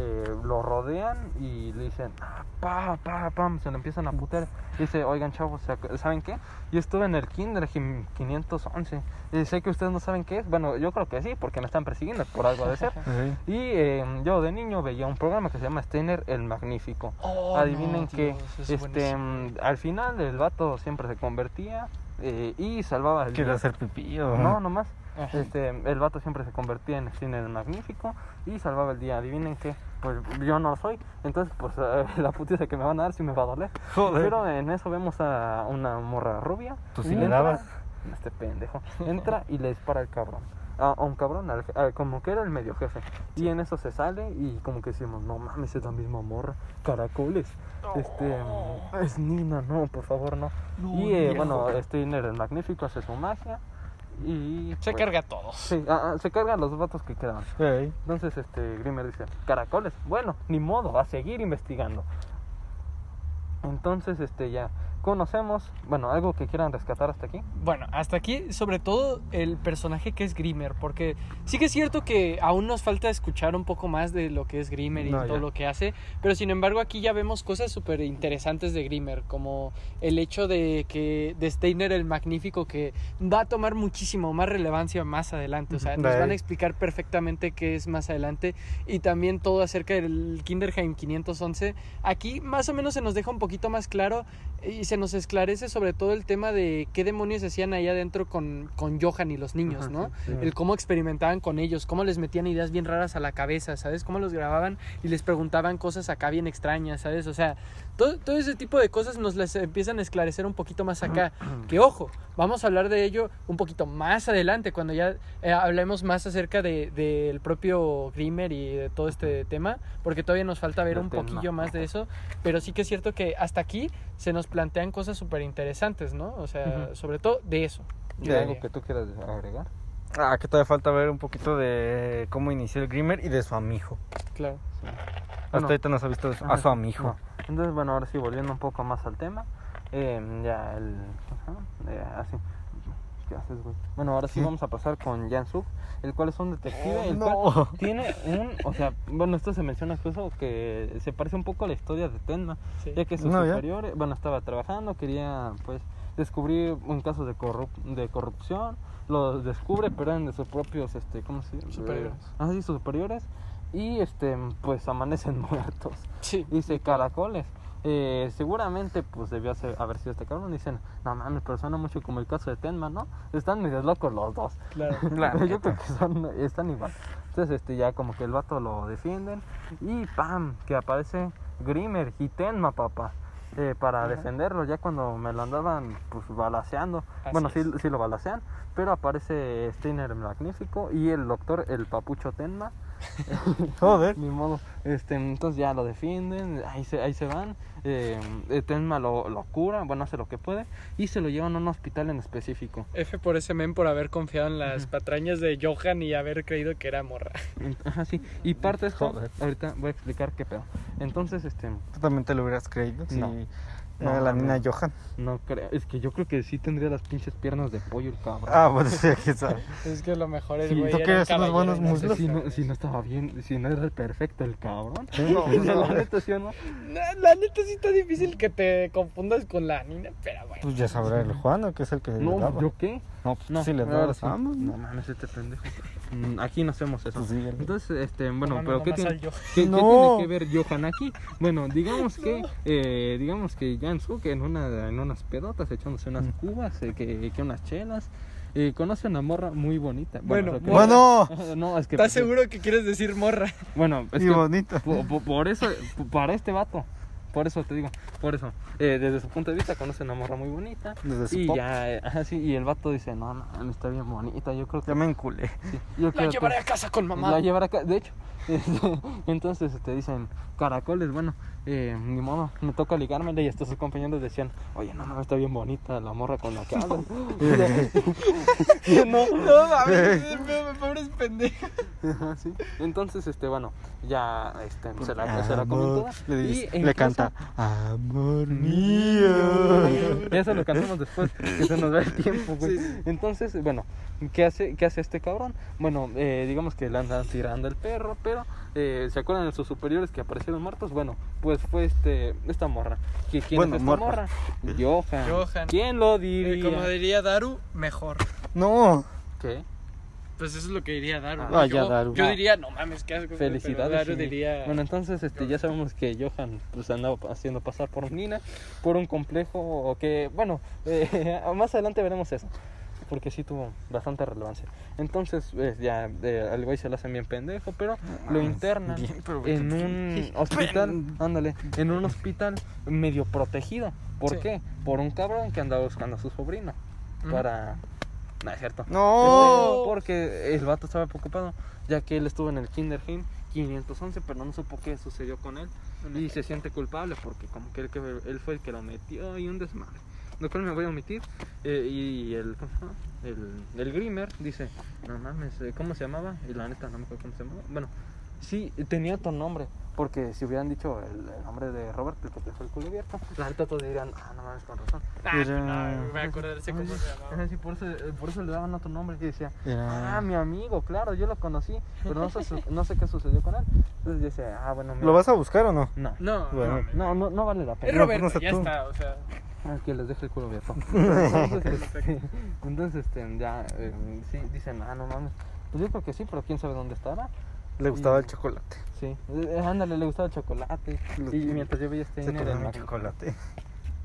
eh, lo rodean y le dicen, "Ah, pa, pa, pam, se lo empiezan a putear. Dice, oigan, chavos, ¿se ac- ¿saben qué? Yo estuve en el Kinder Gim- 511. Y sé que ustedes no saben qué es. Bueno, yo creo que sí, porque me están persiguiendo por algo de ser. Sí. Y eh, yo de niño veía un programa que se llama Steiner el Magnífico. Oh, Adivinen no, que Dios, es este, buenísimo. mm, al final el vato siempre se convertía eh, y salvaba el ¿Quiere día. hacer pipí o No, nomás. Ajá. Este, el vato siempre se convertía en Steiner el Magnífico y salvaba el día. Adivinen que, pues yo no lo soy. Entonces, pues eh, la putiza que me van a dar sí me va a doler. Joder. Pero en eso vemos a una morra rubia. ¿Tú sí y le entra- dabas? Este pendejo. Entra y le dispara al cabrón. A, a un cabrón, al- como que era el medio jefe. Y en eso se sale y como que decimos, no mames, es la misma morra. Caracoles. Este, es Nina, no, por favor, no. No, y eh, bueno, Steiner el magnífico hace su magia. Y Se pues, carga a todos. Sí, se cargan los vatos que quedan. Sí. Entonces, este, Grimmer dice, caracoles, bueno, ni modo, a seguir investigando. Entonces, este, ya conocemos, bueno, algo que quieran rescatar hasta aquí. Bueno, hasta aquí, sobre todo el personaje que es Grimmer, porque sí que es cierto que aún nos falta escuchar un poco más de lo que es Grimmer y No, todo ya. lo que hace, pero sin embargo aquí ya vemos cosas súper interesantes de Grimmer, como el hecho de que de Steiner el Magnífico que va a tomar muchísimo más relevancia más adelante, o sea, nos van a explicar perfectamente qué es más adelante y también todo acerca del Kinderheim 511. Aquí más o menos se nos deja un poquito más claro y se nos esclarece sobre todo el tema de qué demonios hacían ahí adentro con, con Johan y los niños, Ajá, ¿no? sí, sí. El cómo experimentaban con ellos, cómo les metían ideas bien raras a la cabeza, ¿sabes? Cómo los grababan y les preguntaban cosas acá bien extrañas, ¿sabes? O sea, todo, todo ese tipo de cosas nos las empiezan a esclarecer un poquito más acá. Que ojo, vamos a hablar de ello un poquito más adelante, cuando ya eh, hablemos más acerca de- del propio Grimmer y de todo este tema, porque todavía nos falta ver Del un tema. poquillo más de eso, pero sí que es cierto que hasta aquí se nos plantean cosas súper interesantes, ¿no? O sea, Ujú. sobre todo de eso. ¿Y yo algo diría. que tú quieras agregar? Ah, que todavía falta ver un poquito de cómo inició el Grimmer y de su amigo. Claro. Hasta Bueno. ahorita no se ha visto a su amigo. no. Entonces, bueno, ahora sí, volviendo un poco más al tema. eh, ya el. eh, así. ¿Qué haces, güey? Bueno, ahora sí vamos a pasar con Jan Suk, el cual es un detective. Oh, el no. cual tiene un. O sea, bueno, esto se menciona incluso que se parece un poco a la historia de Tenma. Sí. Ya que su No, ya. superior, eh, bueno, estaba trabajando, quería, pues, descubrir un caso de, corrup- de corrupción. Lo descubre, pero eran de sus propios, este, ¿cómo se dice? Superiores. Ah, sí, sus superiores. Y, este, pues, amanecen muertos. Sí. Dice caracoles. Eh, seguramente pues debió ser- haber sido este cabrón. Dicen, no mames, pero suena mucho como el caso de Tenma, ¿no? Están medio locos los dos. Claro. La Yo creo que son, están igual. Entonces este ya como que el vato lo defienden. Y pam, que aparece Grimmer y Tenma, papá. eh, para Ajá. defenderlo, ya cuando me lo andaban pues balaceando. Así bueno, sí, sí lo balacean, pero aparece Steiner el Magnífico y el doctor, el papucho Tenma. Joder. Ni modo. Este, entonces ya lo defienden, ahí se, ahí se van. Eh, eh, Tenma lo, lo cura, bueno, hace lo que puede. Y se lo llevan a un hospital en específico. F por ese men por haber confiado en las patrañas de Johan y haber creído que era morra. Ajá, sí. Y parte de esto, Joder. ahorita voy a explicar qué pedo. Entonces, este, ¿Tú también te lo hubieras creído? No. No, la no. niña Johan. no creo. Es que yo creo que sí tendría las pinches piernas de pollo el cabrón. Ah, bueno, sí, quién sabe. Es que lo mejor es Sí, güey. ¿tú un unos buenos muslos? si, no, si no estaba bien, si no era el perfecto el cabrón. No, O sea, no. la neta, ¿sí o no? La, la neta sí está difícil que te confundas con la niña, pero bueno. Pues ya sabrá el Juan, ¿o que es el que le No, daba? ¿yo qué? No, pues No, sí le ahora daba. sí. Vamos, No mames, este pendejo. Mm, Aquí no hacemos eso. Pues síguele. Entonces, este, bueno, No, no, pero no ¿qué, más tiene, al yo. qué- qué No. tiene que ver Johan aquí? Bueno, digamos que, eh, digamos que Jansu, que en, una, en unas pedotas, echándose unas Mm. cubas, eh, que, que unas chelas, eh, conoce una morra muy bonita. Bueno, que- Bueno, no, es que... ¿Estás seguro que quieres decir morra? Bueno, es y que bonita. po- po- por, eso, para este vato, por eso te digo, por eso, eh, desde su punto de vista conoce a una morra muy bonita. Desde su Y pop. ya, eh, ajá, sí, y el vato dice, no, no, está bien bonita, yo creo que... Ya me enculé. sí, yo La creo que- llevaré a casa con mamá. la llevará acá, de hecho. Entonces te dicen, caracoles, bueno, eh, ni modo, me toca ligármela y hasta sus compañeros decían, oye, no, no, está bien bonita la morra con la que hablas. Y no, No mames, pobres pendejos. Sí. Entonces, este, bueno, ya este, se la, se la Amor, comentó. le, y dice- le incluso- canta Amor mío. Eso lo cantamos después, que se nos da el tiempo, güey. Sí. Entonces, bueno, ¿qué hace, ¿qué hace este cabrón? Bueno, eh, digamos que le andan tirando el perro, pero eh, ¿se acuerdan de sus superiores que aparecieron muertos? Bueno, pues fue este esta morra. ¿Qui- ¿Quién Bueno, es esta morra? Johan. Johan. ¿Quién lo Eh, diría? como diría Daru, mejor. No. ¿Qué? Pues eso es lo que diría Daru. Ah, yo, Daru. yo diría, no mames, qué asco. pero Felicidades. Daru sí. diría. Bueno, entonces este, ya sabemos que Johan pues andaba haciendo pasar por Nina, por un complejo o que, bueno, eh, más adelante veremos eso, porque sí tuvo bastante relevancia. Entonces eh, ya eh, al güey se lo hacen bien pendejo, pero lo internan Bien, pero en un hospital, ándale, en un hospital medio protegido. ¿Por Sí. qué? Por un cabrón que andaba buscando a su sobrino Ujú. para... No, es cierto. No. Este, porque el vato estaba preocupado, ya que él estuvo en el Kinderheim 511, pero no supo qué sucedió con él. Y se siente culpable porque como que él, él fue el que lo metió y un desmadre. Lo cual me voy a omitir. eh, y el, el, el Grimer dice, no mames, eh, ¿cómo se llamaba? Y la neta no me acuerdo cómo se llamaba. Bueno, sí, tenía otro nombre. Porque si hubieran dicho el, el nombre de Robert, el que dejó el culo abierto, la neta todos dirían, ah, no mames, con razón. Ah, Era- no, me voy a acordarse cómo se llamaba. sí, por eso, eh, por eso le daban otro nombre y decía, Era- ah, mi amigo, claro, yo lo conocí, pero no sé, no sé qué sucedió con él. Entonces yo decía, ah, bueno, mira. ¿Lo vas a buscar o no? No, No, Bueno. no, no, no, vale la Es pena. No, Roberto, pues no sé ya tú. está, o sea. Ah, que les deje el culo abierto. Entonces, este, entonces este, ya, eh, sí, dicen, ah, no mames. Pues yo creo que sí, pero quién sabe dónde estará. Le gustaba el chocolate. Sí, Eh, ándale, le gustaba el chocolate. Y mientras yo veía este Se dinero chocolate.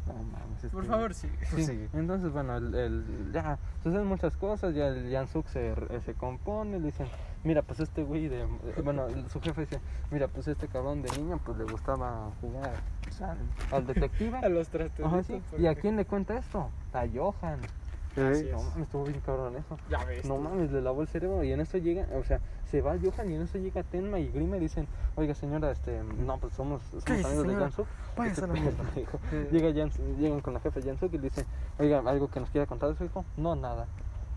No mames, Por este, favor, sí. Sí, Sí. entonces bueno, el, el- ya suceden muchas cosas, ya el Jansuk se, se compone, le dicen, mira, pues este güey de, eh, bueno, su jefe dice, mira, pues este cabrón de niño pues le gustaba jugar pues, al, al detective. A los trastes. Ajá, sí. ¿Y a quién le cuenta esto? A Johan. No es. mames, estuvo bien cabrón eso. Ya ves. No mames, le lavó el cerebro y en eso llega, o sea, se va Johan y en eso llega Tenma y Grimer y dicen, oiga señora, este, no, pues somos, somos amigos de. Jansuk. Váyase Este a la mierda. pendejo. Llega Jans- llegan con la jefa Jansuk y le dicen, oiga, ¿algo que nos quiera contar de su hijo? No, nada.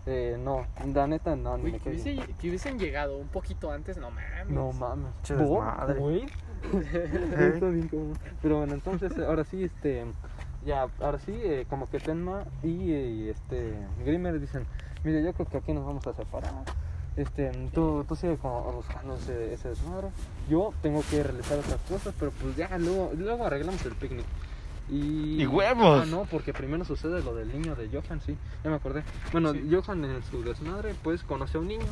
Eh, no, la neta, no, ni Uy, me que, hubiese- que hubiesen llegado un poquito antes, no mames. No mames. Güey. Está bien cabrón. Pero bueno, entonces ahora sí, este, ya, ahora sí, eh, como que Tenma y, eh, este Grimer dicen, mire, yo creo que aquí nos vamos a separar. Este, tú, tú sigue como buscando ese, ese desmadre. Yo tengo que realizar otras cosas, pero pues ya, luego, luego arreglamos el picnic. Y, ¡Y huevos! Ah, no, porque primero sucede lo del niño de Johan, sí, ya me acordé. Bueno, Sí. Johan en su desmadre, pues conoce a un niño,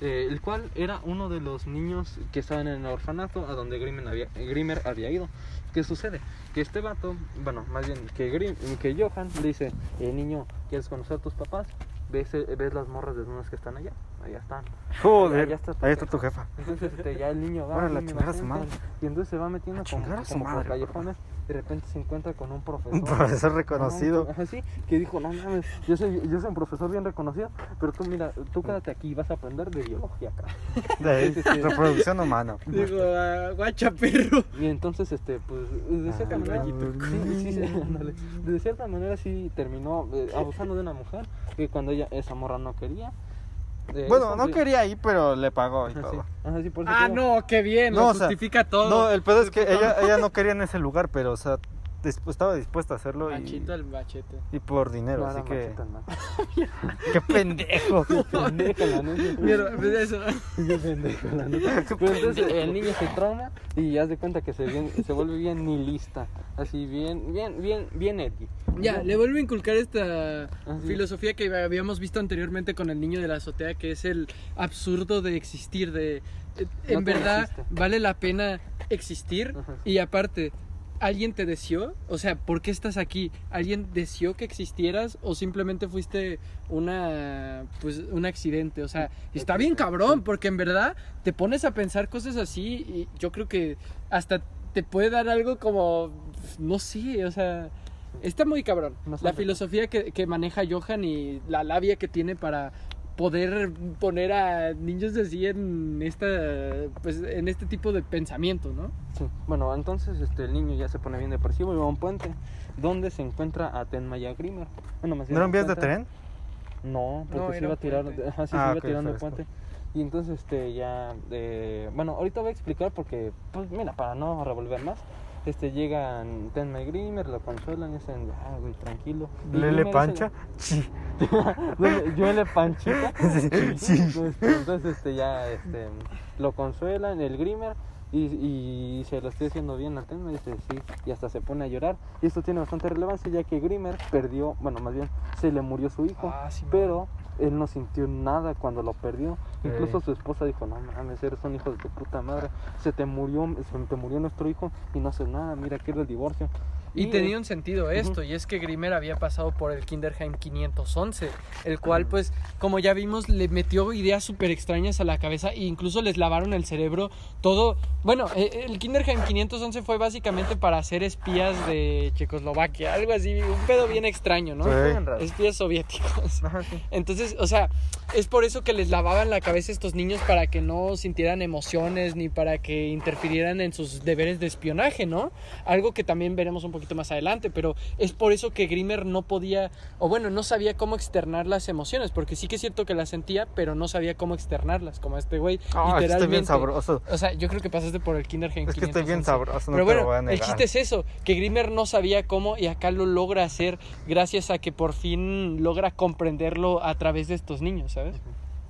eh, el cual era uno de los niños que estaban en el orfanato a donde Grimer había, Grimer había ido. ¿Qué sucede? Que este vato, bueno, más bien que, Grim, que Johan le dice, eh, niño, ¿quieres conocer a tus papás? ¿Ves, ¿Ves las morras desnudas que están allá? Allá están. Joder, Ya está tu ahí está jefa. tu jefa. Entonces este, ya el niño va Órale, bien a chingar a su madre. y entonces se va metiendo chingar a su como por madre, callejones de repente se encuentra con un profesor. Un profesor reconocido. Ajá, sí, que dijo, no mames, yo soy, yo soy un profesor bien reconocido, pero tú mira, tú quédate aquí y vas a aprender de biología acá. De sí. reproducción humana. Digo, ah, guacha perro. Y entonces, este, pues, de cierta Ah, manera, sí, sí, de cierta manera sí terminó eh, abusando de una mujer, que cuando ella, esa morra no quería. Eh, Bueno, no quería ir, pero le pagó y Ajá, sí, todo. ajá, sí, por eso Ah, digo. no, qué bien, No, lo o sea, justifica todo. No, el pedo es que ella, ella no quería en ese lugar, pero, o sea, estaba dispuesta a hacerlo y, Machito el machete. y por dinero, No, así que... ¡Qué pendejo! La neta. Pues eso. Qué pendejo, la neta. Pero entonces el niño se trauma y ya se cuenta que se, bien- se vuelve bien nihilista. Así, bien, bien, bien, bien Eddie. Ya, le vuelvo a inculcar esta Ah, filosofía que habíamos visto anteriormente con el niño de la azotea, que es el absurdo de existir, de... eh, En verdad, existe. vale la pena existir Ajá. y aparte... ¿Alguien te deseó? O sea, ¿por qué estás aquí? ¿Alguien deseó que existieras o simplemente fuiste una pues un accidente? O sea, está bien cabrón porque en verdad te pones a pensar cosas así y yo creo que hasta te puede dar algo como no sé, o sea, Está muy cabrón. La filosofía que, que maneja Johan y la labia que tiene para poder poner a niños así en esta pues en este tipo de pensamiento, ¿no? Sí. Bueno, entonces este, el niño ya se pone bien depresivo y va a un puente donde se encuentra a Tenma y a Grimer. Bueno, más ¿No eran vías de tren? No, porque No, se iba a tirar, ajá, sí, Ah, se iba ok, tirando el puente. Y entonces este ya eh, bueno, ahorita voy a explicar porque pues mira, para no revolver más, este llegan Tenma y Grimmer, lo consuelan y dicen, "Ah, güey, tranquilo." Lele Pancha. dice- Lele- Panchita. Sí, sí. Entonces este ya este lo consuelan el Grimmer y, y se lo estoy haciendo bien al tema y dice sí y hasta se pone a llorar y esto tiene bastante relevancia ya que Grimmer perdió bueno más bien se le murió su hijo Ah, sí, pero él no sintió nada cuando lo perdió incluso Eh. su esposa dijo no mames eres un hijo de tu puta madre. Se te murió se te murió nuestro hijo y no haces nada. Mira que era el divorcio Y eh, tenía un sentido esto, y es que Grimmer había pasado por el Kinderheim 511, el cual pues como ya vimos le metió ideas súper extrañas a la cabeza e incluso les lavaron el cerebro todo. Bueno, eh, el Kinderheim 511 fue básicamente para hacer espías de Checoslovaquia, algo así, un pedo bien extraño, ¿no? Sí. Espías soviéticos. Ajá, sí. Entonces, o sea, es por eso que les lavaban la cabeza a estos niños para que no sintieran emociones ni para que interfirieran en sus deberes de espionaje, ¿no? Algo que también veremos un poquito más adelante, pero es por eso que Grimmer no podía, o bueno, no sabía cómo externar las emociones, porque sí que es cierto que las sentía, pero no sabía cómo externarlas, como este güey, Ah, es que estoy bien literalmente. sabroso. O sea, yo creo que pasaste por el Kinderheim Es que estoy bien 511. sabroso, no Pero te bueno, lo voy a el negar. chiste es eso, que Grimmer no sabía cómo y acá lo logra hacer gracias a que por fin logra comprenderlo a través de estos niños, ¿sabes?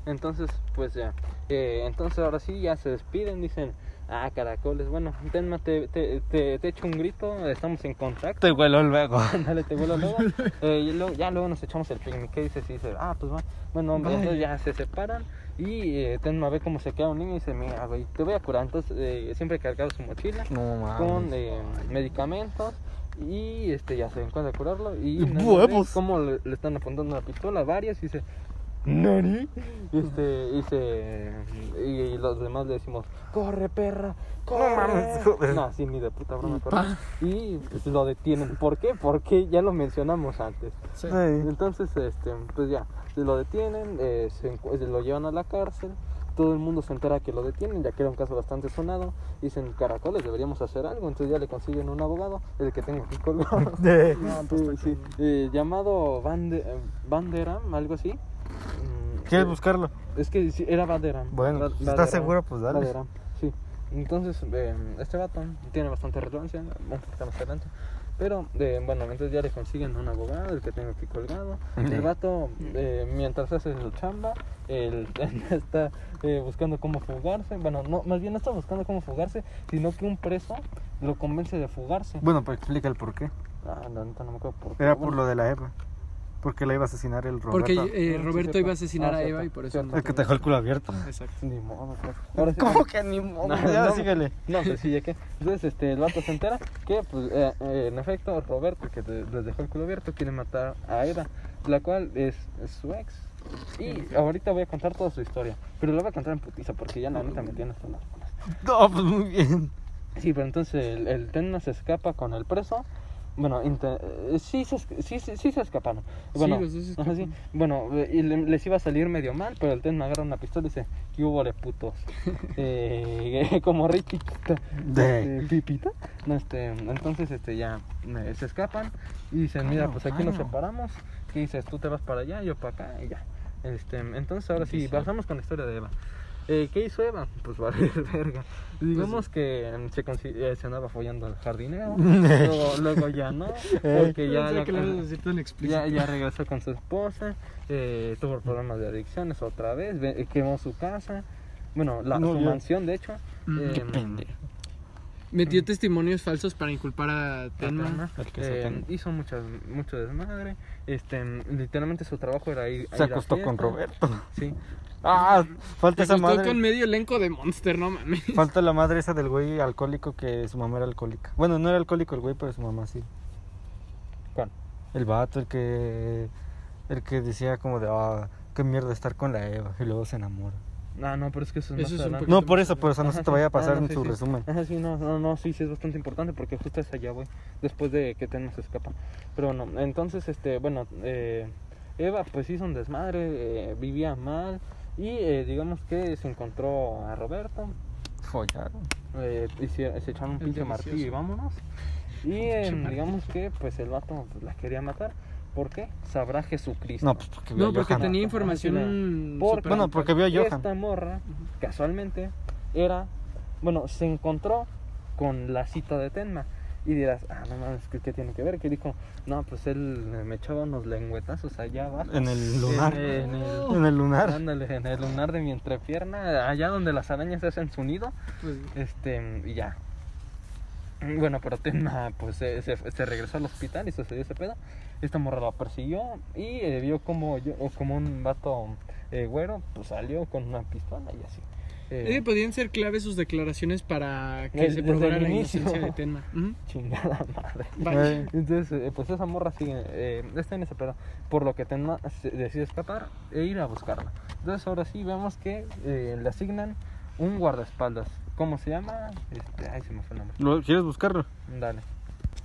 Entonces, pues ya. Eh, entonces ahora sí, ya se despiden, dicen, ah, caracoles, bueno, Tenma, te, te, te, te echo un grito, estamos en contacto. Te huelo luego. Dale, te vuelo luego. Eh, y luego- ya luego nos echamos el picnic. ¿Qué dices? Y dice, ah, pues va. Bueno, hombre, entonces ya se separan. Y eh, Tenma ve cómo se queda un niño y dice, mira, güey, te voy a curar. Entonces, eh, siempre cargado su mochila No con eh, medicamentos. Y este ya se encuentra a curarlo. Y ve cómo le, le están apuntando una pistola, varias. Y dice, ¿Nani? Y, este, y, se- y, y los demás le decimos, corre perra, corre. mames, joder. No, sí, ni de puta broma, corre. Y pues, lo detienen. ¿Por qué? Porque ya lo mencionamos antes. Sí. Entonces, este, pues ya, lo detienen, eh, se lo llevan a la cárcel. Todo el mundo se entera que lo detienen, ya que era un caso bastante sonado. Dicen, caracoles, deberíamos hacer algo. Entonces ya le consiguen un abogado, el que tengo aquí colgado. De- Sí, sí, eh, llamado Van, de, eh, Van der Am, algo así. ¿Quieres eh, buscarlo? Es que sí, era Van der Am. Bueno, Van ¿estás seguro? Pues dale. Van der Am, sí. Entonces, eh, este vato tiene bastante relevancia, poquito más adelante. Pero, eh, bueno, entonces ya le consiguen un abogado, el que tengo aquí colgado. El vato, eh, mientras hace su chamba, él está eh, buscando cómo fugarse. Bueno, no, más bien no está buscando cómo fugarse, sino que un preso lo convence de fugarse. Bueno, pues explica el por qué. Ah, la neta no me acuerdo por qué. Era por Bueno, lo de la Eva. Porque la iba a asesinar el Roberto. Porque eh, Ah, sí, Roberto iba a asesinar Ah, a cierto, Eva y por eso cierto. no. El que te dejó el culo abierto. Exacto. Ni modo, pues. Ahora sí ¿Cómo que- ni modo? No, Ya, no. síguele. No, pues sí, ya que. Entonces, este, el vato se entera que, pues, eh, eh, en efecto, Roberto, que te- les dejó el culo abierto, quiere matar a Eva, la cual es, es su ex. Y ahorita voy a contar toda su historia, pero la voy a contar en putiza porque ya la neta me tiene hasta las. No, pues muy bien. Sí, pero entonces el, el Tenma se escapa con el preso. Bueno, eh, sí, se, es- sí, sí, sí se escaparon. Bueno, se sí. bueno eh, y le- les iba a salir medio mal, pero el Tenma agarra una pistola y dice, ¿qué hubo de putos? eh, como chiquita. De- Este, pipita. No, este, entonces este, ya se escapan y dicen, mira, pues aquí nos separamos. ¿Qué dices? Tú te vas para allá, yo para acá y ya. Este, entonces ahora sí, pasamos con la historia de Eva. Eh, ¿Qué hizo Eva? Pues valer verga. Digamos que em, se, consi- eh, se andaba follando al jardinero, luego, luego ya no, porque ya, ya, ya, ya regresó con su esposa, eh, tuvo problemas de adicciones otra vez, ve- eh, quemó su casa, bueno, la, No, su mansión de hecho. Mm, Qué pendejo. Metió testimonios falsos para inculpar a Tenma. Que eh, hizo muchas, mucho desmadre, este, literalmente su trabajo era ir, Se ir a acostó con fiesta. Roberto. Sí, Ah, falta Se esa madre. con medio elenco de Monster, no mames. Falta la madre esa del güey alcohólico que su mamá era alcohólica. Bueno, no era alcohólico el güey, pero su mamá sí. ¿cuál? El vato, el que el que decía como de, ah, qué mierda estar con la Eva y luego se enamora. Ah, no, pero es que eso es Eso más es un No, por eso, por eso no Ajá, se te vaya a Ah, pasar no, en sí, su sí. resumen. Ajá, sí, no, no, no, sí, sí es bastante importante porque justo es allá, güey, después de que Tenma se escapa. Pero bueno, entonces, este, bueno, eh, Eva pues hizo un desmadre, eh, vivía mal y eh, digamos que se encontró a Roberto, Follaron. eh, se echaron un pinche martillo y vámonos. Y eh, digamos que pues el vato pues, la quería matar, ¿Por qué? Sabrá Jesucristo. No, pues porque vio No, a porque tenía información. Porque- súper- Bueno, porque vio a Johan. Esta morra, casualmente, era, bueno, se encontró con la cita de Tenma. Y dirás, ah, no mames, ¿qué, qué tiene que ver? Que dijo, no, pues él me echaba unos lengüetazos allá abajo. En el lunar. En, en el, En el lunar. ándale, en el lunar de mi entrepierna, allá donde las arañas hacen su nido. Pues, Este, y ya. Bueno, pero Tenma pues se, se, se regresó al hospital y sucedió ese pedo. Esta morra la persiguió y eh, vio como yo, o como un vato eh, güero, pues salió con una pistola y así. Eh, eh, podían ser clave sus declaraciones para que Desde- se el la inocencia de Tenma. Ujú. chingada madre. Vaya. Eh, Entonces, eh, pues esa morra sigue, eh, está en ese pedo. Por lo que Tenma decide escapar e ir a buscarla. Entonces, ahora sí vemos que eh, le asignan un guardaespaldas. ¿Cómo se llama? Este, ay, se me fue el nombre. ¿lo- ¿Quieres buscarlo? Dale.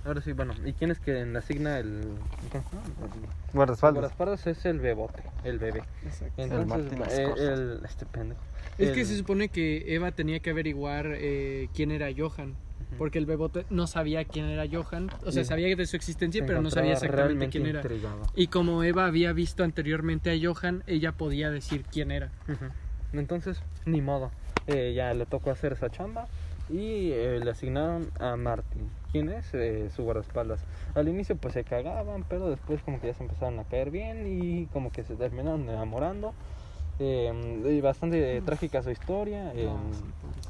Ahora sí, bueno. ¿Y quién es que le asigna el. El Guardaespaldas. guardaespaldas es el bebote, el bebé. Exacto. Entonces, Martín eh, Escorza. el, este pendejo. Es El- que se supone que Eva tenía que averiguar eh, quién era Johan. Porque el bebote no sabía quién era Johan. O sea, Sí. sabía de su existencia, se pero no sabía exactamente quién era. intrigado. Y como Eva había visto anteriormente a Johan, ella podía decir quién era. Entonces, ni modo. Eh, ya le tocó hacer esa chamba y eh, le asignaron a Martin. ¿Quién es? Eh, su guardaespaldas. Al inicio pues se cagaban, pero después como que ya se empezaron a caer bien y como que se terminaron enamorando. Eh, y bastante eh, trágica su historia. eh,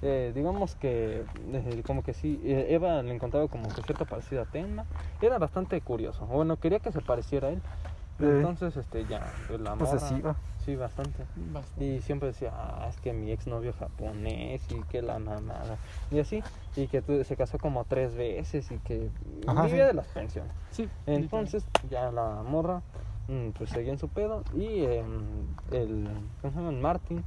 eh, digamos que como que sí, Eva le encontraba como que parecido a Tenma. Era bastante curioso. Bueno, quería que se pareciera a él. Entonces, este, ya, pues, la morra- Posesiva. Sí, bastante. Bastante. Y siempre decía, ah, es que mi exnovio japonés y que la mamada. Y así, y que tu- se casó como tres veces y que Ajá, vivía sí. de las pensiones. Sí, Entonces, ya la morra, mm, pues seguía en su pedo y em, el. El Martin,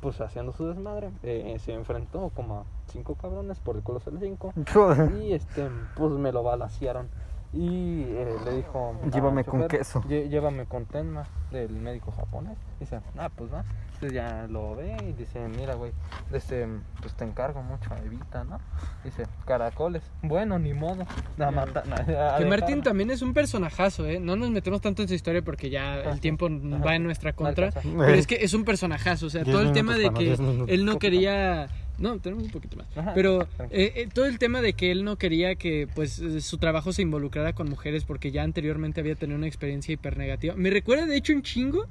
pues haciendo su desmadre, eh, se enfrentó como a cinco cabrones por el Colosal 5 Joder. y este, pues me lo balacearon. Y eh, le dijo: al Llévame con queso. "Lle- Llévame con Tenma, del médico japonés. Dice: Ah, pues va. Entonces ya lo ve y dice: Mira, güey, este, pues te encargo mucho, Evita, ¿no? Dice: Caracoles. Bueno, ni modo. La mata, a Que dejar- Martín también es un personajazo, ¿eh? No nos metemos tanto en su historia porque ya el tiempo Ajá. va en nuestra contra. Pero es que es un personajazo, o sea, todo el tema de que él no quería... No, tenemos un poquito más. Ajá, Pero eh, eh, todo el tema de que él no quería que pues eh, su trabajo se involucrara con mujeres porque ya anteriormente había tenido una experiencia hiper negativa. Me recuerda de hecho un chingo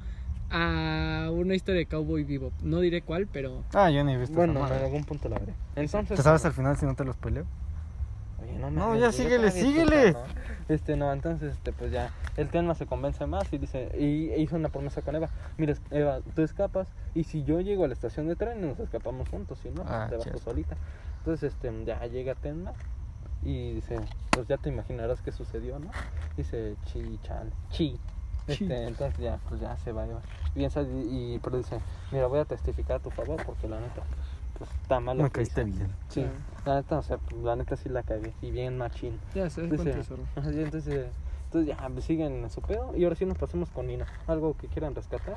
a una historia de Cowboy Vivo. No diré cuál, pero... Ah, yo ni he visto Bueno, en algún punto la veré. Entonces. ¿Te sabes al final si no te lo spoileo? Oye, no, No, mames, ya síguele, síguele. ¿no? Este, no, entonces, este, pues ya, el tema se convence más y dice, y e hizo una promesa con Eva, mira, Eva, tú escapas y si yo llego a la estación de tren nos escapamos juntos, si no, pues, Ah, te vas tú solita. Entonces, este, ya llega Tenma y dice, pues ya te imaginarás qué sucedió, ¿no? Dice, chi, chan, chi. Chi. Este, entonces ya, pues ya se va Eva. Piensa y, y pero dice, mira, voy a testificar a tu favor porque la neta, pues está mal Me que caíste hice". bien. Sí, la neta, o sea, la neta sí la cagué y bien machín. Ya sabes cuánto Dice, tesoro. ajá, sí, entonces, entonces ya pues, siguen en su pedo y ahora sí nos pasamos con Nina. ¿Algo que quieran rescatar?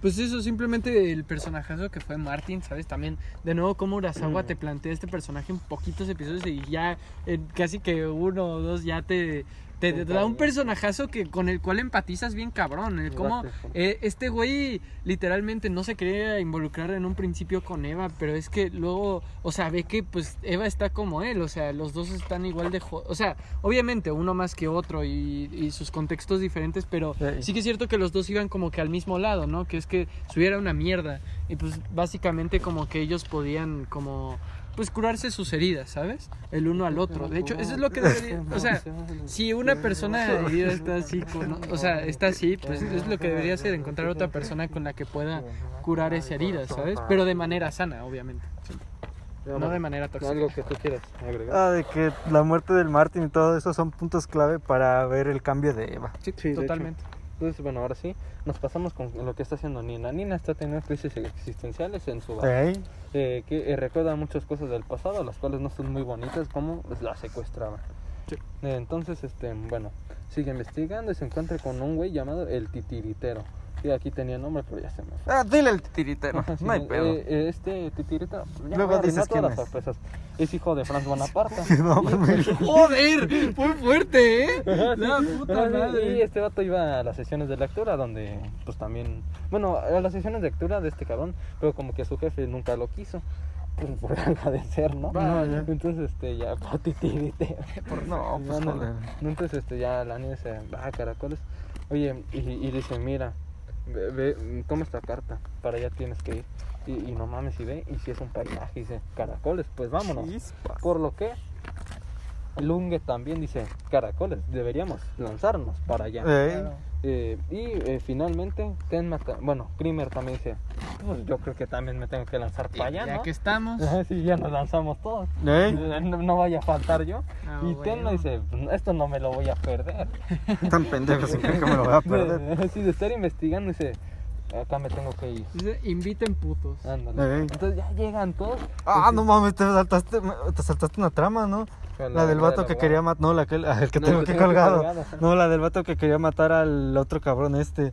Pues eso, simplemente el personajazo que fue Martin, ¿sabes? También, de nuevo, como Urasawa Mm. te plantea este personaje en poquitos episodios y ya, en casi que uno o dos, ya te, te Te da un personajazo que, con el cual empatizas bien cabrón. El cómo eh, este güey literalmente no se quería involucrar en un principio con Eva, pero es que luego, o sea, ve que pues Eva está como él, o sea, los dos están igual de... O sea, obviamente uno más que otro y, y sus contextos diferentes, pero Sí. sí que es cierto que los dos iban como que al mismo lado, ¿no? Que es que su vida era una mierda y pues básicamente como que ellos podían como pues curarse sus heridas, ¿sabes? El uno al otro. De hecho, eso es lo que debería, o sea, si una persona herida está así, con- o sea, está así, pues es lo que debería hacer, encontrar otra persona con la que pueda curar esa herida, ¿sabes? Pero de manera sana, obviamente. No de manera tóxica. Algo que tú quieras agregar. Ah, de que la muerte del Martin y todo eso son puntos clave para ver el cambio de Eva. Sí, Sí, de hecho. totalmente. Entonces, bueno, ahora sí, nos pasamos con lo que está haciendo Nina. Nina está teniendo crisis existenciales en su barrio. Eh, que eh, recuerda muchas cosas del pasado, las cuales no son muy bonitas, como pues, la secuestraban. Sí. Eh, entonces, este, bueno, sigue investigando y se encuentra con un güey llamado el titiritero. Sí, aquí tenía nombre, pero ya se me fue. Ah, dile el titiritero. Ajá, sí, no hay eh, pedo. eh, este titirita, ya Luego dices quién es. sorpresas. Es hijo de Franz Bonaparte. No, Y, pues, pues, Joder, muy fuerte, ¿eh? Ajá, sí. La puta madre. Y este vato iba a las sesiones de lectura donde, pues también, bueno, a las sesiones de lectura de este cabrón, pero como que su jefe nunca lo quiso. Por agradecer, ¿no? Vaya. Entonces, este, ya, por titirite. No, pues Ándale. joder. Entonces, este, ya la niña dice, ah, caracoles. Oye, y, y dice, mira, ve, ve, toma esta carta, para allá tienes que ir. Y, y no mames, y ve, y si es un paisaje, dice, caracoles, pues vámonos. Chispas. Por lo que Lunge también dice, caracoles, deberíamos lanzarnos para allá. Ey. Eh, y eh, finalmente, Tenma, bueno, Krimer también dice, pues yo creo que también me tengo que lanzar para allá, ya ¿no? que estamos. Sí, ya nos lanzamos todos. Ey. No, no vaya a faltar yo. Ah, y bueno. Tenma dice, "Pues, esto no me lo voy a perder. Tan pendejo sin que me lo voy a perder. Sí, de estar investigando, dice, acá me tengo que ir. Dice, inviten putos. Ándale. Entonces ya llegan todos. Ah, Pues, no mames, te saltaste, te saltaste una trama, ¿no? La- La del vato del que quería matar. No, la que, el que No, tengo que colgado. No, la del vato que quería matar al otro cabrón este.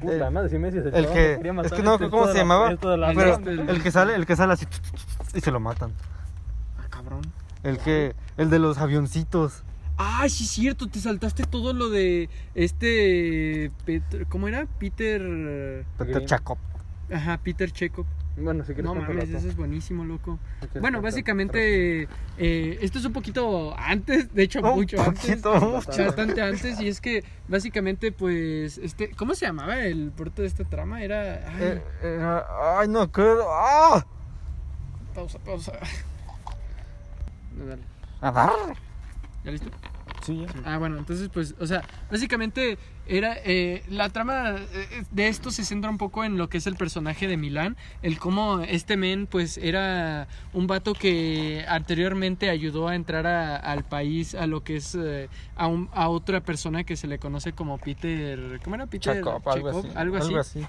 Puta Eh, madre, si me dices el cabrón que- quería es matar que no, este, ¿cómo se la- llamaba? la- Pero el- el que sale, el que sale así y se lo matan. Ah, cabrón. El que, el de los avioncitos. Ah, sí, es cierto, te saltaste todo lo de este. Peter- ¿Cómo era? Peter. Peter. Chakov. Ajá, Peter Chekhov. Bueno, si quieres No mames, eso es buenísimo, loco. Si Bueno, básicamente, eh, esto es un poquito antes, de hecho, Un mucho antes. poquito. Bastante antes, y es que básicamente, pues, este, ¿cómo se llamaba el puerto de esta trama? Era. Ay, Eh, eh, ay, no creo. ¡Ah! pausa, pausa. No, dale. A dar. ¿Ya listo? Sí, Ah, bueno, entonces, pues, o sea, básicamente era. eh, la trama eh, de esto se centra un poco en lo que es el personaje de Milán. El cómo este men, pues, era un vato que anteriormente ayudó a entrar a- al país a lo que es. eh, a, un- a otra persona que se le conoce como Peter. ¿Cómo era? Peter Chakov, algo así. algo así. así.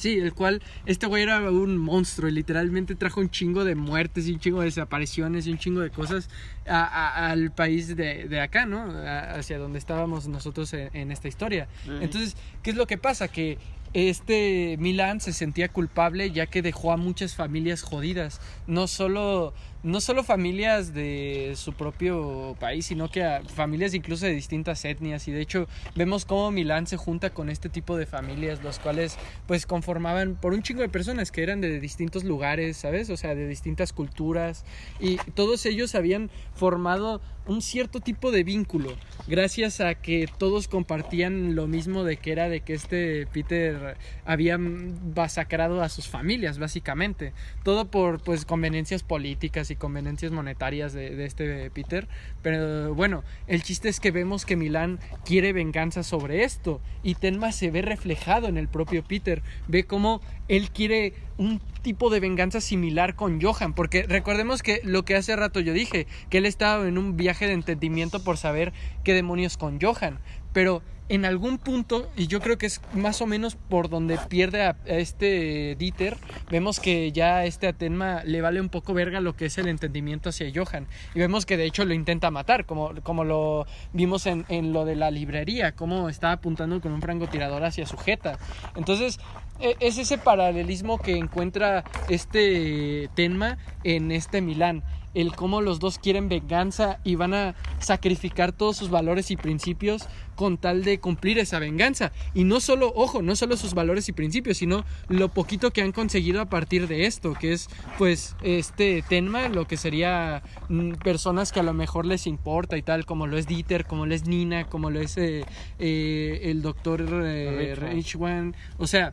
Sí, el cual, este güey era un monstruo y literalmente trajo un chingo de muertes y un chingo de desapariciones y un chingo de cosas a- a- al país de, de acá, ¿no? A- hacia donde estábamos nosotros en, en esta historia. Entonces, ¿qué es lo que pasa? Que este Milán se sentía culpable ya que dejó a muchas familias jodidas, no solo no solo familias de su propio país, sino que familias incluso de distintas etnias. Y de hecho vemos cómo Milán se junta con este tipo de familias, los cuales pues conformaban por un chingo de personas que eran de distintos lugares, ¿sabes? O sea, de distintas culturas. Y todos ellos habían formado un cierto tipo de vínculo gracias a que todos compartían lo mismo de que era de que este Peter había masacrado a sus familias básicamente. Todo por pues conveniencias políticas y conveniencias monetarias de, de este Peter pero bueno el chiste es que vemos que Milán quiere venganza sobre esto y Tenma se ve reflejado en el propio Peter ve cómo él quiere un tipo de venganza similar con Johan, porque recordemos que lo que hace rato yo dije, que él estaba en un viaje de entendimiento por saber qué demonios con Johan, pero en algún punto, y yo creo que es más o menos por donde pierde a, este Dieter, vemos que ya este Atenma le vale un poco verga lo que es el entendimiento hacia Johan, y vemos que de hecho lo intenta matar, como, como lo vimos en, en lo de la librería, como está apuntando con un francotirador hacia su jeta. Entonces, e- es ese paralelismo que encuentra este Tenma en este Milán. El cómo los dos quieren venganza y van a sacrificar todos sus valores y principios con tal de cumplir esa venganza. Y no solo, ojo, no solo sus valores y principios, sino lo poquito que han conseguido a partir de esto, que es pues este Tenma, lo que sería mm, personas que a lo mejor les importa y tal, como lo es Dieter, como lo es Nina, como lo es eh, eh, el doctor eh. O sea,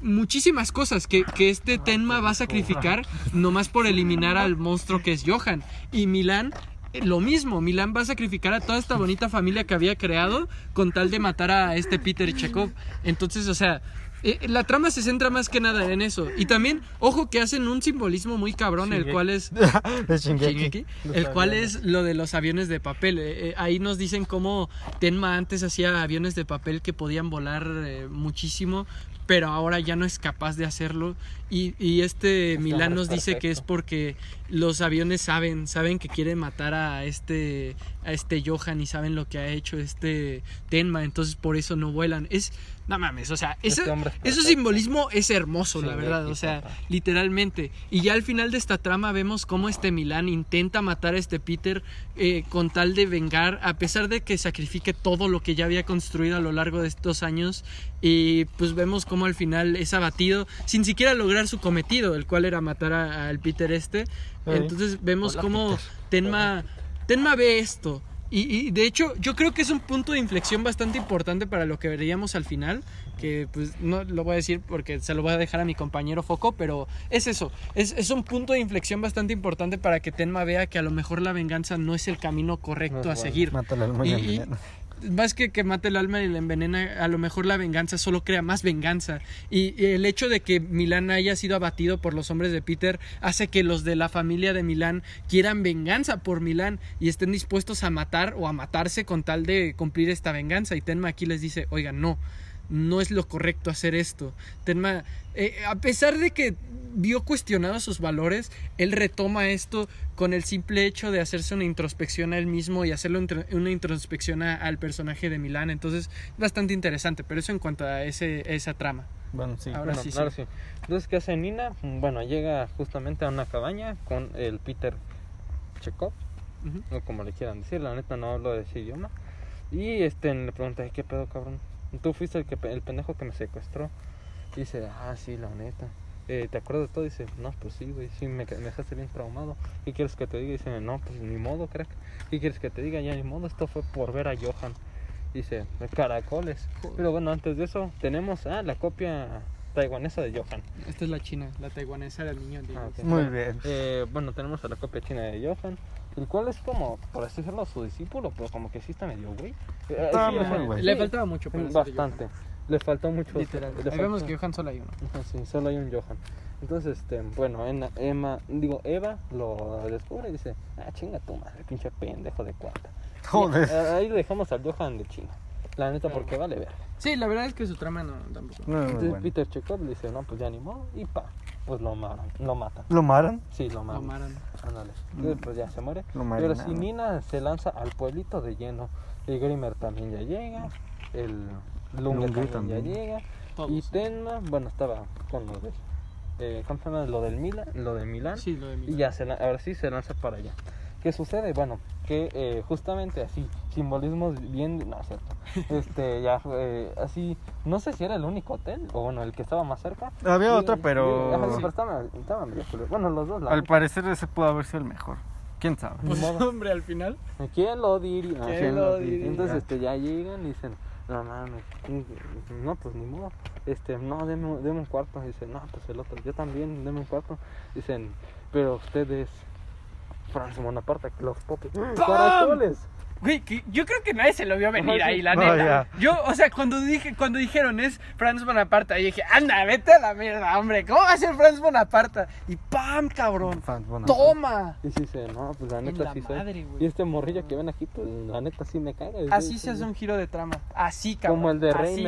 muchísimas cosas que, que este Tenma va a sacrificar nomás por eliminar al monstruo que es Johan. Y Milán, eh, lo mismo, Milán va a sacrificar a toda esta bonita familia que había creado con tal de matar a este Peter Chekhov. Entonces, o sea, eh, la trama se centra más que nada en eso. Y también, ojo que hacen un simbolismo muy cabrón, el cual es... Shingeki. El cual es lo de los aviones de papel. Eh, eh, ahí nos dicen cómo Tenma antes hacía aviones de papel que podían volar eh, muchísimo pero ahora ya no es capaz de hacerlo. Y, y este Este Milán nos dice que es porque los aviones saben, saben que quieren matar a este, a este Johan y saben lo que ha hecho este Tenma, entonces por eso no vuelan. Es, no mames, o sea, ese, Este ese perfecto. simbolismo es hermoso, la verdad, o sea, literalmente. Y ya al final de esta trama vemos cómo este Milán intenta matar a este Peter eh, con tal de vengar, a pesar de que sacrifique todo lo que ya había construido a lo largo de estos años. Y pues vemos cómo al final es abatido sin siquiera lograr su cometido, el cual era matar al Peter este. Entonces vemos Hola, cómo Peter. Tenma, Tenma ve esto. Y, y de hecho, yo creo que es un punto de inflexión bastante importante para lo que veríamos al final. Que pues no lo voy a decir porque se lo voy a dejar a mi compañero Foco, pero es eso. Es, es un punto de inflexión bastante importante para que Tenma vea que a lo mejor la venganza no es el camino correcto No a bueno. seguir. Y, Y-. Más que que mate el alma y la envenena, a lo mejor la venganza solo crea más venganza. Y, y el hecho de que Milán haya sido abatido por los hombres de Peter hace que los de la familia de Milán quieran venganza por Milán y estén dispuestos a matar o a matarse con tal de cumplir esta venganza. Y Tenma aquí les dice, oigan, no, no es lo correcto hacer esto. Tenma, eh, a pesar de que vio cuestionados sus valores, él retoma esto con el simple hecho de hacerse una introspección a él mismo y tr- una introspección a- al personaje de Milán. Entonces, bastante interesante, pero eso en cuanto a ese, esa trama. Bueno, sí. Ahora Bueno, sí, sí. ahora sí. Entonces, ¿qué hace Nina? Bueno, llega justamente a una cabaña con el Peter Chekhov, o como le quieran decir, la neta no hablo de ese idioma. Y este le pregunta, ¿qué pedo, cabrón? Tú fuiste el, que, el pendejo que me secuestró. Y dice, ah, sí, la neta. Eh, ¿Te acuerdas de todo? dice, no, pues sí, güey, sí, me, me dejaste bien traumado. ¿Qué quieres que te diga? dice, no, pues ni modo, crack. ¿Qué quieres que te diga? Ya ni modo, esto fue por ver a Johan. Dice, caracoles. Pero bueno, antes de eso, tenemos ah, la copia taiwanesa de Johan. Esta es la china, la taiwanesa era el niño. Ah, ok. Muy bien. eh, bueno, tenemos a la copia china de Johan, el cual es como, por así decirlo, su discípulo, pero como que sí está medio güey. Eh, Está sí, o sea, muy güey. Le faltaba mucho ser Bastante. Le faltó mucho. Literal. le faltó- vemos que Johan solo hay uno. Sí, solo hay un Johan. Entonces, este, bueno, en- Emma, digo, Eva lo descubre y dice, ah, chinga tu madre, pinche pendejo de cuarta. Joder. Y, eh, ahí le dejamos al Johan de China. La neta, porque vale ver. Sí, la verdad es que su trama no tampoco. No, Entonces bueno. Peter Chekhov le dice, no, pues ya ni modo, y pa, pues lo matan, lo matan. ¿Lo maran? Sí, lo Lo matan. Ándale. Entonces, pues ya se muere. Lo Y sí, marinaron. Nina se lanza al pueblito de lleno. El Grimer también ya llega. El Lunge también, también. ya llega. Todos. Y Tenma, bueno, estaba con lo de. Eh, ¿Cómo se llama? Lo del Milan, lo de Milán. Sí, lo de Y Milán. ya, se la- ahora sí se lanza para allá. ¿Qué sucede? Bueno, que eh, justamente así, simbolismos bien. No, es cierto. Este, ya, eh, así. No sé si era el único hotel, o bueno, el que estaba más cerca. Había Y- otro, y- pero ajá, sí, pero estaba, estaba medio culero. Bueno, los dos. la al parecer ese pudo haber sido el mejor. ¿Quién sabe? Pues, hombre, al final. ¿Quién lo diría? ¿Quién lo diría? Entonces este, ya llegan y dicen, no mames, no, pues ni modo. Este, no, deme, deme un cuarto. Dice, no, pues el otro, yo también, deme un cuarto. Dicen, pero ustedes, Franz Bonaparte, los popes, caracoles. Güey, que yo creo que nadie se lo vio venir ahí, la No, neta. ya. Yo, o sea, cuando dije, cuando dijeron es Franz Bonaparte, ahí dije, anda, vete a la mierda, hombre, ¿cómo va a ser Franz Bonaparte? Y ¡pam, cabrón! Franz Bonaparte. ¡Toma! Y sí dice, no, pues la neta la sí soy. madre, güey. Y este morrillo que ven aquí, pues la neta sí me caga. Así se hace un giro de trama. Así, cabrón. Como el de así.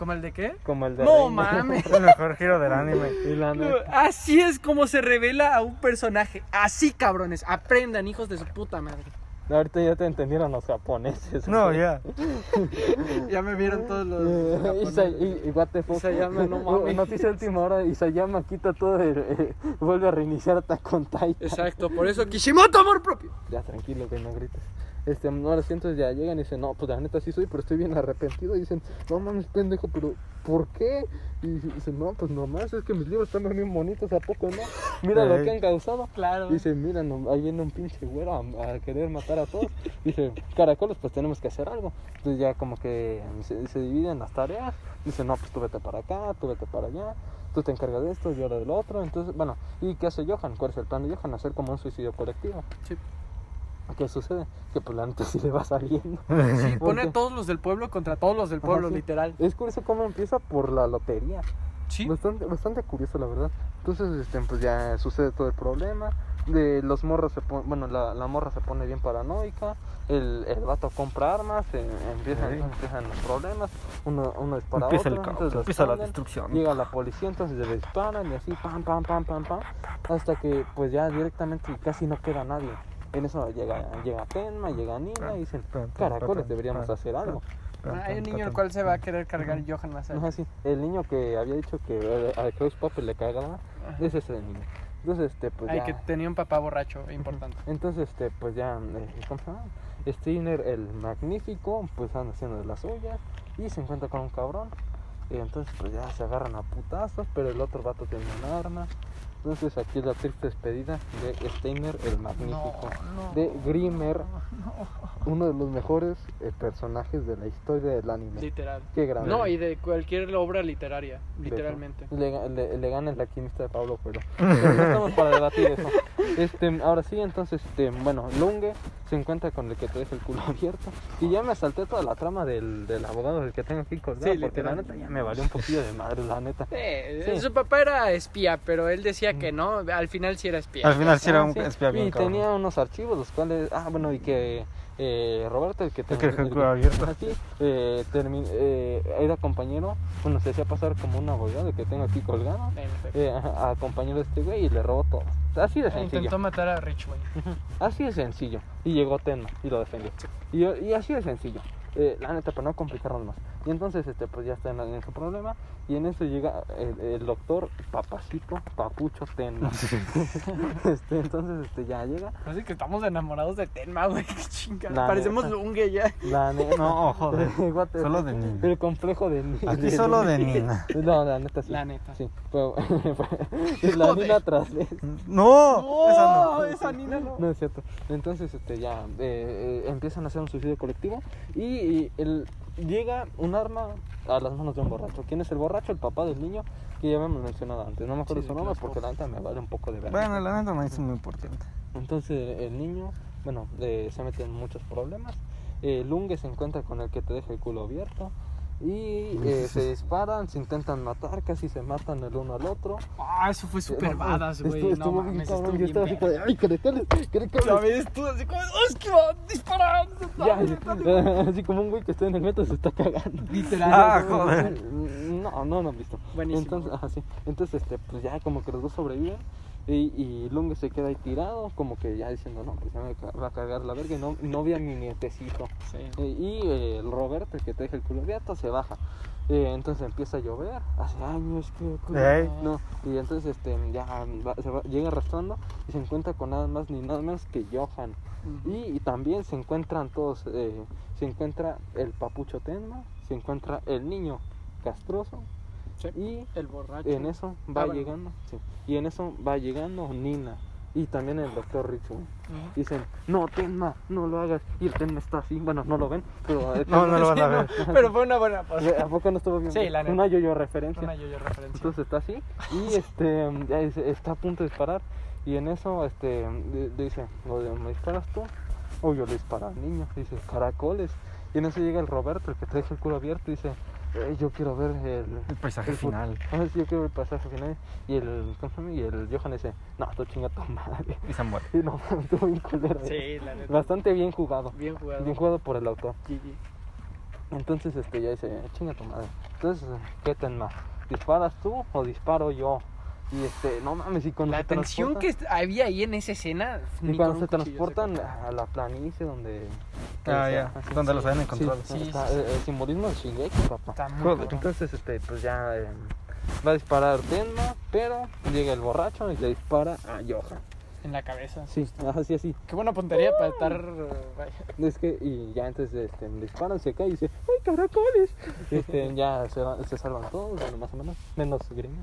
¿Como el de qué? Como el de No mames. El mejor giro del anime. Y la neta, Así es como se revela a un personaje. Así, cabrones. Aprendan, hijos de su puta madre. ahorita ya te entendieron los japoneses. No, ya. Ya me vieron todos los. Eh, Isa- y, y what the fuck. Isayama, no mames. Noticia última hora, Isayama quita todo, el, eh, vuelve a reiniciar Attack on Titan. Exacto, por eso Kishimoto amor propio. Ya, tranquilo, güey, no grites. Este, ahora sí, entonces ya llegan y dicen, no, pues la neta sí soy, pero estoy bien arrepentido. Y dicen, no mames, pendejo, pero ¿por qué? Y dicen, no, pues nomás, es que mis libros están bien bonitos, ¿a poco no? Mira lo que han causado. Claro. Dice, mira, no, ahí viene un pinche güero a, a querer matar a todos. Dice, caracoles, pues tenemos que hacer algo. Entonces ya como que se, se dividen las tareas. Dice, no, pues tú vete para acá, tú vete para allá. Tú te encargas de esto, yo ahora del otro. Entonces, bueno, ¿y qué hace Johan? ¿Cuál es el plan de Johan? Hacer como un suicidio colectivo. Sí. ¿Qué sucede? Que pues la neta sí le va saliendo. Sí, pone a todos los del pueblo contra todos los del Ajá, pueblo, sí. literal. Es curioso cómo empieza por la lotería. Sí. Bastante, bastante curioso, la verdad. Entonces, este, pues ya sucede todo el problema. De los morros se pon- bueno, la, la morra se pone bien paranoica. el, el vato compra armas, eh, empiezan, Ok. empiezan los problemas, uno, uno dispara Empieza el otro, caos, entonces lo empieza la destrucción. Llega la policía, entonces le disparan y así, pam, pam, pam, pam, pam, hasta que pues ya directamente casi no queda nadie. En eso llega, llega Tenma, llega Nina y dicen, caracoles, deberíamos hacer algo. Hay un niño el cual se va a querer cargar Johan más No, así, el niño que había dicho que a Klaus Pape le cagaba, ese es el niño. Entonces, este, pues Ay, ya... que tenía un papá borracho, importante. Entonces, este, pues ya, eh, ¿cómo se llama? Steiner, el magnífico, pues anda haciendo de las suyas y se encuentra con un cabrón. Y entonces, pues ya se agarran a putazos, pero el otro vato tiene un arma. Entonces, aquí es la triste despedida de Steiner, el magnífico. no. De Grimmer, uno de los mejores eh, personajes de la historia del anime. Literal. Qué grande. No, y de cualquier obra literaria, literalmente. Le, le, le gana el alquimista de Pablo pero, pero no estamos para debatir eso. Este, ahora sí, entonces, este, bueno, Lunge se encuentra con el que te deja el culo abierto. Y ya me salté toda la trama del, del abogado del que tengo aquí colgado. Sí, porque la neta ya me valió un poquillo de madre, la neta. Eh, Sí. Su papá era espía, pero él decía que no, al final sí era espía. Al final sí era Ah, un sí. espía bien Y cabrón. tenía unos archivos, los cuales. Ah, bueno, y que eh, Roberto, el que El que dejó el culo abierto. Así, eh, termi- eh, era compañero, bueno, se hacía pasar como un abogado el que tengo aquí colgado. Eh, a, a compañero de este güey y le robó todo. Así de E sencillo. Intentó matar a Rich, güey. Así de sencillo. Y llegó Tenma y lo defendió. Y, y así de sencillo. Eh, la neta, para no complicarnos más. Y entonces, este, pues ya está en, en su problema. Y en eso llega el, el doctor Papacito, Papucho Tenma. este, entonces, este, ya llega. Así que estamos enamorados de Tenma, güey. Qué chingada. La Parecemos. Lunge ya. La neta. No, joder. Solo de Nina. El complejo de Nina. Aquí solo de Nina. No, la neta sí. La neta. Sí. Pero, la Joder. Nina tras vez. No, esa no. esa Nina no. No es cierto. Entonces, este, ya eh, eh, empiezan a hacer un suicidio colectivo y, y el, llega un arma a las manos de un borracho. ¿Quién es el borracho? El papá del niño que ya habíamos mencionado antes. No me acuerdo Sí, su nombre porque la neta me vale un poco de ver. Bueno, la neta no es muy importante. Entonces, el niño, bueno, eh, se mete en muchos problemas. Eh, Lunge se encuentra con el que te deja el culo abierto. Y eh, se disparan, se intentan matar, casi se matan el uno al otro. Ah, eso fue super Eh, no, badass, güey. Estuvo, No estuvo bien mames, cabrón. estuvo Yo bien estaba así como de, ay, caretales, Ya caretales. ves tú así como, ¡oh, es que va disparando! Ya, así como un güey que está en el metro se está cagando. Literal. Ah, joder. No, no, no han visto. Buenísimo. Entonces, ajá, sí. Entonces, este, pues ya como que los dos sobreviven. Y, y Lunge se queda ahí tirado, como que ya diciendo, no, pues ya me va a cagar la verga. Y no, no vi a mi nietecito. Sí. Eh, y eh, el Roberto, el que te deja el culo abierto, se baja. Eh, entonces empieza a llover. Hace años que. Ey. No, y entonces este, ya va- se va- llega arrastrando y se encuentra con nada más ni nada menos que Johan. Y, y también se encuentran todos, eh, se encuentra el papucho Tenma, se encuentra el niño castroso Sí. y El borracho. en eso va Ah, bueno. llegando, sí, y en eso va llegando Nina y también el doctor Richu. Ujú. Dicen, no Tenma, no lo hagas. Y el Tenma está así, bueno, no lo ven, pero... No, no lo van a ver. Pero fue una buena pose. ¿A poco no estuvo bien? Sí, la neta. Una yo-yo referencia. Una yo-yo referencia. Entonces está así y este está a punto de disparar y en eso este di- dice, ¿me disparas tú? O yo le disparo al niño, dice, caracoles. Y en eso llega el Roberto, el que deja el culo abierto, y dice, "Eh, yo quiero ver el, El paisaje el final. Ah, sí, yo quiero ver el paisaje final. Y el, y el Johan dice, no, tú chinga tu madre. Y se muere. Y no, estuvo bien culero. Sí, la neta. Bastante bien jugado. Bien jugado. Bien jugado por el autor. GG. Entonces este ya dice, chinga tu madre. Entonces, ¿qué ten más? ¿Disparas tú o disparo yo? Y este, no mames, y cuando La se tensión que había ahí en esa escena. y ni cuando se transportan corta. a la planicie donde Ah, ya, así, donde sí, los habían sí, encontrado. sí, Sí, está, sí, sí. El, el simbolismo de Shingeki, papá. Está muy Joder. cabrón. Entonces, este, pues ya eh, va a disparar Tenma, pero llega el borracho y le dispara a Johan. En la cabeza. Sí, así, así. Qué buena puntería para estar. eh, vaya. Es que, y ya entonces este, disparan, se cae y dice, ¡ay, caracoles! Este, ya se, va- se salvan todos, bueno, más o menos, menos Green.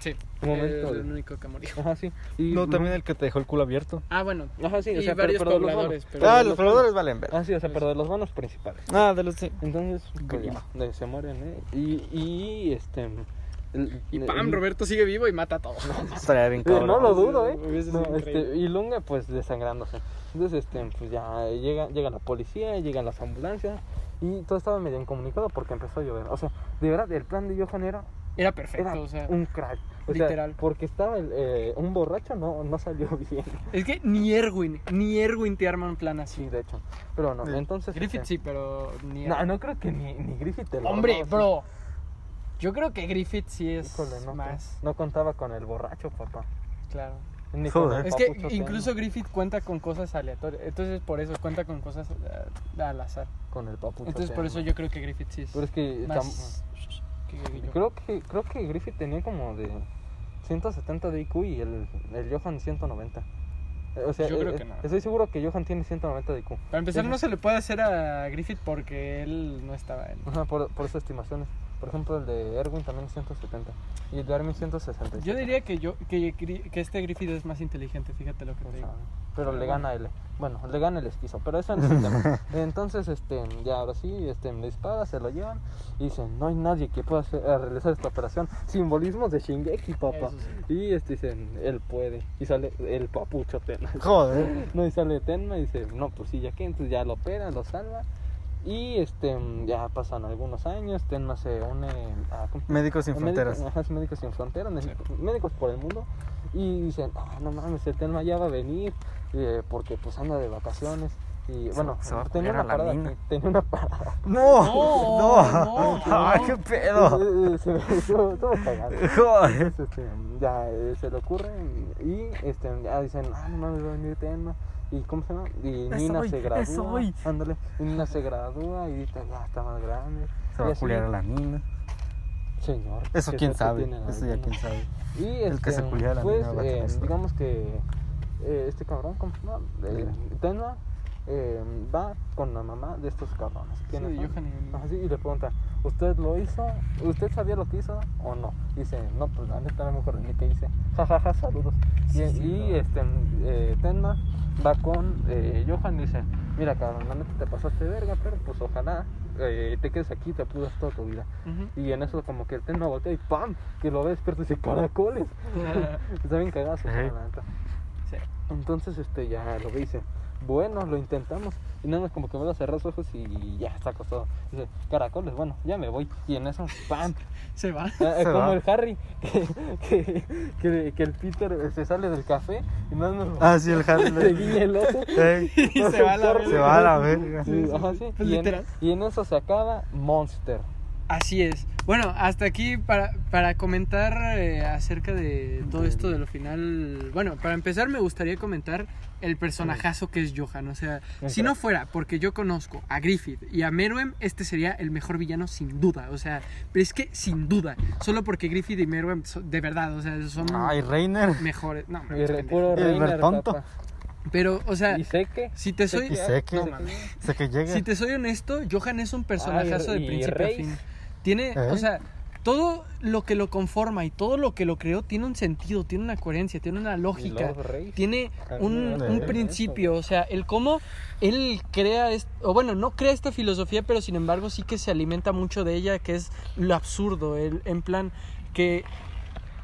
Sí. Un momento el único que murió. Ajá, sí. Y, No, también el que te dejó el culo abierto. Ah, bueno. Ajá, sí, o y sea, pero- varios pero los pobladores. Pero Ah, los los pobladores valen ver. Ah, sí, o sea, pero de los vanos principales. Ah, de los sí. Entonces, pues ya, se mueren, ¿eh? Y, y este... el- Y el- pam, Roberto sigue vivo y mata a todos. Estaría bien cabrón. no lo dudo, ¿eh? No, este, y Lunga, pues, desangrándose. Entonces, este, pues ya llega, llega la policía, llegan las ambulancias y todo estaba medio incomunicado porque empezó a llover. O sea, de verdad, el plan de Johan era, Era perfecto, era o sea. un crack. O sea, Literal. porque estaba el, eh, un borracho, no, no salió bien. Es que ni Erwin, ni Erwin te arma un plan así. Sí, de hecho. Pero no, Sí. entonces. Griffith este, sí, pero ni No, no creo que ni, ni Griffith te lo Hombre, bro. Yo creo que Griffith sí es Híjole, no, más. no contaba con el borracho, papá. Claro. Ni Joder. Es que incluso Griffith cuenta con cosas aleatorias. Entonces por eso cuenta con cosas eh, al azar. con el papucho. Entonces por eso yo creo que Griffith sí es Pero es que. más que tam- yo. creo, que creo que Griffith tenía como de 170 de IQ y el, el Johan 190. Eh, O sea, Yo creo eh, que no. Estoy seguro que Johan tiene 190 de IQ. Para empezar no se le puede hacer a Griffith porque él no estaba en... Ajá, por, por esas estimaciones. Por ejemplo, el de Erwin también 170. Y el de Armin 160. Yo diría que yo que, que este Griffith es más inteligente, fíjate lo que te digo. Pero le gana él. Bueno, le gana el esquizo, pero eso no es el tema. Entonces, este, ya ahora sí, este, le dispara, se lo llevan y dicen, no hay nadie que pueda hacer- realizar esta operación. Simbolismos de Shingeki, papá. Sí. Y este dicen, él puede. Y sale el papucho Tenma. Joder. No, y sale Tenma y dice, no, pues sí, ya que, entonces ya lo opera, lo salva. Y este, ya pasan algunos años, Tenma se une a... ¿cómo? Médicos sin a fronteras. Médicos, ajá, Médicos sin fronteras, médicos por el mundo. Y dicen, ah, no mames, el Tenma ya va a venir eh, porque pues anda de vacaciones. Y bueno, se va a tenía una a la parada. Tenía una parada. No, No, no. no, Ay, no. qué pedo. Eh, eh, se me estuvo cagado. Joder. Entonces, este, ya eh, se le ocurre y este, ya dicen, ah, no mames, va a venir Tenma. ¿Y cómo se llama? Y Es Nina hoy, se es gradúa. hoy. Ándale. Y Nina se gradúa y dice, ya está más grande. Se va a culiar a la mina. Señor. Eso ¿qué quién sabe. Eso ya quién sabe. Y El que este, se culiara a la pues, mina va a eh, tener suerte. digamos que eh, este cabrón, ¿cómo se llama? Eh. Tenma eh, va con la mamá de estos cabrones. Y- Ajá, sí, y le pregunta, ¿usted lo hizo? ¿Usted sabía lo que hizo o no? Dice, no, pues la neta no me acuerdo ni qué hice. Jajaja, saludos. Y, y, este, eh, Tenma va con eh, Johan y dice, mira cabrón, la neta te pasaste de verga, pero pues ojalá eh, te quedes aquí te apuras toda tu vida. Y en eso como que el Tenma voltea y ¡pam! Que lo ve despierto y dice, caracoles. Está bien la neta. Sí. Entonces, este, ya lo dice, bueno, lo intentamos. Y nada más como que vuelve a cerrar los ojos y ya está acostado. Dice, caracoles, bueno, ya me voy. Y en eso, ¡pam! Se va. Eh, Se como va. el Harry, que, que, que, que el Peter eh, se sale del café y nada más Ah, sí, el Harry. le guiña el ojo. Y se va a la verga. se va a la verga. Sí, ajá, sí. Pues y, en, literal. y en eso se acaba Monster. Así es. Bueno, hasta aquí para, para comentar eh, acerca de todo esto de lo final. Bueno, para empezar me gustaría comentar el personajazo que es Johan. O sea, si no fuera porque yo conozco a Griffith y a Meruem, este sería el mejor villano sin duda. O sea, pero es que sin duda. Solo porque Griffith y Meruem son- de verdad, o sea, son Ay, Reiner. mejores. No, Y re- puro Y el Reiner, papá. Pero, o sea, Y sé que. si te soy. Y sé que- No. Sé que llega. Si te soy honesto, Johan es un personajazo Ay, de y principio a fin. Tiene, ¿Eh? o sea, todo lo que lo conforma y todo lo que lo creó tiene un sentido, tiene una coherencia, tiene una lógica, tiene un, ¿eh? principio, o sea, el cómo él crea, o bueno, no crea esta filosofía, pero sin embargo sí que se alimenta mucho de ella, que es lo absurdo, el, en plan que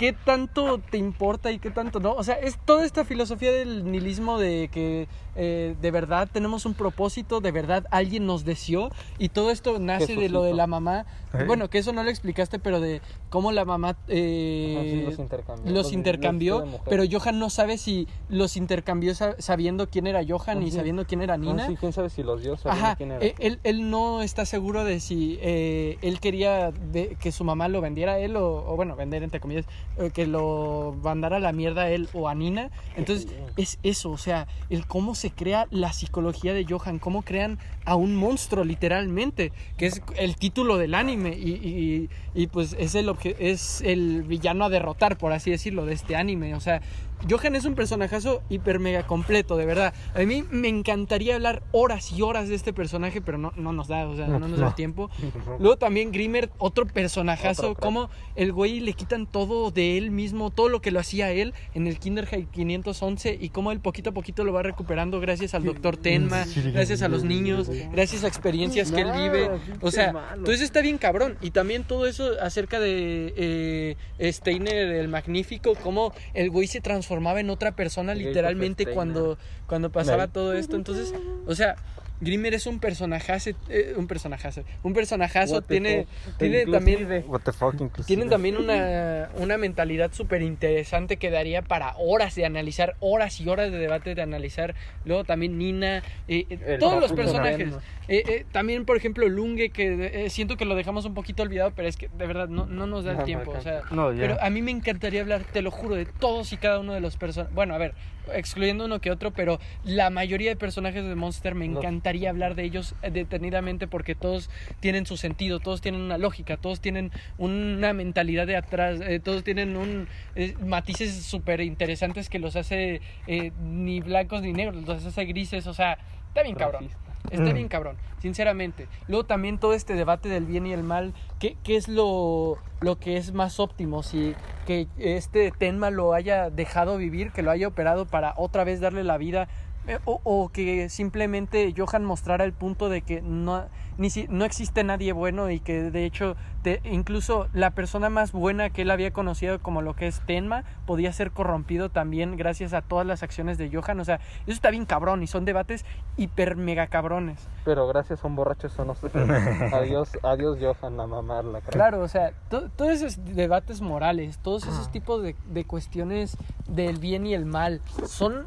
qué tanto te importa y qué tanto no. O sea, es toda esta filosofía del nihilismo de que eh, de verdad tenemos un propósito, de verdad alguien nos deseó y todo esto nace de lo de la mamá. ¿Eh? Bueno, que eso no lo explicaste, pero de cómo la mamá eh, sí, los intercambió. los intercambió, pero Johan no sabe si los intercambió sa- sabiendo quién era Johan Ah, y sí. sabiendo quién era Ah, Nina. sí, quién sabe si los dio sabiendo Ajá, quién era. eh, él, él no está seguro de si eh, él quería de- que su mamá lo vendiera a él o, o, bueno, vender entre comillas, que lo mandara a la mierda a él o a Nina. Entonces es eso, o sea, el cómo se crea la psicología de Johan, cómo crean a un monstruo literalmente, que es el título del anime y, y- y, pues es el, es el villano a derrotar, por así decirlo, de este anime. O sea, Johan es un personajazo hiper mega completo, de verdad. A mí me encantaría hablar horas y horas de este personaje, pero no, no nos da, o sea, no, nos da tiempo. Luego también Grimmer, otro personajazo, como el güey le quitan todo de él mismo, todo lo que lo hacía él en el Kinder High 511 y cómo él poquito a poquito lo va recuperando gracias al doctor Tenma, gracias a los niños, gracias a experiencias que él vive. O sea, entonces está bien cabrón. Y también todo eso acerca de eh, Steiner el Magnífico, cómo el güey se transformaba en otra persona literalmente cuando, cuando pasaba todo esto. Entonces, o sea, Grimmer es un personajazo, eh, un personajazo, un personajazo, tiene, tiene también... What the fuck, inclusive. Tienen también una, una mentalidad súper interesante que daría para horas de analizar, horas y horas de debate de analizar. Luego también Nina, eh, eh, todos los personajes. Eh, también, por ejemplo, Lunge, que siento que lo dejamos un poquito olvidado, pero es que de verdad no, no nos da el tiempo. O sea, No, pero a mí me encantaría hablar, te lo juro, de todos y cada uno de los personajes. Bueno, a ver, excluyendo uno que otro, pero la mayoría de personajes de Monster me encantaría hablar de ellos eh, detenidamente porque todos tienen su sentido, todos tienen una lógica, todos tienen una mentalidad de atrás, eh, todos tienen un eh, matices súper interesantes que los hace eh, ni blancos ni negros, los hace grises, o sea, está bien cabrón. Racista. Está Mm. bien cabrón, sinceramente. Luego también todo este debate del bien y el mal, ¿qué, qué es lo, lo que es más óptimo? Si que este Tenma lo haya dejado vivir, que lo haya operado para otra vez darle la vida, o, o que simplemente Johan mostrara el punto de que no, ni si, no existe nadie bueno y que de hecho te- incluso la persona más buena que él había conocido como lo que es Tenma podía ser corrompido también gracias a todas las acciones de Johan. O sea, eso está bien cabrón y son debates hiper mega cabrones. Pero gracias a un borracho eso no se Adiós, adiós Johan a mamarla. carajo. Claro, o sea, to- todos esos debates morales, todos esos tipos de, de cuestiones del bien y el mal, son,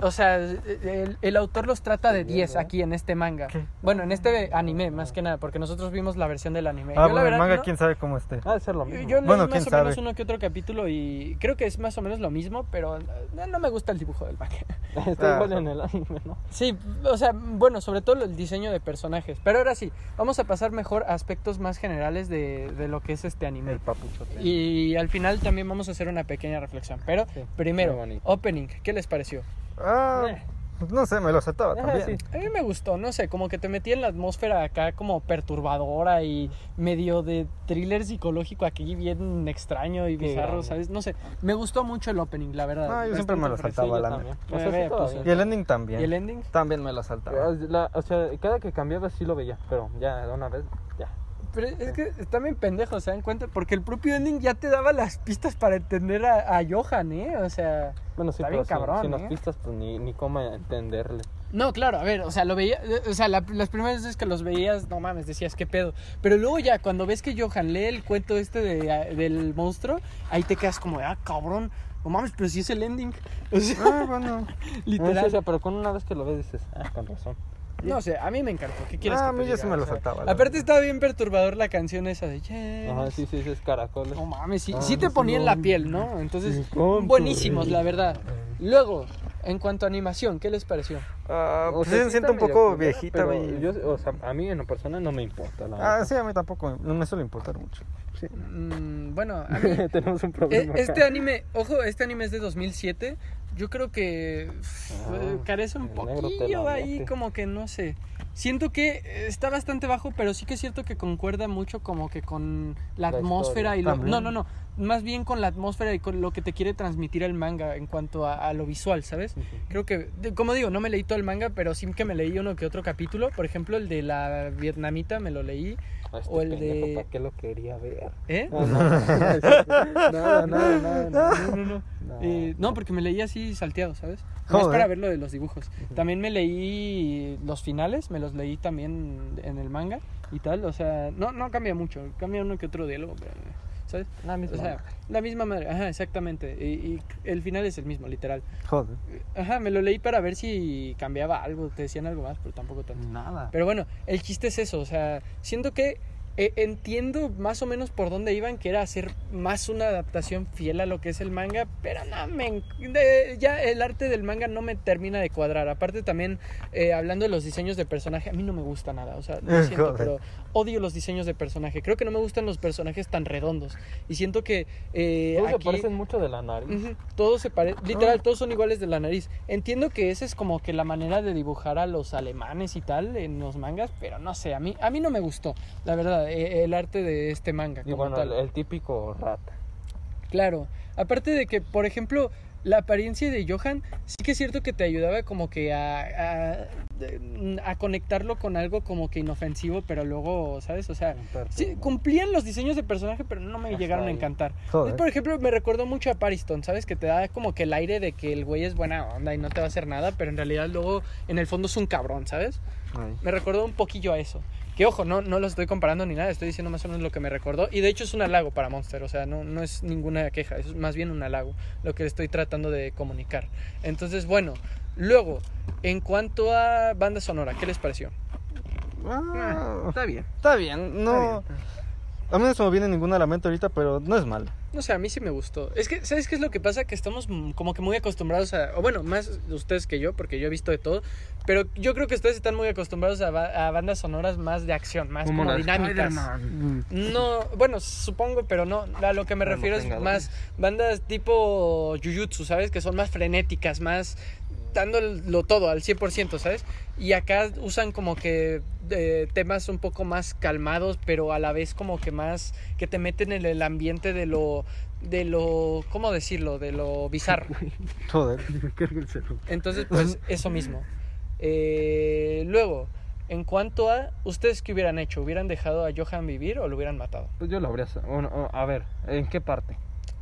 o sea, el, el autor los trata de 10 aquí en este manga. ¿Qué? Bueno, en este anime, más que nada, porque nosotros vimos la versión del anime. Ah, Yo, la el verdad, manga, no- quién sabe cómo esté. Ha de ser lo yo, mismo. yo leí Bueno, más o menos uno que otro capítulo y creo que es más o menos lo mismo, pero no, no me gusta el dibujo del manga. Está igual en el anime, ¿no? Sí, o sea, bueno, sobre todo el diseño de personajes. Pero ahora sí, vamos a pasar mejor a aspectos más generales de, de lo que es este anime. El papuchote. Y al final también vamos a hacer una pequeña reflexión. Pero Sí, primero, opening, ¿qué les pareció? Ah, Eh. pues no sé, me lo saltaba Ah, también. sí. A mí me gustó, no sé, como que te metí en la atmósfera acá como perturbadora y medio de thriller psicológico aquí bien extraño y Qué bizarro. ¿sabes? No sé, me gustó mucho el opening, la verdad. Ah, yo siempre me lo Bastante saltaba, también. neta. O sea, Eh, sí, todavía. pues, Y el ending también. ¿Y el ending? También me lo saltaba. La- o sea, cada que cambiaba sí lo veía, pero ya de una vez, ya. Pero es que están bien pendejos, ¿se dan cuenta? Porque el propio ending ya te daba las pistas para entender a, a Johan, ¿eh? O sea... Bueno, sí, Está pero bien sin- cabrón, sin las ¿eh? pistas, pues ni, ni cómo entenderle. No, claro, a ver, o sea, lo veía, o sea, la- las primeras veces que los veías, no mames, decías, ¿qué pedo? Pero luego ya, cuando ves que Johan lee el cuento este de, del monstruo, ahí te quedas como, ah, cabrón, no mames, pero si es el ending. O sea, Ah, bueno. literal. No, sí, o sea, pero con una vez que lo ves dices, ah, con razón. No sé, a mí me encantó. ¿Qué quieres Ah, que a mí diga? sí me lo O sea, saltaba. la Aparte estaba bien perturbador la canción esa de Yes. Ajá, sí, sí, sí, es caracoles. No mames, sí, Ah, sí te no sé, ponía en la no. piel, ¿no? Entonces, buenísimos, la verdad. Luego, en cuanto a animación, ¿qué les pareció? Ah, O pues sea, sí, sí siento un medio poco culera, viejita. pero güey. yo, o sea, a mí en lo personal no me importa. La Ah, verdad. sí, a mí tampoco. No me suele importar mucho. Sí. Mm, bueno, a mí, Tenemos un Eh, problema. Este acá. anime, ojo, este anime es de 2007. Yo creo que Ah, eh, carece un poquillo ahí, como que no sé. Siento que está bastante bajo, pero sí que es cierto que concuerda mucho como que con la, La atmósfera historia. y lo... También. No, no, no. Más bien con la atmósfera y con lo que te quiere transmitir el manga en cuanto a, a lo visual, ¿sabes? Creo que, como digo, no me leí todo el manga, pero sí que me leí uno que otro capítulo. Por ejemplo, el de la vietnamita me lo leí. Ah, este o el pendejo, de- ¿Para qué lo quería ver? ¿Eh? Ah, no, nada, nada, nada, nada. No, no, no. No. Eh, no, porque me leí así salteado, ¿sabes? No es para ver lo de los dibujos. También me leí los finales, me los leí también en el manga y tal. O sea, no, no cambia mucho, cambia uno que otro diálogo, pero, ¿sabes? Misma O sea. La misma madre, ajá, exactamente. Y, y el final es el mismo, literal. Joder. Ajá, me lo leí para ver si cambiaba algo, te decían algo más, pero tampoco tanto. Nada. Pero bueno, el chiste es eso, o sea, siento que eh, entiendo más o menos por dónde iban, que era hacer más una adaptación fiel a lo que es el manga, pero no, me, de- ya el arte del manga no me termina de cuadrar. Aparte también, eh, hablando de los diseños de personaje, a mí no me gusta nada, o sea, lo siento, joder. pero odio los diseños de personaje. Creo que no me gustan los personajes tan redondos. Y siento que eh, Todos se parecen mucho de la nariz. Todos se parecen, literal, todos son iguales de la nariz. Entiendo que esa es como que la manera de dibujar a los alemanes y tal en los mangas, pero no sé, a mí, a mí no me gustó, la verdad, eh, el arte de este manga. Y como bueno, tal. el, el típico rata. Claro, aparte de que, por ejemplo, la apariencia de Johan sí que es cierto que te ayudaba como que a, a, a conectarlo con algo como que inofensivo, pero luego, ¿sabes? O sea, sí, cumplían los diseños de personaje, pero no me Hasta llegaron a encantar. Por ejemplo, me recordó mucho a Pariston, ¿sabes? Que te da como que el aire de que el güey es buena onda y no te va a hacer nada, pero en realidad luego en el fondo es un cabrón, ¿sabes? Ay. Me recordó un poquillo a eso. Que ojo, no, no lo estoy comparando ni nada, estoy diciendo más o menos lo que me recordó. Y de hecho es un halago para Monster, o sea, no, no es ninguna queja, es más bien un halago lo que estoy tratando de comunicar. Entonces, bueno, luego, en cuanto a banda sonora, ¿qué les pareció? Ah, Está bien. está bien, no. A mí no se me viene ninguna a la mente ahorita, pero no es mal. No sé, a mí sí me gustó. Es que, ¿sabes qué es lo que pasa? Que estamos mm, como que muy acostumbrados a. O bueno, más ustedes que yo, porque yo he visto de todo. Pero yo creo que ustedes están muy acostumbrados a, ba- a bandas sonoras más de acción, más como, dinámicas. Spider-Man. No, bueno, supongo, pero no. A lo que me refiero es más bandas tipo Jujutsu, ¿sabes? Que son más frenéticas, más dándolo todo al 100%, ¿sabes? Y acá usan como que eh, temas un poco más calmados, pero a la vez como que más que te meten en el ambiente de lo de lo ¿cómo decirlo? de lo bizarro. Joder. Entonces, pues eso mismo. Eh, luego, en cuanto a ustedes qué hubieran hecho, hubieran dejado a Johan vivir o lo hubieran matado? Pues yo lo habría... Bueno, a ver, ¿en qué parte?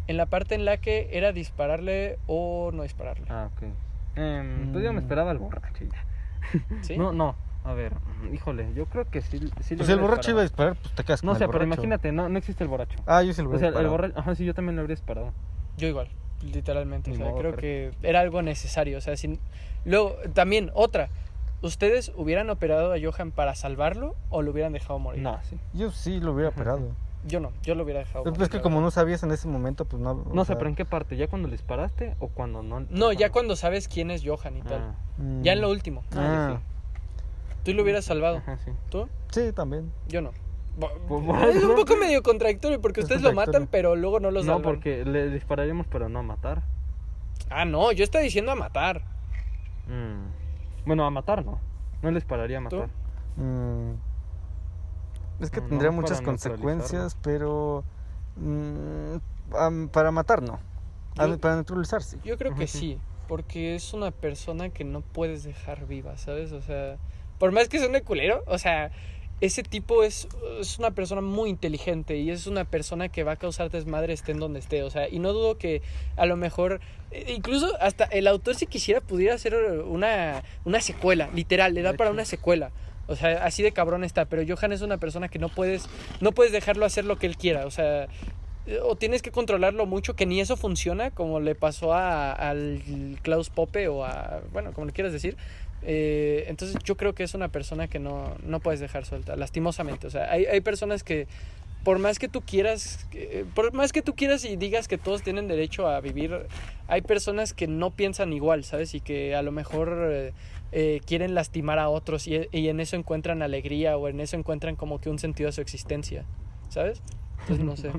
En la parte en la que era dispararle o no dispararle. Ah, ok. Em, Pues yo me Mm. esperaba el borracho. y ya. ¿Sí? No, no. A ver, mm, híjole, yo creo que sí. sí Pues si el borracho iba a disparar, pues te quedas con No el sé, pero borracho. imagínate, no, no existe el borracho. Ah, yo sí lo O sea, el borracho. Ajá, sí, yo también lo habría disparado. Yo igual, literalmente. O sea, modo, creo pero- que era algo necesario. O sea, sin... Luego, también, otra. ¿Ustedes hubieran operado a Johan para salvarlo o lo hubieran dejado morir? No, sí. Yo sí lo hubiera operado. Yo no, yo lo hubiera dejado Pues es que como no sabías en ese momento, pues no. No sé, sea, pero ¿en qué parte? ¿Ya cuando le disparaste o cuando no? No, ya cuando sabes quién es Johan y tal. Ah, mm, Ya en lo último. Ah, Tú lo hubieras salvado. Ajá, sí. ¿Tú? sí, también. Yo no. Por Es un poco medio contradictorio porque Es ustedes lo matan, pero luego no los No, salvan. porque le dispararíamos, pero no a matar. Ah, no, yo estoy diciendo a matar. Mm. Bueno, a matar no. No le dispararía a ¿Tú? matar. Mm, es que No, tendría no, muchas consecuencias, pero. mm, para matar, no. Yo- para neutralizar, sí. Yo creo que sí, porque es una persona que no puedes dejar viva, ¿sabes? O sea, por más que suene culero, o sea, ese tipo es, es una persona muy inteligente y es una persona que va a causar desmadre esté en donde esté, o sea, y no dudo que a lo mejor, eh, incluso hasta el autor si quisiera pudiera hacer una, una secuela, literal, le da para una secuela. O sea, así de cabrón está, pero Johan es una persona que no puedes, no puedes dejarlo hacer lo que él quiera, o sea, eh, o tienes que controlarlo mucho, que ni eso funciona, como le pasó a, al Klaus Pope o a, bueno, como le quieras decir. Eh, entonces yo creo que es una persona que no, no puedes dejar suelta, lastimosamente. O sea, hay, hay personas que por más que tú quieras, que- por más que tú quieras y digas que todos tienen derecho a vivir, hay personas que no piensan igual, ¿sabes? Y que a lo mejor eh, eh, quieren lastimar a otros y, en eso encuentran alegría o en eso encuentran como que un sentido a su existencia, ¿sabes? Entonces no sé.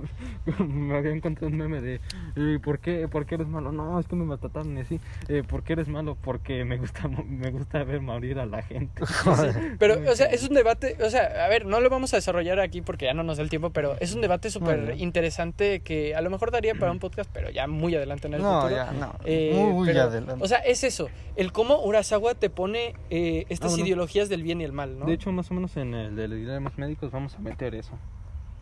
me había encontrado un meme de eh, ¿por, qué, ¿por qué eres malo? No, es que me mataron y así. Eh, ¿Por qué eres malo? Porque me gusta me gusta ver morir a la gente. Pero, o sea, es un debate, o sea, a ver, no lo vamos a desarrollar aquí porque ya no nos da el tiempo, pero es un debate súper interesante que a lo mejor daría para un podcast, pero ya muy adelante en el No, futuro. ya, no. Eh, muy, muy pero, adelante. O sea, es eso, el cómo Urasawa te pone eh, estas Ah, bueno. ideologías del bien y el mal, ¿no? De hecho, más o menos en el de los dilemas médicos vamos a meter eso.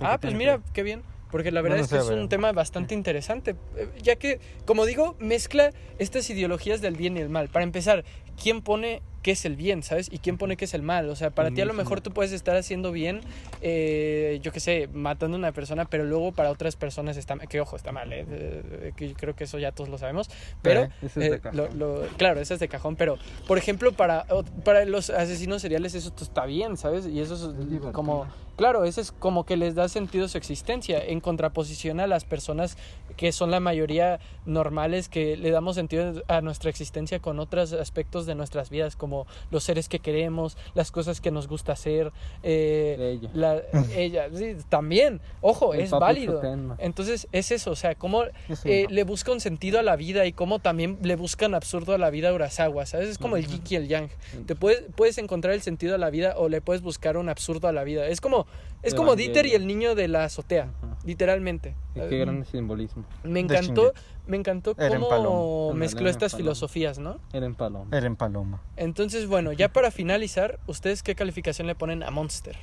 Ah, pues mira, que- qué bien. Porque la verdad No lo es que sé, es un tema bastante interesante, eh, ya que, como digo, mezcla estas ideologías del bien y el mal. Para empezar, ¿quién pone qué es el bien, sabes? ¿Y quién pone qué es el mal? O sea, para ti a lo mejor tú puedes estar haciendo bien, eh, yo qué sé, matando a una persona, pero luego para otras personas está que ojo, está mal, eh, eh, que yo creo que eso ya todos lo sabemos, pero... Eh, ese es de eh, cajón. lo- lo- claro, eso es de cajón, pero por ejemplo para, para los asesinos seriales eso está bien, ¿sabes? Y eso es divertido. como, claro, eso es como que les da sentido a su existencia, en contraposición a las personas que son la mayoría normales, que le damos sentido a nuestra existencia con otros aspectos de nuestras vidas, como los seres que queremos, las cosas que nos gusta hacer, eh, Ella. la- ella, sí, también, ojo, El es válido. Entonces es eso, o sea, cómo eh, no. le busca un sentido a la vida y cómo también le buscan absurdo a la vida a Urasawa, ¿sabes? Es como el yik y el yang. Te puedes, puedes encontrar el sentido a la vida o le puedes buscar un absurdo a la vida. Es como, es como Dieter y el niño de la azotea, Ajá. literalmente. Y qué gran simbolismo. Me encantó, me encantó Eren cómo mezcló estas filosofías, ¿no? Era en Paloma. Era en Paloma. Entonces, bueno, ya para finalizar, ¿ustedes qué calificación le ponen a Monster?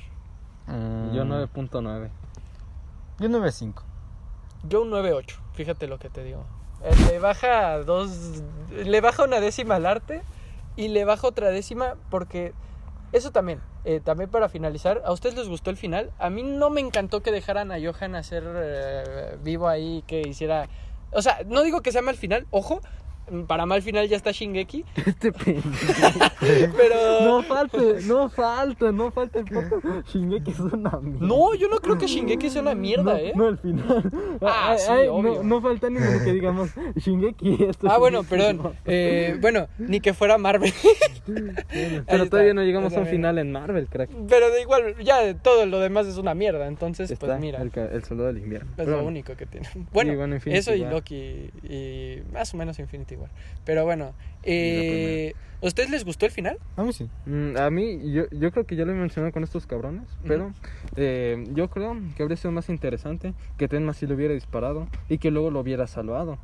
Mm, Yo 9.9. Yo 9.5. Yo un 9.8, fíjate lo que te digo. Eh, Le baja dos. Le baja una décima al arte y le baja otra décima porque. Eso también, eh, también para finalizar, ¿a ustedes les gustó el final? A mí no me encantó que dejaran a Johan hacer eh, vivo ahí, que hiciera... O sea, no digo que sea mal final, ojo, para mal final ya está Shingeki, Este pero... No falta, no falta, no falta el poco. Shingeki es una mierda. No, yo no creo que Shingeki sea una mierda, no, ¿eh? No, al final. Ah, sí, no, obvio. no falta ni que digamos Shingeki. Esto Ah, bueno, perdón. Eh, bueno, ni que fuera Marvel. Pero está. todavía no llegamos a un final en Marvel, crack. Pero de igual, ya todo lo demás es una mierda. Entonces, Está pues mira, el, el soldado del invierno. es Pero lo único que tiene. Bueno, bueno, eso y. Loki y más o menos Infinity igual. Pero bueno, eh, ¿a ustedes les gustó el final? A mí sí. mm, A mí, yo, yo creo que ya lo he mencionado con estos cabrones, pero eh, yo creo que habría sido más interesante que Tenma sí lo hubiera disparado y que luego lo hubiera salvado.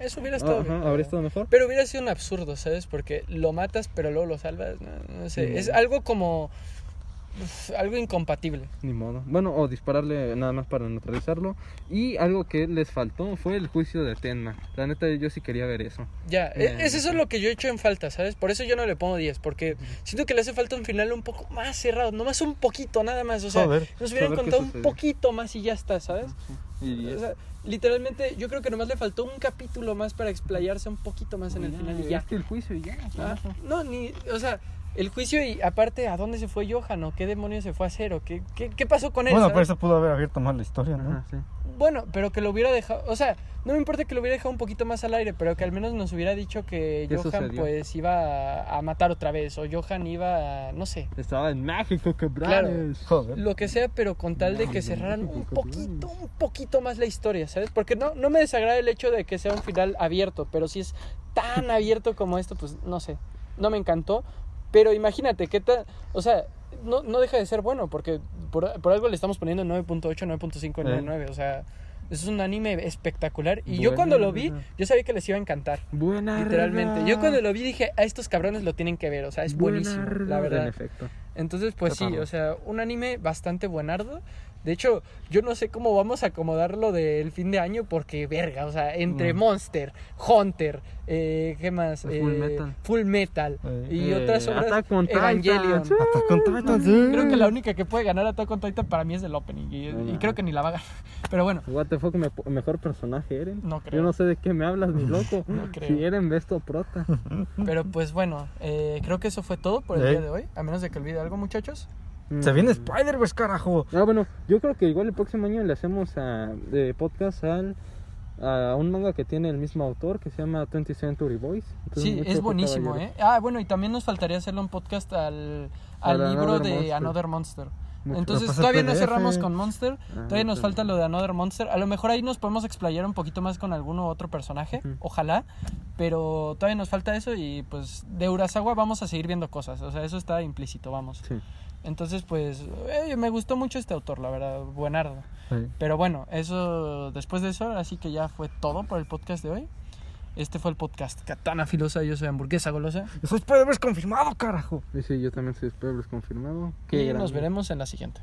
Eso hubiera estado Ajá, bien. habría estado mejor. Pero hubiera sido un absurdo, ¿sabes? Porque lo matas, pero luego lo salvas. No, no sé, Mm. es algo como. Uf, algo incompatible. Ni modo. Bueno, o dispararle nada más para neutralizarlo. Y algo que les faltó fue el juicio de Tenma. La neta, yo sí quería ver eso. Ya, Eh, e- es eso lo que yo he hecho en falta, ¿sabes? Por eso yo no le pongo 10, porque siento que le hace falta un final un poco más cerrado, nomás un poquito, nada más. O sea, Joder. nos hubieran contado un poquito más y ya está, ¿sabes? Y O sea, literalmente, yo creo que nomás le faltó un capítulo más para explayarse un poquito más en el final y ya. Es que el juicio y ya. Ah, no, ni, o sea, el juicio y aparte, ¿a dónde se fue Johan o qué demonios se fue a hacer o qué, qué, qué pasó con él? Bueno, ¿sabes? pero eso pudo haber abierto más la historia, ¿no? Ajá, sí. Bueno, pero que lo hubiera dejado, o sea, no me importa que lo hubiera dejado un poquito más al aire, pero que al menos nos hubiera dicho que ¿Qué Johan sucedió? pues iba a, matar otra vez o Johan iba a, no sé, Estaba en México, cabrones. Joder. lo que sea, pero con tal de que cerraran un poquito, un poquito más la historia, ¿sabes? Porque no, no me desagrada el hecho de que sea un final abierto, pero si es tan abierto como esto, pues no sé, no me encantó, pero imagínate, ¿qué tal? O sea, no, no deja de ser bueno, porque por, por algo le estamos poniendo 9.8, 9.5, 9.9, o sea, es un anime espectacular. Y yo cuando lo vi, yo sabía que les iba a encantar. Buena Literalmente. Yo cuando lo vi dije, a estos cabrones lo tienen que ver, o sea, es Buena buenísimo, la verdad. En efecto. Entonces, pues sí, o sea, un anime bastante buenardo. De hecho, yo no sé cómo vamos a acomodar lo del fin de año porque, verga, o sea, entre Mm. Monster, Hunter, eh, ¿qué más? Full Eh, Metal. Full Metal Eh, y eh, otras obras. Attack on Evangelion. Titan, sí. Creo que la única que puede ganar Attack on Titan para mí es el opening y, No, y no. creo que ni la va a ganar. Pero bueno, What the fuck, me- mejor personaje Eren. No creo. Yo no sé de qué me hablas, mi loco. No creo. Si Eren ves tu prota. pero pues bueno, eh, creo que eso fue todo por el día de hoy. A menos de que olvide algo, muchachos. Se viene Spider-Verse, carajo. Ah, bueno, yo creo que igual el próximo año le hacemos a, de podcast al, a un manga que tiene el mismo autor que se llama 20th Century Boys. Entonces, Sí, es buenísimo. ¿eh? Ah, bueno, y también nos faltaría hacerle un podcast al, al libro Another de Monster. Another Monster. Mucho. Entonces pues, todavía no cerramos con Monster, Ah, todavía nos falta lo de Another Monster. A lo mejor ahí nos podemos explayar un poquito más con alguno otro personaje, ojalá, pero todavía nos falta eso y pues de Urasawa vamos a seguir viendo cosas, o sea, eso está implícito, vamos. Sí. Entonces pues eh, me gustó mucho este autor, la verdad, buenardo. Sí. Pero bueno, eso después de eso, así que ya fue todo por el podcast de hoy. Este fue el podcast Katana Filosa, yo soy hamburguesa golosa. Soy Spider-Verse confirmado, carajo. Y sí, yo también soy Spider-Verse confirmado. Y nos veremos en la siguiente.